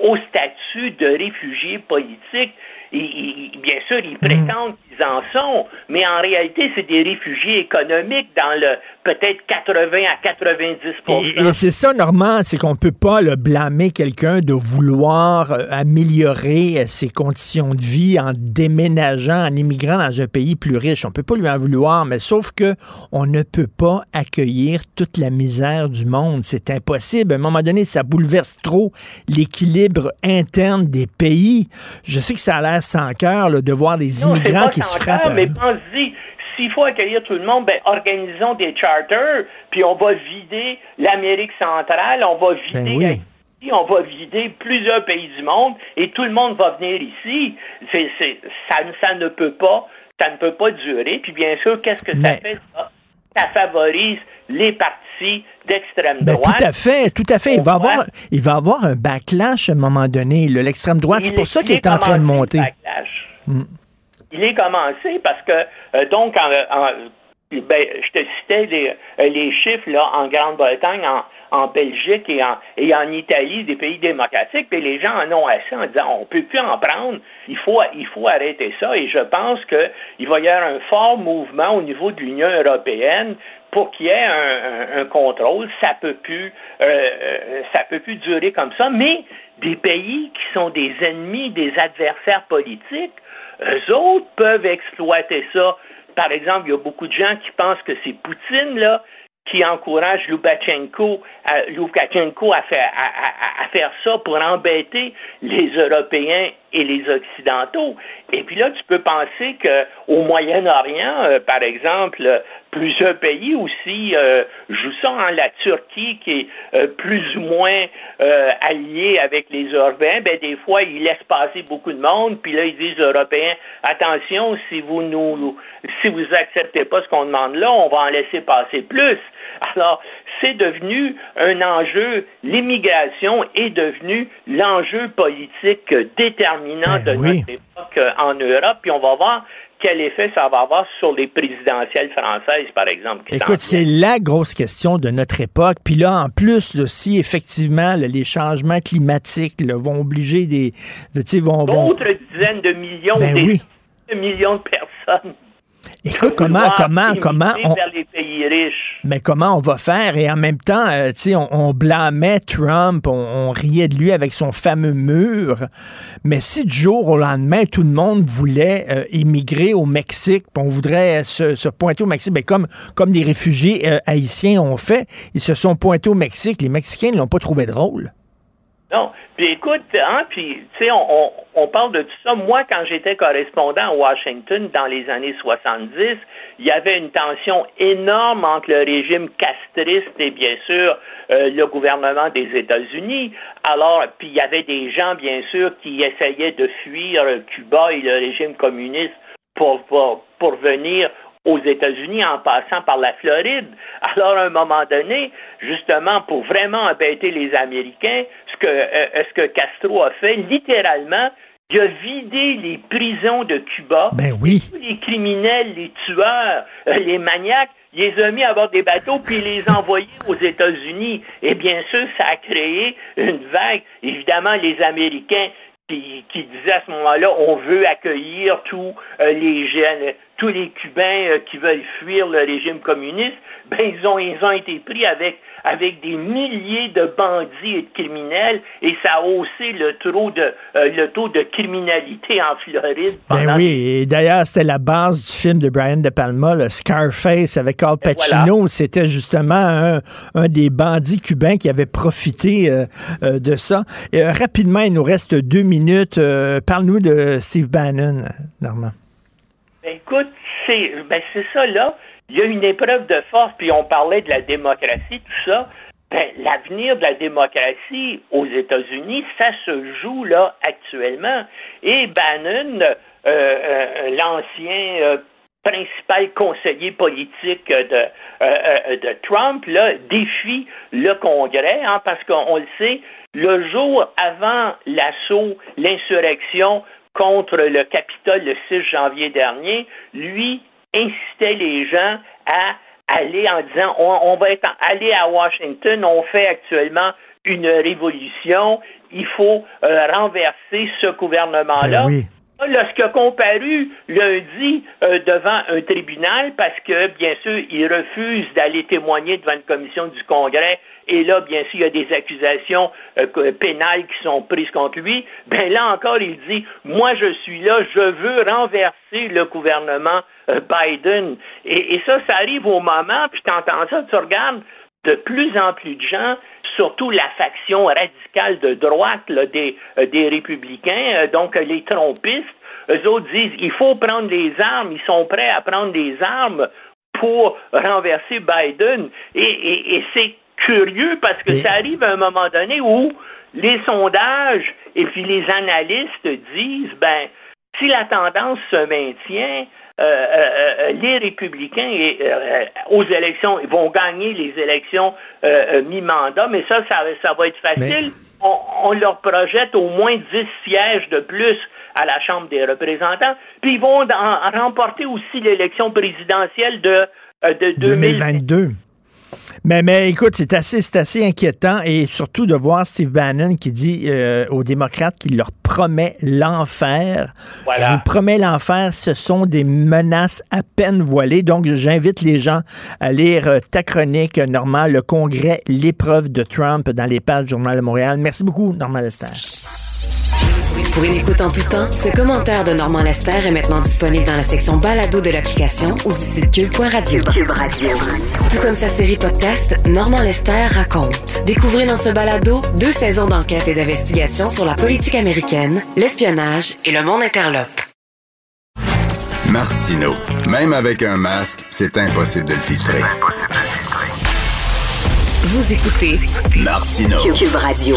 au statut de réfugiés politiques. Et- et- bien sûr, ils prétendent qu'ils en sont, mais en réalité, c'est des réfugiés économiques dans le peut-être 80 à 90 Et, et c'est ça, Normand, c'est qu'on peut pas le blâmer quelqu'un de vouloir euh, améliorer euh, ses conditions de vie en déménageant, en immigrant dans un pays plus riche. On peut pas lui en vouloir, mais sauf que on ne peut pas accueillir toute la misère du monde. C'est impossible. À un moment donné, ça bouleverse trop l'équilibre interne des pays. Je sais que ça a l'air sans cœur de voir des Non, immigrants qui mais pense-y, s'il faut accueillir tout le monde, ben, organisons des charters, puis on va vider l'Amérique centrale, on va vider Ben oui. Haïti, on va vider plusieurs pays du monde, et tout le monde va venir ici. Ça, ça ne peut pas, ça ne peut pas durer. Puis bien sûr, qu'est-ce que ça fait? Ça, Ça favorise les partis d'extrême Ben, droite. tout à fait, tout à fait. Il va avoir, il va avoir un backlash à un moment donné. L'extrême droite, c'est pour ça qu'il est en train de monter. Mm. Il est commencé parce que, euh, donc, en, en- ben, je te citais les, euh, les chiffres là, en Grande-Bretagne, en, en Belgique et en, et en Italie, des pays démocratiques, puis les gens en ont assez en disant on peut plus en prendre, il faut, il faut arrêter ça. Et je pense qu'il va y avoir un fort mouvement au niveau de l'Union européenne pour qu'il y ait un, un- un contrôle. Ça peut plus, euh, euh, ça peut plus durer comme ça. Mais des pays qui sont des ennemis, des adversaires politiques, eux autres peuvent exploiter ça. Par exemple, il y a beaucoup de gens qui pensent que c'est Poutine là qui encourage Loukachenko, à, à, faire, faire ça pour embêter les Européens et les Occidentaux. Et puis là, tu peux penser que au Moyen-Orient, euh, par exemple, plusieurs pays aussi euh, jouent ça. hein. La Turquie, qui est euh, plus ou moins euh, alliée avec les Européens, ben des fois, ils laissent passer beaucoup de monde. Puis là, ils disent aux Européens, attention, si vous nous, si vous acceptez pas ce qu'on demande là, on va en laisser passer plus. Alors, c'est devenu un enjeu, l'immigration est devenue l'enjeu politique déterminant de notre époque euh, en Europe, puis on va voir quel effet ça va avoir sur les présidentielles françaises, par exemple. Écoute, c'est la grosse question de notre époque. Puis là, en plus, là, si effectivement là, les changements climatiques là, vont obliger des... sais, vont, vont- D'autres dizaines de millions, Ben des oui. de millions de personnes. Écoute, comment, comment, comment on... vers les Mais comment on va faire? Et en même temps, euh, tu sais, on, blâmait Trump, on, riait de lui avec son fameux mur. Mais si du jour au lendemain, tout le monde voulait euh, immigrer au Mexique, on voudrait se, se pointer au Mexique, ben comme, comme les réfugiés euh, haïtiens ont fait, ils se sont pointés au Mexique. Les Mexicains ne l'ont pas trouvé drôle. Non. Puis écoute, hein, puis tu sais, on, parle de tout ça. Moi, quand j'étais correspondant à Washington dans les années 70, il y avait une tension énorme entre le régime castriste et bien sûr euh, le gouvernement des États-Unis. Alors, puis il y avait des gens, bien sûr, qui essayaient de fuir Cuba et le régime communiste pour, pour, pour venir aux États-Unis en passant par la Floride. Alors, à un moment donné, justement, pour vraiment embêter les Américains, que, euh, ce que Castro a fait, littéralement, il a vidé les prisons de Cuba. Ben oui. Tous les criminels, les tueurs, euh, les maniaques, il les a mis à bord des bateaux puis il les a envoyés aux États-Unis. Et bien sûr, ça a créé une vague. Évidemment, les Américains qui, qui disaient à ce moment-là, on veut accueillir tous euh, les jeunes, tous les Cubains qui veulent fuir le régime communiste. Ben, ils ont, ils ont été pris avec, avec des milliers de bandits et de criminels et ça a haussé le taux de, euh, le taux de criminalité en Floride. Ben pendant oui, et d'ailleurs, c'était la base du film de Brian De Palma, le Scarface avec Al Pacino. C'était justement un, un des bandits cubains qui avait profité euh, euh, de ça. Et, rapidement, il nous reste deux minutes. Parle-nous de Steve Bannon, Normand. Ben, écoute, c'est ben, c'est ça là. Il y a une épreuve de force, puis on parlait de la démocratie, tout ça. Ben, l'avenir de la démocratie aux États-Unis, ça se joue là actuellement. Et Bannon, euh, euh, l'ancien euh, principal conseiller politique de, de Trump, là, défie le Congrès, hein, parce qu'on le sait, le jour avant l'assaut, l'insurrection contre le Capitole le 6 janvier dernier, lui incitait les gens à aller en disant on, on va être aller à Washington, on fait actuellement une révolution, il faut euh, renverser ce gouvernement-là. Ben oui. A comparu lundi euh, devant un tribunal parce que, bien sûr, il refuse d'aller témoigner devant une commission du Congrès et là, bien sûr, il y a des accusations euh, pénales qui sont prises contre lui. Ben là encore, il dit, moi, je suis là, je veux renverser le gouvernement euh, Biden. Et, ça, ça arrive au moment, puis tu entends ça, tu regardes de plus en plus de gens, surtout la faction radicale de droite des, euh, des républicains, donc les trompistes, eux autres disent il faut prendre les armes, ils sont prêts à prendre des armes pour renverser Biden. Et c'est curieux parce que ça arrive à un moment donné où les sondages et puis les analystes disent ben si la tendance se maintient, euh, euh, euh, les républicains aux élections ils vont gagner les élections mi-mandat, mais ça, ça, ça va être facile. On, on leur projette au moins 10 sièges de plus à la Chambre des représentants, puis ils vont en- remporter aussi l'élection présidentielle de, euh, de 2020. 2022. Mais, mais écoute, c'est assez, c'est assez inquiétant et surtout de voir Steve Bannon qui dit euh, aux démocrates qu'il leur promet l'enfer. Voilà. Je vous promets l'enfer, ce sont des menaces à peine voilées. Donc, j'invite les gens à lire euh, ta chronique, Normand, le Congrès, l'épreuve de Trump dans les pages du Journal de Montréal. Merci beaucoup, Normand Lester. Pour une écoute en tout temps, ce commentaire de Normand Lester est maintenant disponible dans la section balado de l'application ou du site cube.radio. Cube Radio. Tout comme sa série podcast Normand Lester raconte. Découvrez dans ce balado deux saisons d'enquête et d'investigation sur la politique américaine, l'espionnage et le monde interlope. Martino. Même avec un masque, c'est impossible de le filtrer. Vous écoutez Martino. Cube Radio.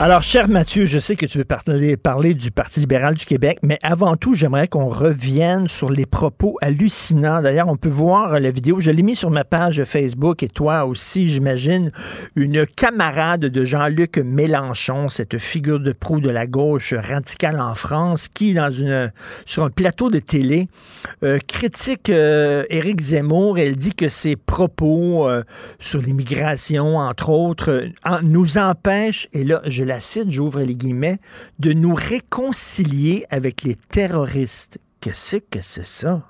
Alors, cher Mathieu, je sais que tu veux parler, du Parti libéral du Québec, mais avant tout, j'aimerais qu'on revienne sur les propos hallucinants. D'ailleurs, on peut voir la vidéo, je l'ai mis sur ma page Facebook et toi aussi, j'imagine, une camarade de Jean-Luc Mélenchon, cette figure de proue de la gauche radicale en France, qui, dans une, sur un plateau de télé, euh, critique euh, Éric Zemmour. Elle dit que ses propos euh, sur l'immigration, entre autres, nous empêchent, et là, la cite, j'ouvre les guillemets, de nous réconcilier avec les terroristes. Qu'est-ce que c'est ça?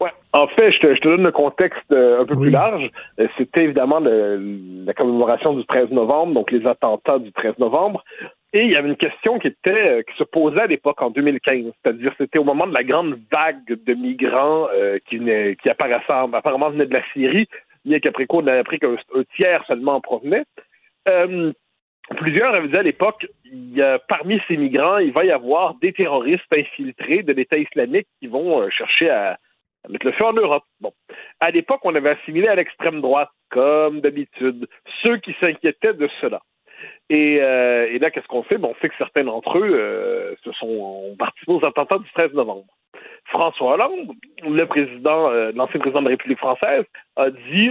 Ouais. En fait, je te, je te donne le contexte euh, un peu plus large. Euh, C'était évidemment le- la commémoration du 13 novembre, donc les attentats du 13 novembre. Et il y avait une question qui était euh, qui se posait à l'époque en 2015, c'est-à-dire c'était au moment de la grande vague de migrants euh, qui venaient, qui apparaissaient, apparemment venaient de la Syrie, bien qu'après coup on a appris qu'un un tiers seulement en provenait. Euh, plusieurs avaient dit à l'époque, parmi ces migrants, il va y avoir des terroristes infiltrés de l'État islamique qui vont euh, chercher à, mettre le feu en Europe. Bon. À l'époque, on avait assimilé à l'extrême droite, comme d'habitude, ceux qui s'inquiétaient de cela. Et, euh, là, qu'est-ce qu'on fait? On sait que certains d'entre eux euh, se sont ont participé aux attentats du 13 novembre. François Hollande, le président, l'ancien président de la République française, a dit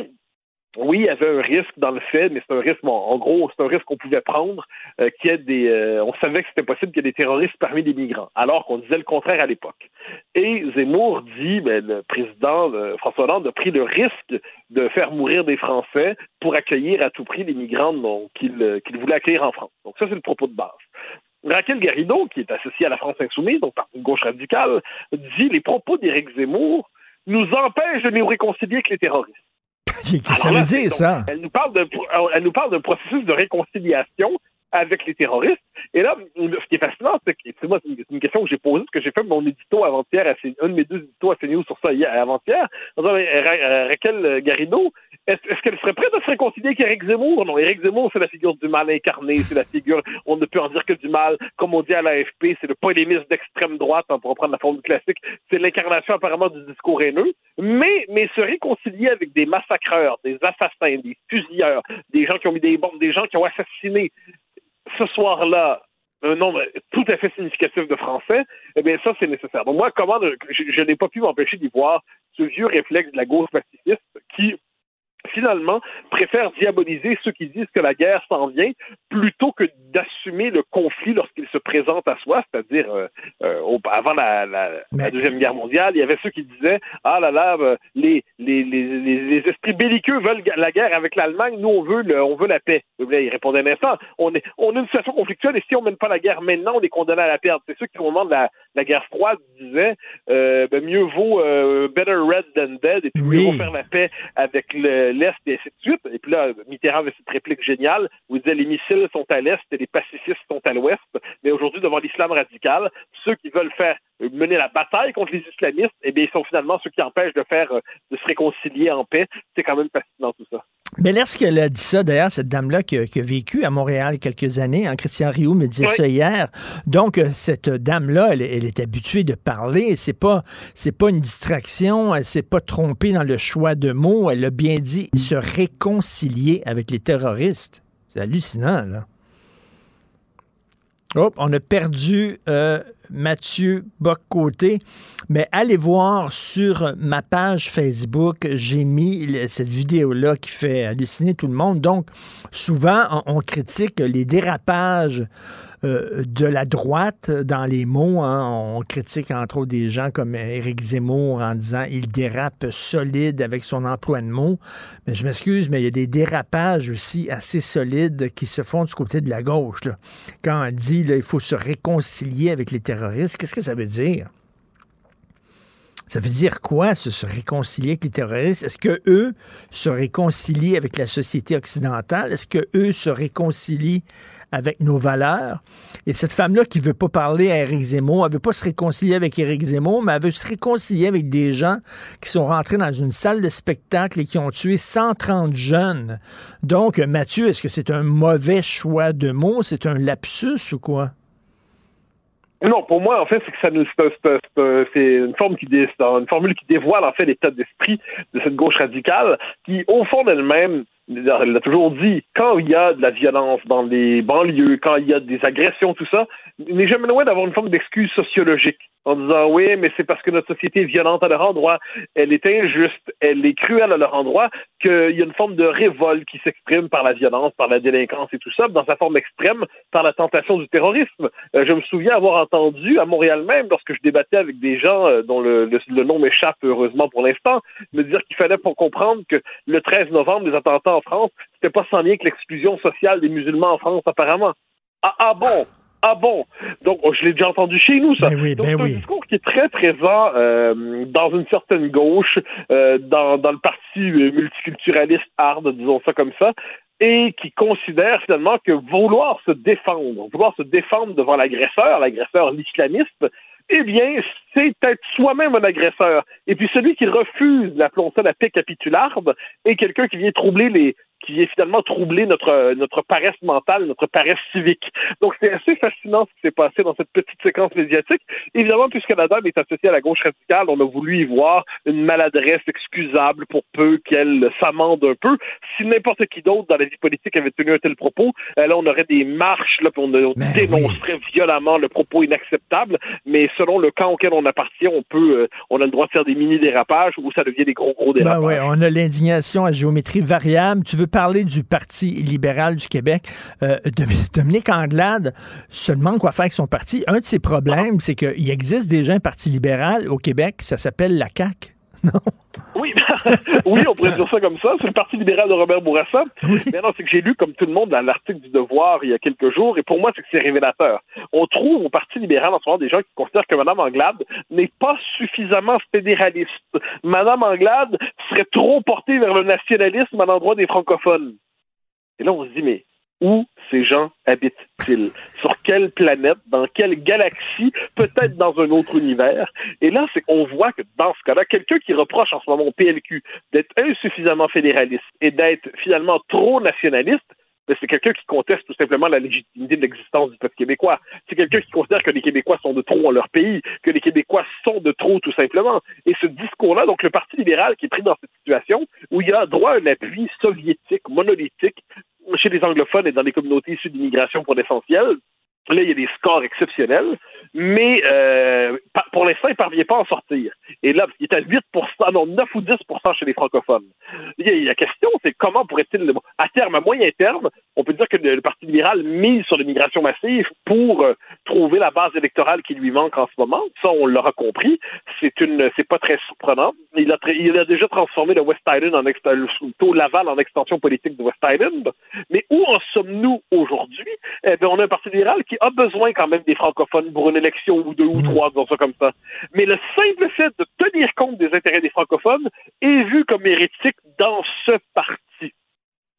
oui, il y avait un risque dans le fait, mais c'est un risque, en gros, c'est un risque qu'on pouvait prendre, euh, qu'il y ait des, euh, on savait que c'était possible qu'il y ait des terroristes parmi les migrants, alors qu'on disait le contraire à l'époque. Et Zemmour dit, ben, le président François Hollande a pris le risque de faire mourir des Français pour accueillir à tout prix les migrants qu'il euh, qu'il voulait accueillir en France. Donc ça, c'est le propos de base. Raquel Garrido, qui est associée à la France insoumise, donc par une gauche radicale, dit les propos d'Éric Zemmour nous empêchent de nous réconcilier avec les terroristes. Qu'est-ce que ça veut dire, ça? Elle nous parle de, elle nous parle d'un processus de réconciliation avec les terroristes. Et là, ce qui est fascinant, c'est que c'est moi, c'est une, question que j'ai posée, parce que j'ai fait mon édito avant-hier, à un de mes deux éditos à CNews sur ça hier, avant-hier, en disant, euh, Raquel Garrido, est-ce est-ce qu'elle serait prête à se réconcilier avec Éric Zemmour? Non, Éric Zemmour, c'est la figure du mal incarné, c'est la figure, on ne peut en dire que du mal, comme on dit à l'AFP, c'est le polémiste d'extrême droite, hein, pour reprendre la forme classique, c'est l'incarnation apparemment du discours haineux, mais, mais se réconcilier avec des massacreurs, des assassins, des fusilleurs, des gens qui ont mis des bombes, des gens qui ont assassiné ce soir-là un nombre tout à fait significatif de Français, eh bien ça, c'est nécessaire. Donc moi, comment je, je n'ai pas pu m'empêcher d'y voir ce vieux réflexe de la gauche pacifiste qui finalement, préfère diaboliser ceux qui disent que la guerre s'en vient plutôt que d'assumer le conflit lorsqu'il se présente à soi, c'est-à-dire euh, euh, avant la, la- la Deuxième Guerre mondiale, il y avait ceux qui disaient « Ah là là, euh, les, les, les, les, esprits belliqueux veulent la guerre avec l'Allemagne, nous on veut, le, on veut la paix. » Il répondait un instant, on, est, on a une situation conflictuelle et si on mène pas la guerre maintenant, on est condamné à la perdre. C'est ceux qui, au moment de la, la guerre froide, disaient euh, ben, mieux vaut euh, better red than dead et puis mieux vaut faire la paix avec le- l'Est et ainsi de suite. Et puis là, Mitterrand avait cette réplique géniale où il disait les missiles sont à l'Est et les pacifistes sont à l'Ouest. Mais aujourd'hui, devant l'islam radical, ceux qui veulent faire mener la bataille contre les islamistes, eh bien, ils sont finalement ceux qui empêchent de faire, euh, de se réconcilier en paix. C'est quand même fascinant tout ça. Mais lorsqu'elle a dit ça, d'ailleurs, cette dame-là qui, a- qui a vécu à Montréal quelques années, hein, Christian Rioux me disait Oui. ça hier. Donc, euh, cette dame-là, elle, elle est habituée de parler. C'est pas, c'est pas une distraction. Elle s'est pas trompée dans le choix de mots. Elle a bien dit se réconcilier avec les terroristes. C'est hallucinant, là. Hop, on a perdu euh, Mathieu Boccoté. Mais allez voir sur ma page Facebook, j'ai mis cette vidéo-là qui fait halluciner tout le monde. Donc, souvent, on critique les dérapages euh, de la droite dans les mots. hein. On critique entre autres des gens comme Éric Zemmour en disant il dérape solide avec son emploi de mots. Mais je m'excuse, mais il y a des dérapages aussi assez solides qui se font du côté de la gauche. là. Quand on dit là, il faut se réconcilier avec les terroristes, qu'est-ce que ça veut dire? Ça veut dire quoi, se, réconcilier avec les terroristes? Est-ce que eux se réconcilient avec la société occidentale? Est-ce que eux se réconcilient avec nos valeurs? Et cette femme-là qui veut pas parler à Éric Zemmour, elle veut pas se réconcilier avec Éric Zemmour, mais elle veut se réconcilier avec des gens qui sont rentrés dans une salle de spectacle et qui ont tué 130 jeunes. Donc, Mathieu, est-ce que c'est un mauvais choix de mots? C'est un lapsus ou quoi? Non, pour moi, en fait, c'est que ça c'est, un- c'est un- c'est un- c'est une forme qui dé- une formule qui dévoile en fait l'état d'esprit de cette gauche radicale, qui, au fond d'elle-même, elle l'a toujours dit, quand il y a de la violence dans les banlieues, quand il y a des agressions, tout ça, n'est jamais loin d'avoir une forme d'excuse sociologique en disant oui, mais c'est parce que notre société est violente à leur endroit, elle est injuste, elle est cruelle à leur endroit, qu'il y a une forme de révolte qui s'exprime par la violence, par la délinquance et tout ça, dans sa forme extrême, par la tentation du terrorisme. Euh, je me souviens avoir entendu à Montréal même, lorsque je débattais avec des gens euh, dont le, le- le nom m'échappe heureusement pour l'instant, me dire qu'il fallait pour comprendre que le 13 novembre, les attentats en France, c'était pas sans lien que l'exclusion sociale des musulmans en France apparemment. Ah, ah bon? Ah bon? Donc, oh, je l'ai déjà entendu chez nous, ça. Ben oui, Donc, ben c'est un discours qui est très présent euh, dans une certaine gauche, euh, dans, dans le parti euh, multiculturaliste hard, disons ça comme ça, et qui considère finalement que vouloir se défendre, vouloir se défendre devant l'agresseur, l'agresseur l'islamiste, eh bien, c'est être soi-même un agresseur. Et puis celui qui refuse, l'appelons ça la paix capitularde, est quelqu'un qui vient troubler les qui vient finalement troubler notre notre paresse mentale, notre paresse civique. Donc c'est assez fascinant ce qui s'est passé dans cette petite séquence médiatique. Évidemment, puisque la dame est associée à la gauche radicale, on a voulu y voir une maladresse excusable pour peu qu'elle s'amende un peu. Si n'importe qui d'autre dans la vie politique avait tenu un tel propos, euh, là on aurait des marches, là, puis on, on dénoncerait violemment le propos inacceptable. Mais selon le camp auquel on appartient, on peut, euh, on a le droit de faire des mini dérapages ou ça devient des gros gros dérapages. Ben ouais, on a l'indignation à géométrie variable. Tu veux parler du Parti libéral du Québec. Euh, Dom- Dominique Anglade se demande quoi faire avec son parti. Un de ses problèmes, c'est qu'il existe déjà un Parti libéral au Québec, ça s'appelle la CAQ. Oui, oui, on pourrait dire ça comme ça. C'est le Parti libéral de Robert Bourassa. Mais non, c'est que j'ai lu, comme tout le monde, dans l'article du Devoir il y a quelques jours, et pour moi, c'est que c'est révélateur. On trouve au Parti libéral en ce moment des gens qui considèrent que Mme Anglade n'est pas suffisamment fédéraliste. Mme Anglade serait trop portée vers le nationalisme à l'endroit des francophones. Et là, on se dit, mais où ces gens habitent-ils? Sur quelle planète? Dans quelle galaxie? Peut-être dans un autre univers? Et là, c'est qu'on voit que dans ce cas-là, quelqu'un qui reproche en ce moment au PLQ d'être insuffisamment fédéraliste et d'être finalement trop nationaliste, c'est quelqu'un qui conteste tout simplement la légitimité de l'existence du peuple québécois. C'est quelqu'un qui considère que les Québécois sont de trop en leur pays, que les Québécois sont de trop tout simplement. Et ce discours-là, donc le Parti libéral qui est pris dans cette situation où il a droit à un appui soviétique, monolithique, chez les anglophones et dans les communautés issues d'immigration pour l'essentiel, Là, il y a des scores exceptionnels, mais euh, pour l'instant, il ne parvient pas à en sortir. Et là, il est à 8 non, 9 ou 10 chez les francophones. La question, c'est comment pourrait-il, à terme, à moyen terme, on peut dire que le, Parti libéral mise sur l'immigration massive pour euh, trouver la base électorale qui lui manque en ce moment? Ça, on l'aura compris. C'est une, c'est pas très surprenant. Il a, il a déjà transformé le West Island en Laval en extension politique de West Island. Mais où en sommes-nous aujourd'hui? Eh bien, on a un Parti libéral qui a besoin quand même des francophones pour une élection ou deux ou trois, disons ça comme ça. Mais le simple fait de tenir compte des intérêts des francophones est vu comme hérétique dans ce parti.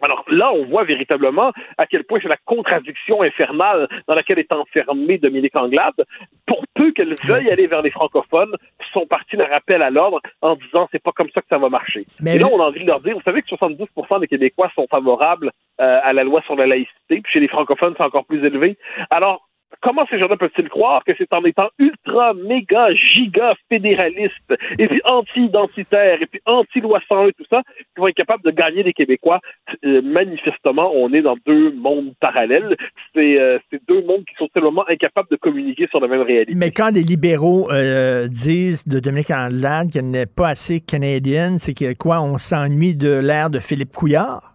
Alors là, on voit véritablement à quel point c'est la contradiction infernale dans laquelle est enfermée Dominique Anglade. Pour peu qu'elle veuille aller vers les francophones, son parti la rappelle à l'ordre en disant c'est pas comme ça que ça va marcher. Mais Et là, on a envie de leur dire, vous savez que 70% des Québécois sont favorables euh, à la loi sur la laïcité, puis chez les francophones, c'est encore plus élevé. Alors, comment ces gens-là peuvent-ils croire que c'est en étant ultra, méga, giga fédéraliste et puis anti-identitaire et puis anti-loi 101 et tout ça qu'ils vont être capables de gagner les Québécois? Euh, manifestement, on est dans deux mondes parallèles. C'est euh, c'est deux mondes qui sont tellement incapables de communiquer sur la même réalité. Mais quand des libéraux disent de Dominique Andelade qu'elle n'est pas assez canadienne, c'est quoi, on s'ennuie de l'ère de Philippe Couillard?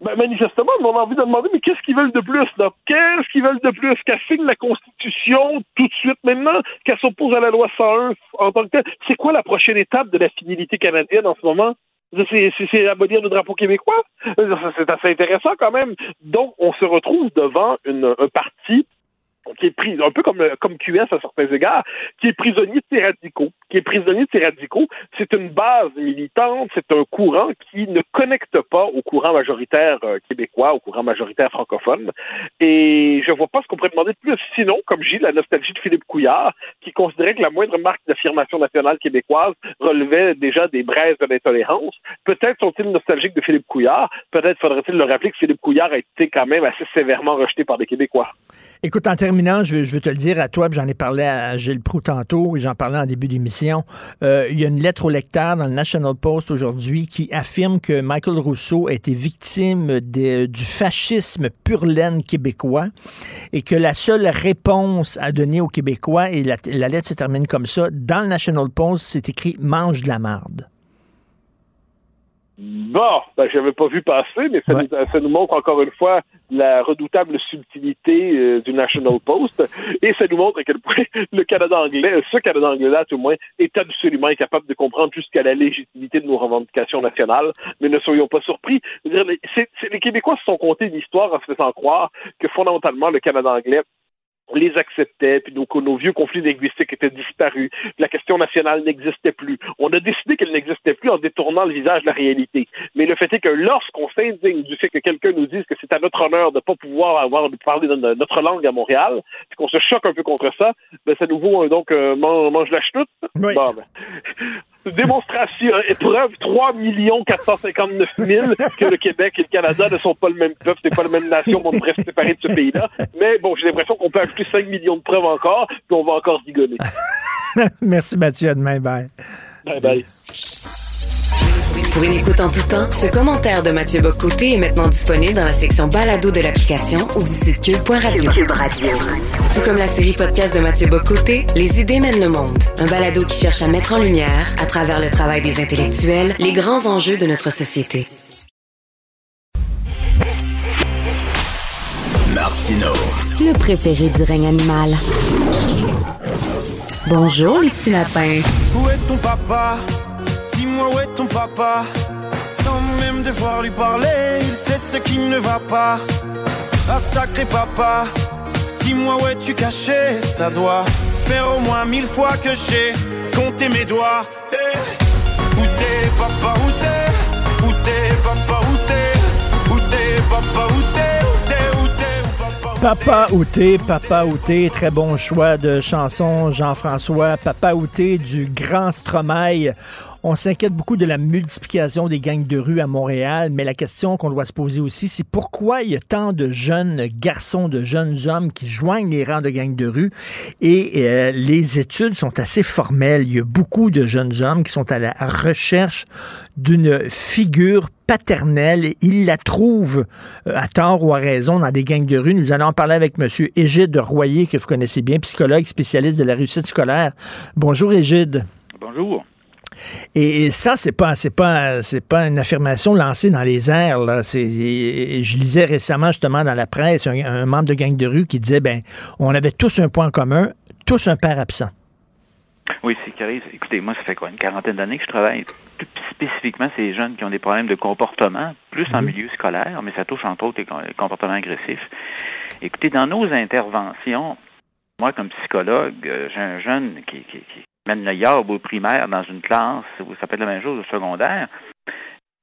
Ben, manifestement, on a envie de demander, mais qu'est-ce qu'ils veulent de plus, là? Qu'est-ce qu'ils veulent de plus? Qu'elle signe la Constitution tout de suite maintenant? Qu'elle s'oppose à la loi 101 en tant que telle? C'est quoi la prochaine étape de la finalité canadienne en ce moment? C'est abolir le drapeau québécois? C'est assez intéressant quand même. Donc, on se retrouve devant une, un parti qui est pris, un peu comme, comme QS à certains égards, qui est prisonnier de ses radicaux. Qui est prisonnier de ses radicaux. C'est une base militante, c'est un courant qui ne connecte pas au courant majoritaire euh, québécois, au courant majoritaire francophone. Et je vois pas ce qu'on pourrait demander de plus. Sinon, comme j'ai la nostalgie de Philippe Couillard, qui considérait que la moindre marque d'affirmation nationale québécoise relevait déjà des braises de l'intolérance. Peut-être sont-ils nostalgiques de Philippe Couillard. Peut-être faudrait-il le rappeler que Philippe Couillard a été quand même assez sévèrement rejeté par des Québécois. Écoute, terminant, je, je veux te le dire à toi, j'en ai parlé à Gilles Proux tantôt, et j'en parlais en début d'émission. Euh, il y a une lettre au lecteur dans le National Post aujourd'hui qui affirme que Michael Rousseau a été victime du fascisme pur laine québécois et que la seule réponse à donner aux Québécois, et la, la lettre se termine comme ça, dans le National Post, c'est écrit « mange de la marde ». Bon, ben, j'avais pas vu passer, mais ça, nous, ça nous montre encore une fois la redoutable subtilité euh, du National Post et ça nous montre à quel point le Canada anglais, ce Canada anglais-là, tout au moins, est absolument incapable de comprendre jusqu'à la légitimité de nos revendications nationales. Mais ne soyons pas surpris. Je dire, les- c'est- c'est- les Québécois se sont comptés une histoire en se faisant croire que fondamentalement, le Canada anglais les acceptait, puis nos, nos vieux conflits linguistiques étaient disparus, la question nationale n'existait plus. On a décidé qu'elle n'existait plus en détournant le visage de la réalité. Mais le fait est que lorsqu'on s'indigne du fait que quelqu'un nous dise que c'est à notre honneur de ne pas pouvoir avoir de parler de notre langue à Montréal, puis qu'on se choque un peu contre ça, ben ça nous vaut un, donc euh, man- mange la chenoute. Bon, ben, démonstration, euh, épreuve 3 459 000 que le Québec et le Canada ne sont pas le même peuple, c'est pas la même nation, on devrait se séparer de ce pays-là. Mais bon, j'ai l'impression qu'on peut ajouter 5 millions de preuves encore, puis on va encore zigonner. Merci Mathieu, à demain, bye. Bye bye. Pour une écoute en tout temps, ce commentaire de Mathieu Bocoté est maintenant disponible dans la section balado de l'application ou du site cube.radio. Tout comme la série podcast de Mathieu Bocoté, Les idées mènent le monde. Un balado qui cherche à mettre en lumière, à travers le travail des intellectuels, les grands enjeux de notre société. Martino. Préféré du règne animal. Bonjour, les petits lapins. Où est ton papa? Dis-moi où est ton papa? Sans même devoir lui parler, il sait ce qui ne va pas. Ah sacré papa, dis-moi où es-tu caché? Ça doit faire au moins mille fois que j'ai compté mes doigts. Eh, Où t'es papa, où t'es? Papa Outé, Papa Outé, très bon choix de chanson, Jean-François. Papa Outé du Grand Stromae. On s'inquiète beaucoup de la multiplication des gangs de rue à Montréal, mais la question qu'on doit se poser aussi, c'est pourquoi il y a tant de jeunes garçons, de jeunes hommes qui joignent les rangs de gangs de rue? Et euh, les études sont assez formelles. Il y a beaucoup de jeunes hommes qui sont à la recherche d'une figure paternelle. et Ils la trouvent euh, à tort ou à raison dans des gangs de rue. Nous allons en parler avec M. Égide Royer, que vous connaissez bien, psychologue spécialiste de la réussite scolaire. Bonjour Égide. Bonjour. Et, et ça, c'est pas, c'est pas, c'est pas une affirmation lancée dans les airs. Là. C'est, et je lisais récemment justement dans la presse un, un membre de gang de rue qui disait, ben, on avait tous un point commun, tous un père absent. Oui, c'est arrive. Écoutez, moi, ça fait quoi, une quarantaine d'années que je travaille plus spécifiquement ces jeunes qui ont des problèmes de comportement, plus en milieu scolaire, mais ça touche entre autres les com- les comportements agressifs. Écoutez, dans nos interventions, moi, comme psychologue, euh, j'ai un jeune qui, qui, qui mène le yard au primaire dans une classe où ça peut être la même chose au secondaire.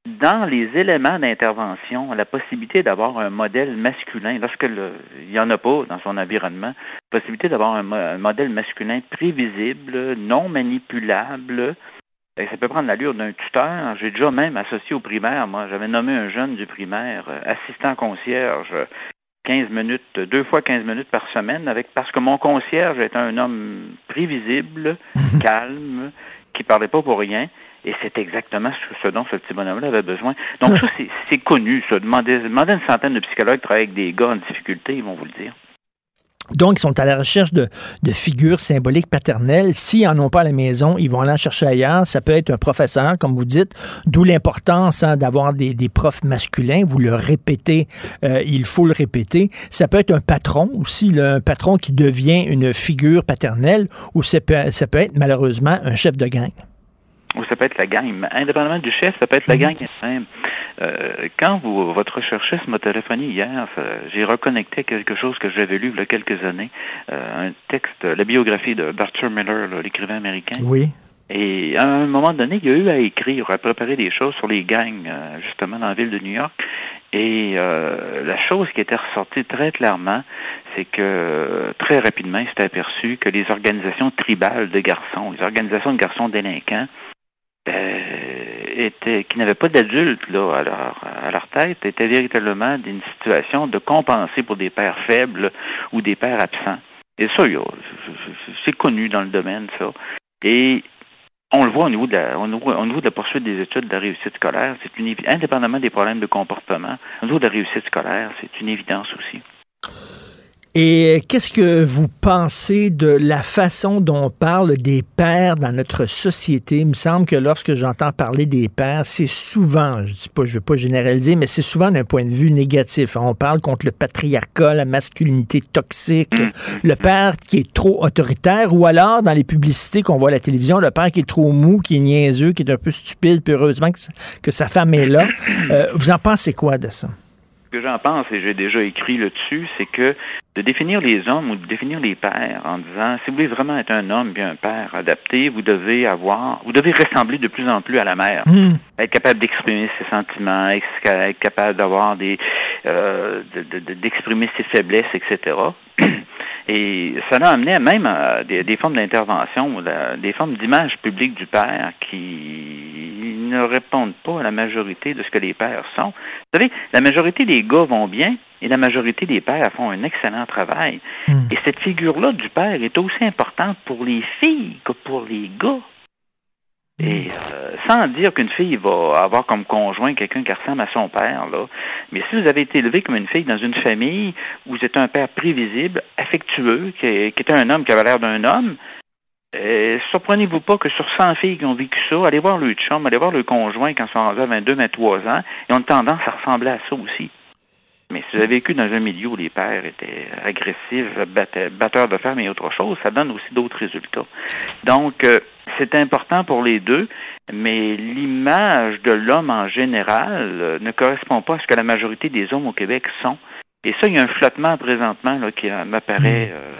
Dans les éléments d'intervention, la possibilité d'avoir un modèle masculin, lorsque il n'y en a pas dans son environnement, la possibilité d'avoir un, un modèle masculin prévisible, non manipulable, et ça peut prendre l'allure d'un tuteur. J'ai déjà même associé au primaire, moi, j'avais nommé un jeune du primaire, euh, assistant concierge, 15 minutes, deux fois 15 minutes par semaine, avec parce que mon concierge est un homme prévisible, calme, qui parlait pas pour rien. Et c'est exactement ce dont ce petit bonhomme-là avait besoin. Donc ça, c'est connu, ça. Demandez, demandez une centaine de psychologues qui travaillent avec des gars en difficulté, ils vont vous le dire. Donc, ils sont à la recherche de, figures symboliques paternelles. S'ils n'en ont pas à la maison, ils vont aller en chercher ailleurs. Ça peut être un professeur, comme vous dites, d'où l'importance hein, d'avoir des, profs masculins. Vous le répétez, euh, il faut le répéter. Ça peut être un patron aussi, un patron qui devient une figure paternelle, ou ça peut, ça peut être malheureusement un chef de gang. Ou ça peut être la gang. Indépendamment du chef, ça peut être la gang simple. Euh, quand vous, votre recherchiste m'a téléphoné hier, j'ai reconnecté quelque chose que j'avais lu il y a quelques années, euh, un texte, la biographie de Arthur Miller, l'écrivain américain. Oui. Et à un moment donné, il y a eu à écrire, à préparer des choses sur les gangs, euh, justement, dans la ville de New York. Et la chose qui était ressortie très clairement, c'est que très rapidement, il s'est aperçu que les organisations tribales de garçons, les organisations de garçons délinquants, euh, qui n'avaient pas d'adultes là à leur, à leur tête, étaient véritablement d'une situation de compenser pour des pères faibles ou des pères absents. Et ça, c'est connu dans le domaine, ça. Et on le voit au niveau de la, au niveau, de la poursuite des études de la réussite scolaire, c'est une indépendamment des problèmes de comportement, au niveau de la réussite scolaire, c'est une évidence aussi. Et qu'est-ce que vous pensez de la façon dont on parle des pères dans notre société? Il me semble que lorsque j'entends parler des pères, c'est souvent, je dis pas, je veux pas généraliser, mais c'est souvent d'un point de vue négatif. On parle contre le patriarcat, la masculinité toxique, Mm. le père qui est trop autoritaire, ou alors dans les publicités qu'on voit à la télévision, le père qui est trop mou, qui est niaiseux, qui est un peu stupide, puis heureusement que, que sa femme est là. Euh, vous en pensez quoi de ça? Ce que j'en pense, et j'ai déjà écrit là-dessus, c'est que de définir les hommes ou de définir les pères en disant si vous voulez vraiment être un homme bien un père adapté, vous devez avoir, vous devez ressembler de plus en plus à la mère, Hmm. être capable d'exprimer ses sentiments, être capable d'avoir des, euh, d'exprimer ses faiblesses, etc. Et ça l'a amené même à des, des formes d'intervention, des formes d'image publique du père qui ne répondent pas à la majorité de ce que les pères sont. Vous savez, la majorité des gars vont bien et la majorité des pères font un excellent travail. Et cette figure-là du père est aussi importante pour les filles que pour les gars. Et euh, sans dire qu'une fille va avoir comme conjoint quelqu'un qui ressemble à son père, là, mais si vous avez été élevé comme une fille dans une famille où vous êtes un père prévisible, affectueux, qui, était un homme qui avait l'air d'un homme, euh, surprenez-vous pas que sur 100 filles qui ont vécu ça, allez voir le chum, allez voir le conjoint quand ils sont rendus à 22, 23 ans, ils ont tendance à ressembler à ça aussi. Mais si vous avez vécu dans un milieu où les pères étaient agressifs, batte- batteurs de femmes et autre chose, ça donne aussi d'autres résultats. Donc, euh, c'est important pour les deux, mais l'image de l'homme en général euh, ne correspond pas à ce que la majorité des hommes au Québec sont. Et ça, il y a un flottement présentement là, qui euh, m'apparaît euh,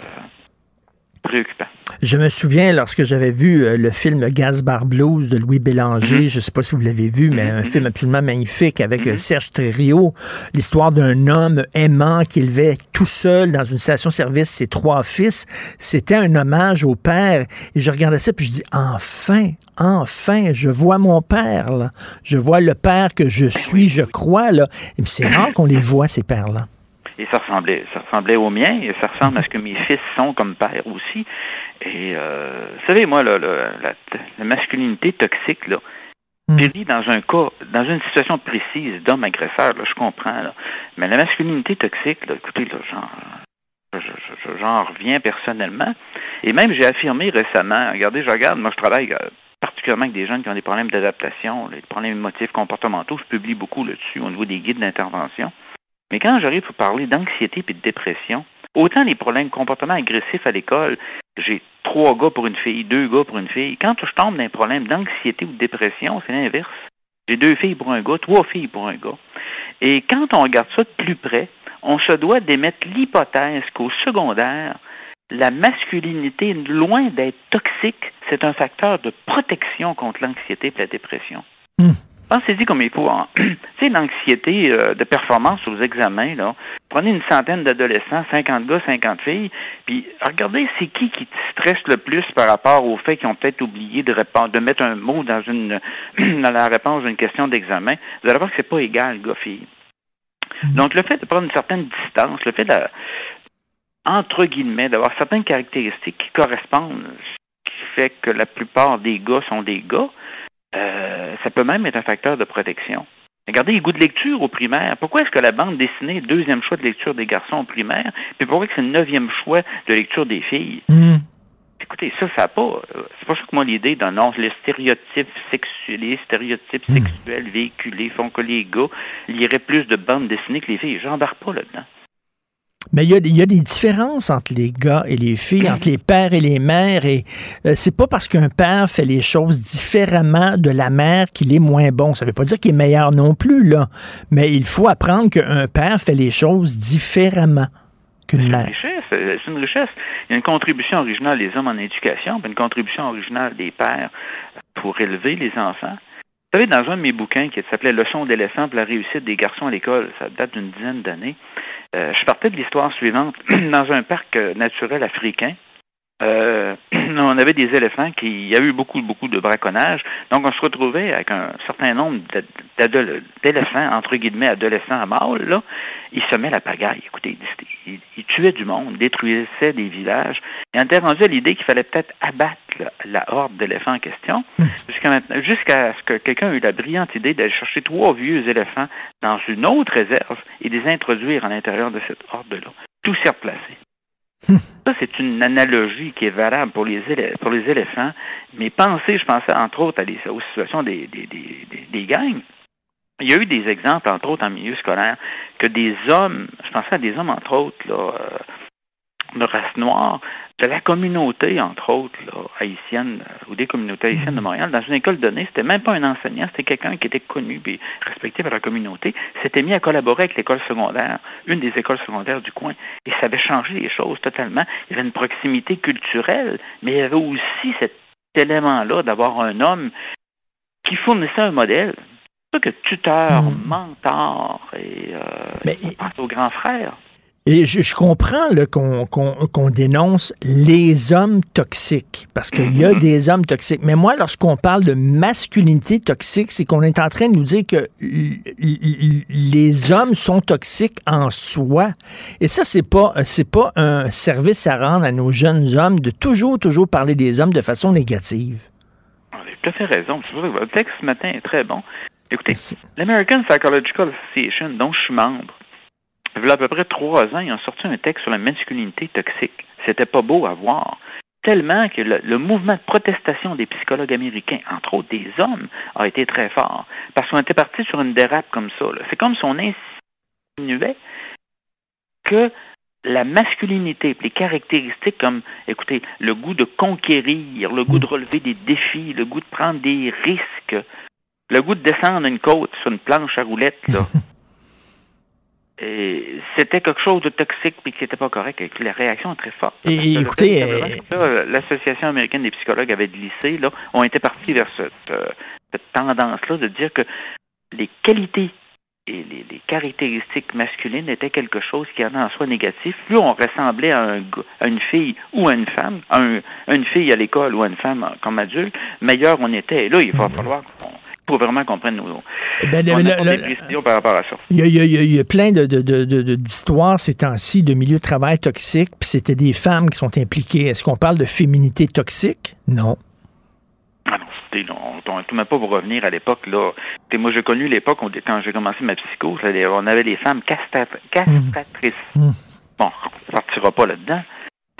préoccupant. Je me souviens lorsque j'avais vu euh, le film Gaz-Bar Blues de Louis Bélanger, Mhm. je sais pas si vous l'avez vu, mais un film absolument magnifique avec euh, Serge Thériault, l'histoire d'un homme aimant qui élevait tout seul dans une station-service ses trois fils. C'était un hommage au père. Et je regardais ça, puis je dis, enfin, enfin, je vois mon père, là. Je vois le père que je suis, je crois, là. Et c'est rare qu'on les voit, ces pères-là. Et ça ressemblait, ça ressemblait au mien, et ça ressemble à ce que mes fils sont comme père aussi. Et euh, vous savez, moi, là, là, la, la masculinité toxique, là, j'ai dit dans un cas, dans une situation précise d'homme agresseur, là, je comprends, là. Mais la masculinité toxique, là, écoutez, là, j'en, je- je- je- j'en reviens personnellement. Et même, j'ai affirmé récemment, regardez, je regarde, moi, je travaille euh, particulièrement avec des jeunes qui ont des problèmes d'adaptation, des problèmes émotifs comportementaux. Je publie beaucoup là-dessus au niveau des guides d'intervention. Mais quand j'arrive pour parler d'anxiété et de dépression, autant les problèmes comportement agressifs à l'école, j'ai trois gars pour une fille, deux gars pour une fille. Quand je tombe dans un problème d'anxiété ou de dépression, c'est l'inverse. J'ai deux filles pour un gars, trois filles pour un gars. Et quand on regarde ça de plus près, on se doit d'émettre l'hypothèse qu'au secondaire, la masculinité, loin d'être toxique, c'est un facteur de protection contre l'anxiété et la dépression. Pensez-y comme il faut. hein. tu sais, l'anxiété euh, de performance aux examens, là. Prenez une centaine d'adolescents, 50 gars, 50 filles, puis regardez c'est qui qui te stresse le plus par rapport au fait qu'ils ont peut-être oublié de répondre, de mettre un mot dans une dans la réponse d'une question d'examen. Vous allez voir que c'est pas égal, gars-filles. Donc, le fait de prendre une certaine distance, le fait de, entre guillemets, d'avoir certaines caractéristiques qui correspondent, ce qui fait que la plupart des gars sont des gars, euh, ça peut même être un facteur de protection. Regardez les goûts de lecture au primaire. Pourquoi est-ce que la bande dessinée est le deuxième choix de lecture des garçons au primaire, puis pourquoi c'est le neuvième choix de lecture des filles? Écoutez, ça, ça n'a pas. C'est pas ça que moi l'idée d'un non, les stéréotypes sexuels, les stéréotypes sexuels véhiculés font que les gars liraient plus de bandes dessinées que les filles. J'embarque pas là-dedans. Mais il y, a, il y, a, des différences entre les gars et les filles, entre les pères et les mères. Et euh, c'est pas parce qu'un père fait les choses différemment de la mère qu'il est moins bon. Ça veut pas dire qu'il est meilleur non plus, là. Mais il faut apprendre qu'un père fait les choses différemment qu'une mère. C'est une richesse. Il y a une contribution originale des hommes en éducation, puis une contribution originale des pères pour élever les enfants. Vous savez, dans un de mes bouquins qui s'appelait Leçon d'éléphant pour la réussite des garçons à l'école, ça date d'une dizaine d'années, euh, je partais de l'histoire suivante. Dans un parc naturel africain, euh, on avait des éléphants qui, il y a eu beaucoup, beaucoup de braconnage. Donc, on se retrouvait avec un certain nombre d'éléphants, entre guillemets, adolescents à mâles, là. Ils semaient la pagaille. Écoutez, ils, ils, tuaient du monde, détruisaient des villages. Et on était rendu à l'idée qu'il fallait peut-être abattre la, la horde d'éléphants en question, jusqu'à jusqu'à ce que quelqu'un ait eu la brillante idée d'aller chercher trois vieux éléphants dans une autre réserve et les introduire à l'intérieur de cette horde-là. Tout s'est replacé. Ça, c'est une analogie qui est valable pour les, éléphants. Mais pensez, je pensais entre autres à aux situations des, gangs. Il y a eu des exemples, entre autres en milieu scolaire, que des hommes, je pensais à des hommes, entre autres, là, de race noire, de la communauté, entre autres, là, haïtienne, ou des communautés haïtiennes de Montréal, dans une école donnée, c'était même pas un enseignant, c'était quelqu'un qui était connu et respecté par la communauté, s'était mis à collaborer avec l'école secondaire, une des écoles secondaires du coin, et ça avait changé les choses totalement. Il y avait une proximité culturelle, mais il y avait aussi cet élément-là d'avoir un homme qui fournissait un modèle. C'est ça que tuteur, mentor et, euh, mais, au grand frère. Et je, je comprends qu'on qu'on dénonce les hommes toxiques, parce qu'il y a des hommes toxiques. Mais moi, lorsqu'on parle de masculinité toxique, c'est qu'on est en train de nous dire que les hommes sont toxiques en soi. Et ça, c'est pas c'est pas un service à rendre à nos jeunes hommes de toujours, toujours parler des hommes de façon négative. Vous avez tout à fait raison. Votre texte ce matin est très bon. Écoutez, l'American Psychological Association, dont je suis membre, il y a à peu près trois ans, ils ont sorti un texte sur la masculinité toxique. C'était pas beau à voir. Tellement que le, mouvement de protestation des psychologues américains, entre autres des hommes, a été très fort. Parce qu'on était parti sur une dérape comme ça. C'est comme si on insinuait que la masculinité, les caractéristiques comme, écoutez, le goût de conquérir, le goût de relever des défis, le goût de prendre des risques, le goût de descendre une côte sur une planche à roulettes, là, c'était quelque chose de toxique puis qui n'était pas correct. Et la réaction est très forte. Et écoutez, euh, l'association américaine des psychologues avait glissé. Là, on était parti vers cette, euh, cette tendance-là de dire que les qualités et les, les, caractéristiques masculines étaient quelque chose qui avait en soi négatif. Plus on ressemblait à, un, à une fille ou à une femme, à, un, à une fille à l'école ou à une femme comme adulte, meilleur on était. Et là, il va falloir qu'on pour vraiment comprendre nos, ben, on le, a le, des précisions par rapport à ça. Il y y y a plein de, d'histoires ces temps-ci de milieux de travail toxiques, puis c'était des femmes qui sont impliquées. Est-ce qu'on parle de féminité toxique? Non. Ah non, on ne pas pour revenir à l'époque. là. moi, j'ai connu l'époque où, quand j'ai commencé ma psychose, on avait des femmes castratrices. Mmh. Bon, on ne partira pas là-dedans.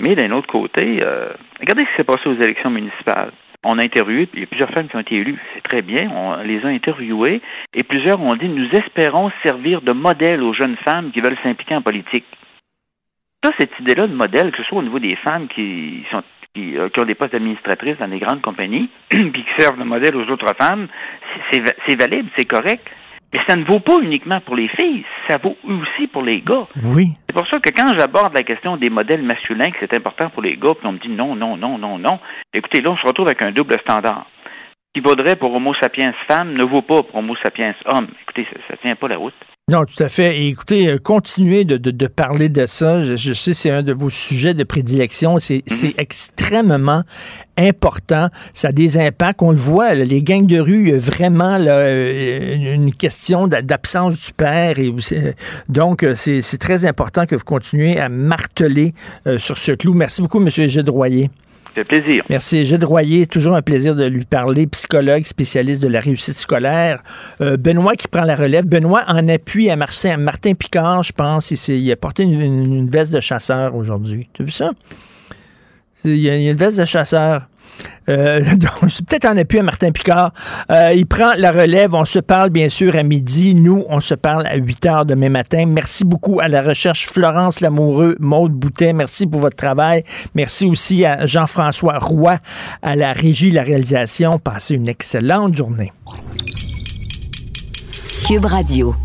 Mais d'un autre côté, euh, regardez ce qui s'est passé aux élections municipales on a interviewé, il y a plusieurs femmes qui ont été élues, c'est très bien, on les a interviewées, et plusieurs ont dit, nous espérons servir de modèle aux jeunes femmes qui veulent s'impliquer en politique. Ça, cette idée-là de modèle, que ce soit au niveau des femmes qui sont qui, euh, ont des postes d'administratrices dans des grandes compagnies, puis qui servent de modèle aux autres femmes, c'est valide, c'est correct. Mais ça ne vaut pas uniquement pour les filles, ça vaut aussi pour les gars. Oui. C'est pour ça que quand j'aborde la question des modèles masculins, que c'est important pour les gars, puis on me dit non, non, non, non, non, écoutez, là, on se retrouve avec un double standard. Ce qui vaudrait pour Homo sapiens femme ne vaut pas pour Homo sapiens homme. Écoutez, ça, ne tient pas la route. Non, tout à fait. Et écoutez, euh, continuez de, de, de, parler de ça. Je, je sais, c'est un de vos sujets de prédilection. C'est c'est extrêmement important. Ça a des impacts. On le voit, là, les gangs de rue, il y a vraiment là, euh, une question d'a- d'absence du père. Et, vous- donc, euh, c'est très important que vous continuez à marteler euh, sur ce clou. Merci beaucoup, M. Gilles Royer. Plaisir. Merci. Gilles Royer, toujours un plaisir de lui parler, psychologue, spécialiste de la réussite scolaire. Euh, Benoît qui prend la relève. Benoît en appui à Martin, Martin Picard, je pense. Il, a porté une, une- veste de chasseur aujourd'hui. Tu as vu ça? Il y a une veste de chasseur. Euh, peut-être en appui à Martin Picard. Euh, il prend la relève. On se parle bien sûr à midi. Nous, on se parle à 8 heures demain matin. Merci beaucoup à la recherche Florence Lamoureux, Maude Boutet. Merci pour votre travail. Merci aussi à Jean-François Roy à la régie, la réalisation. Passez une excellente journée. Cube Radio.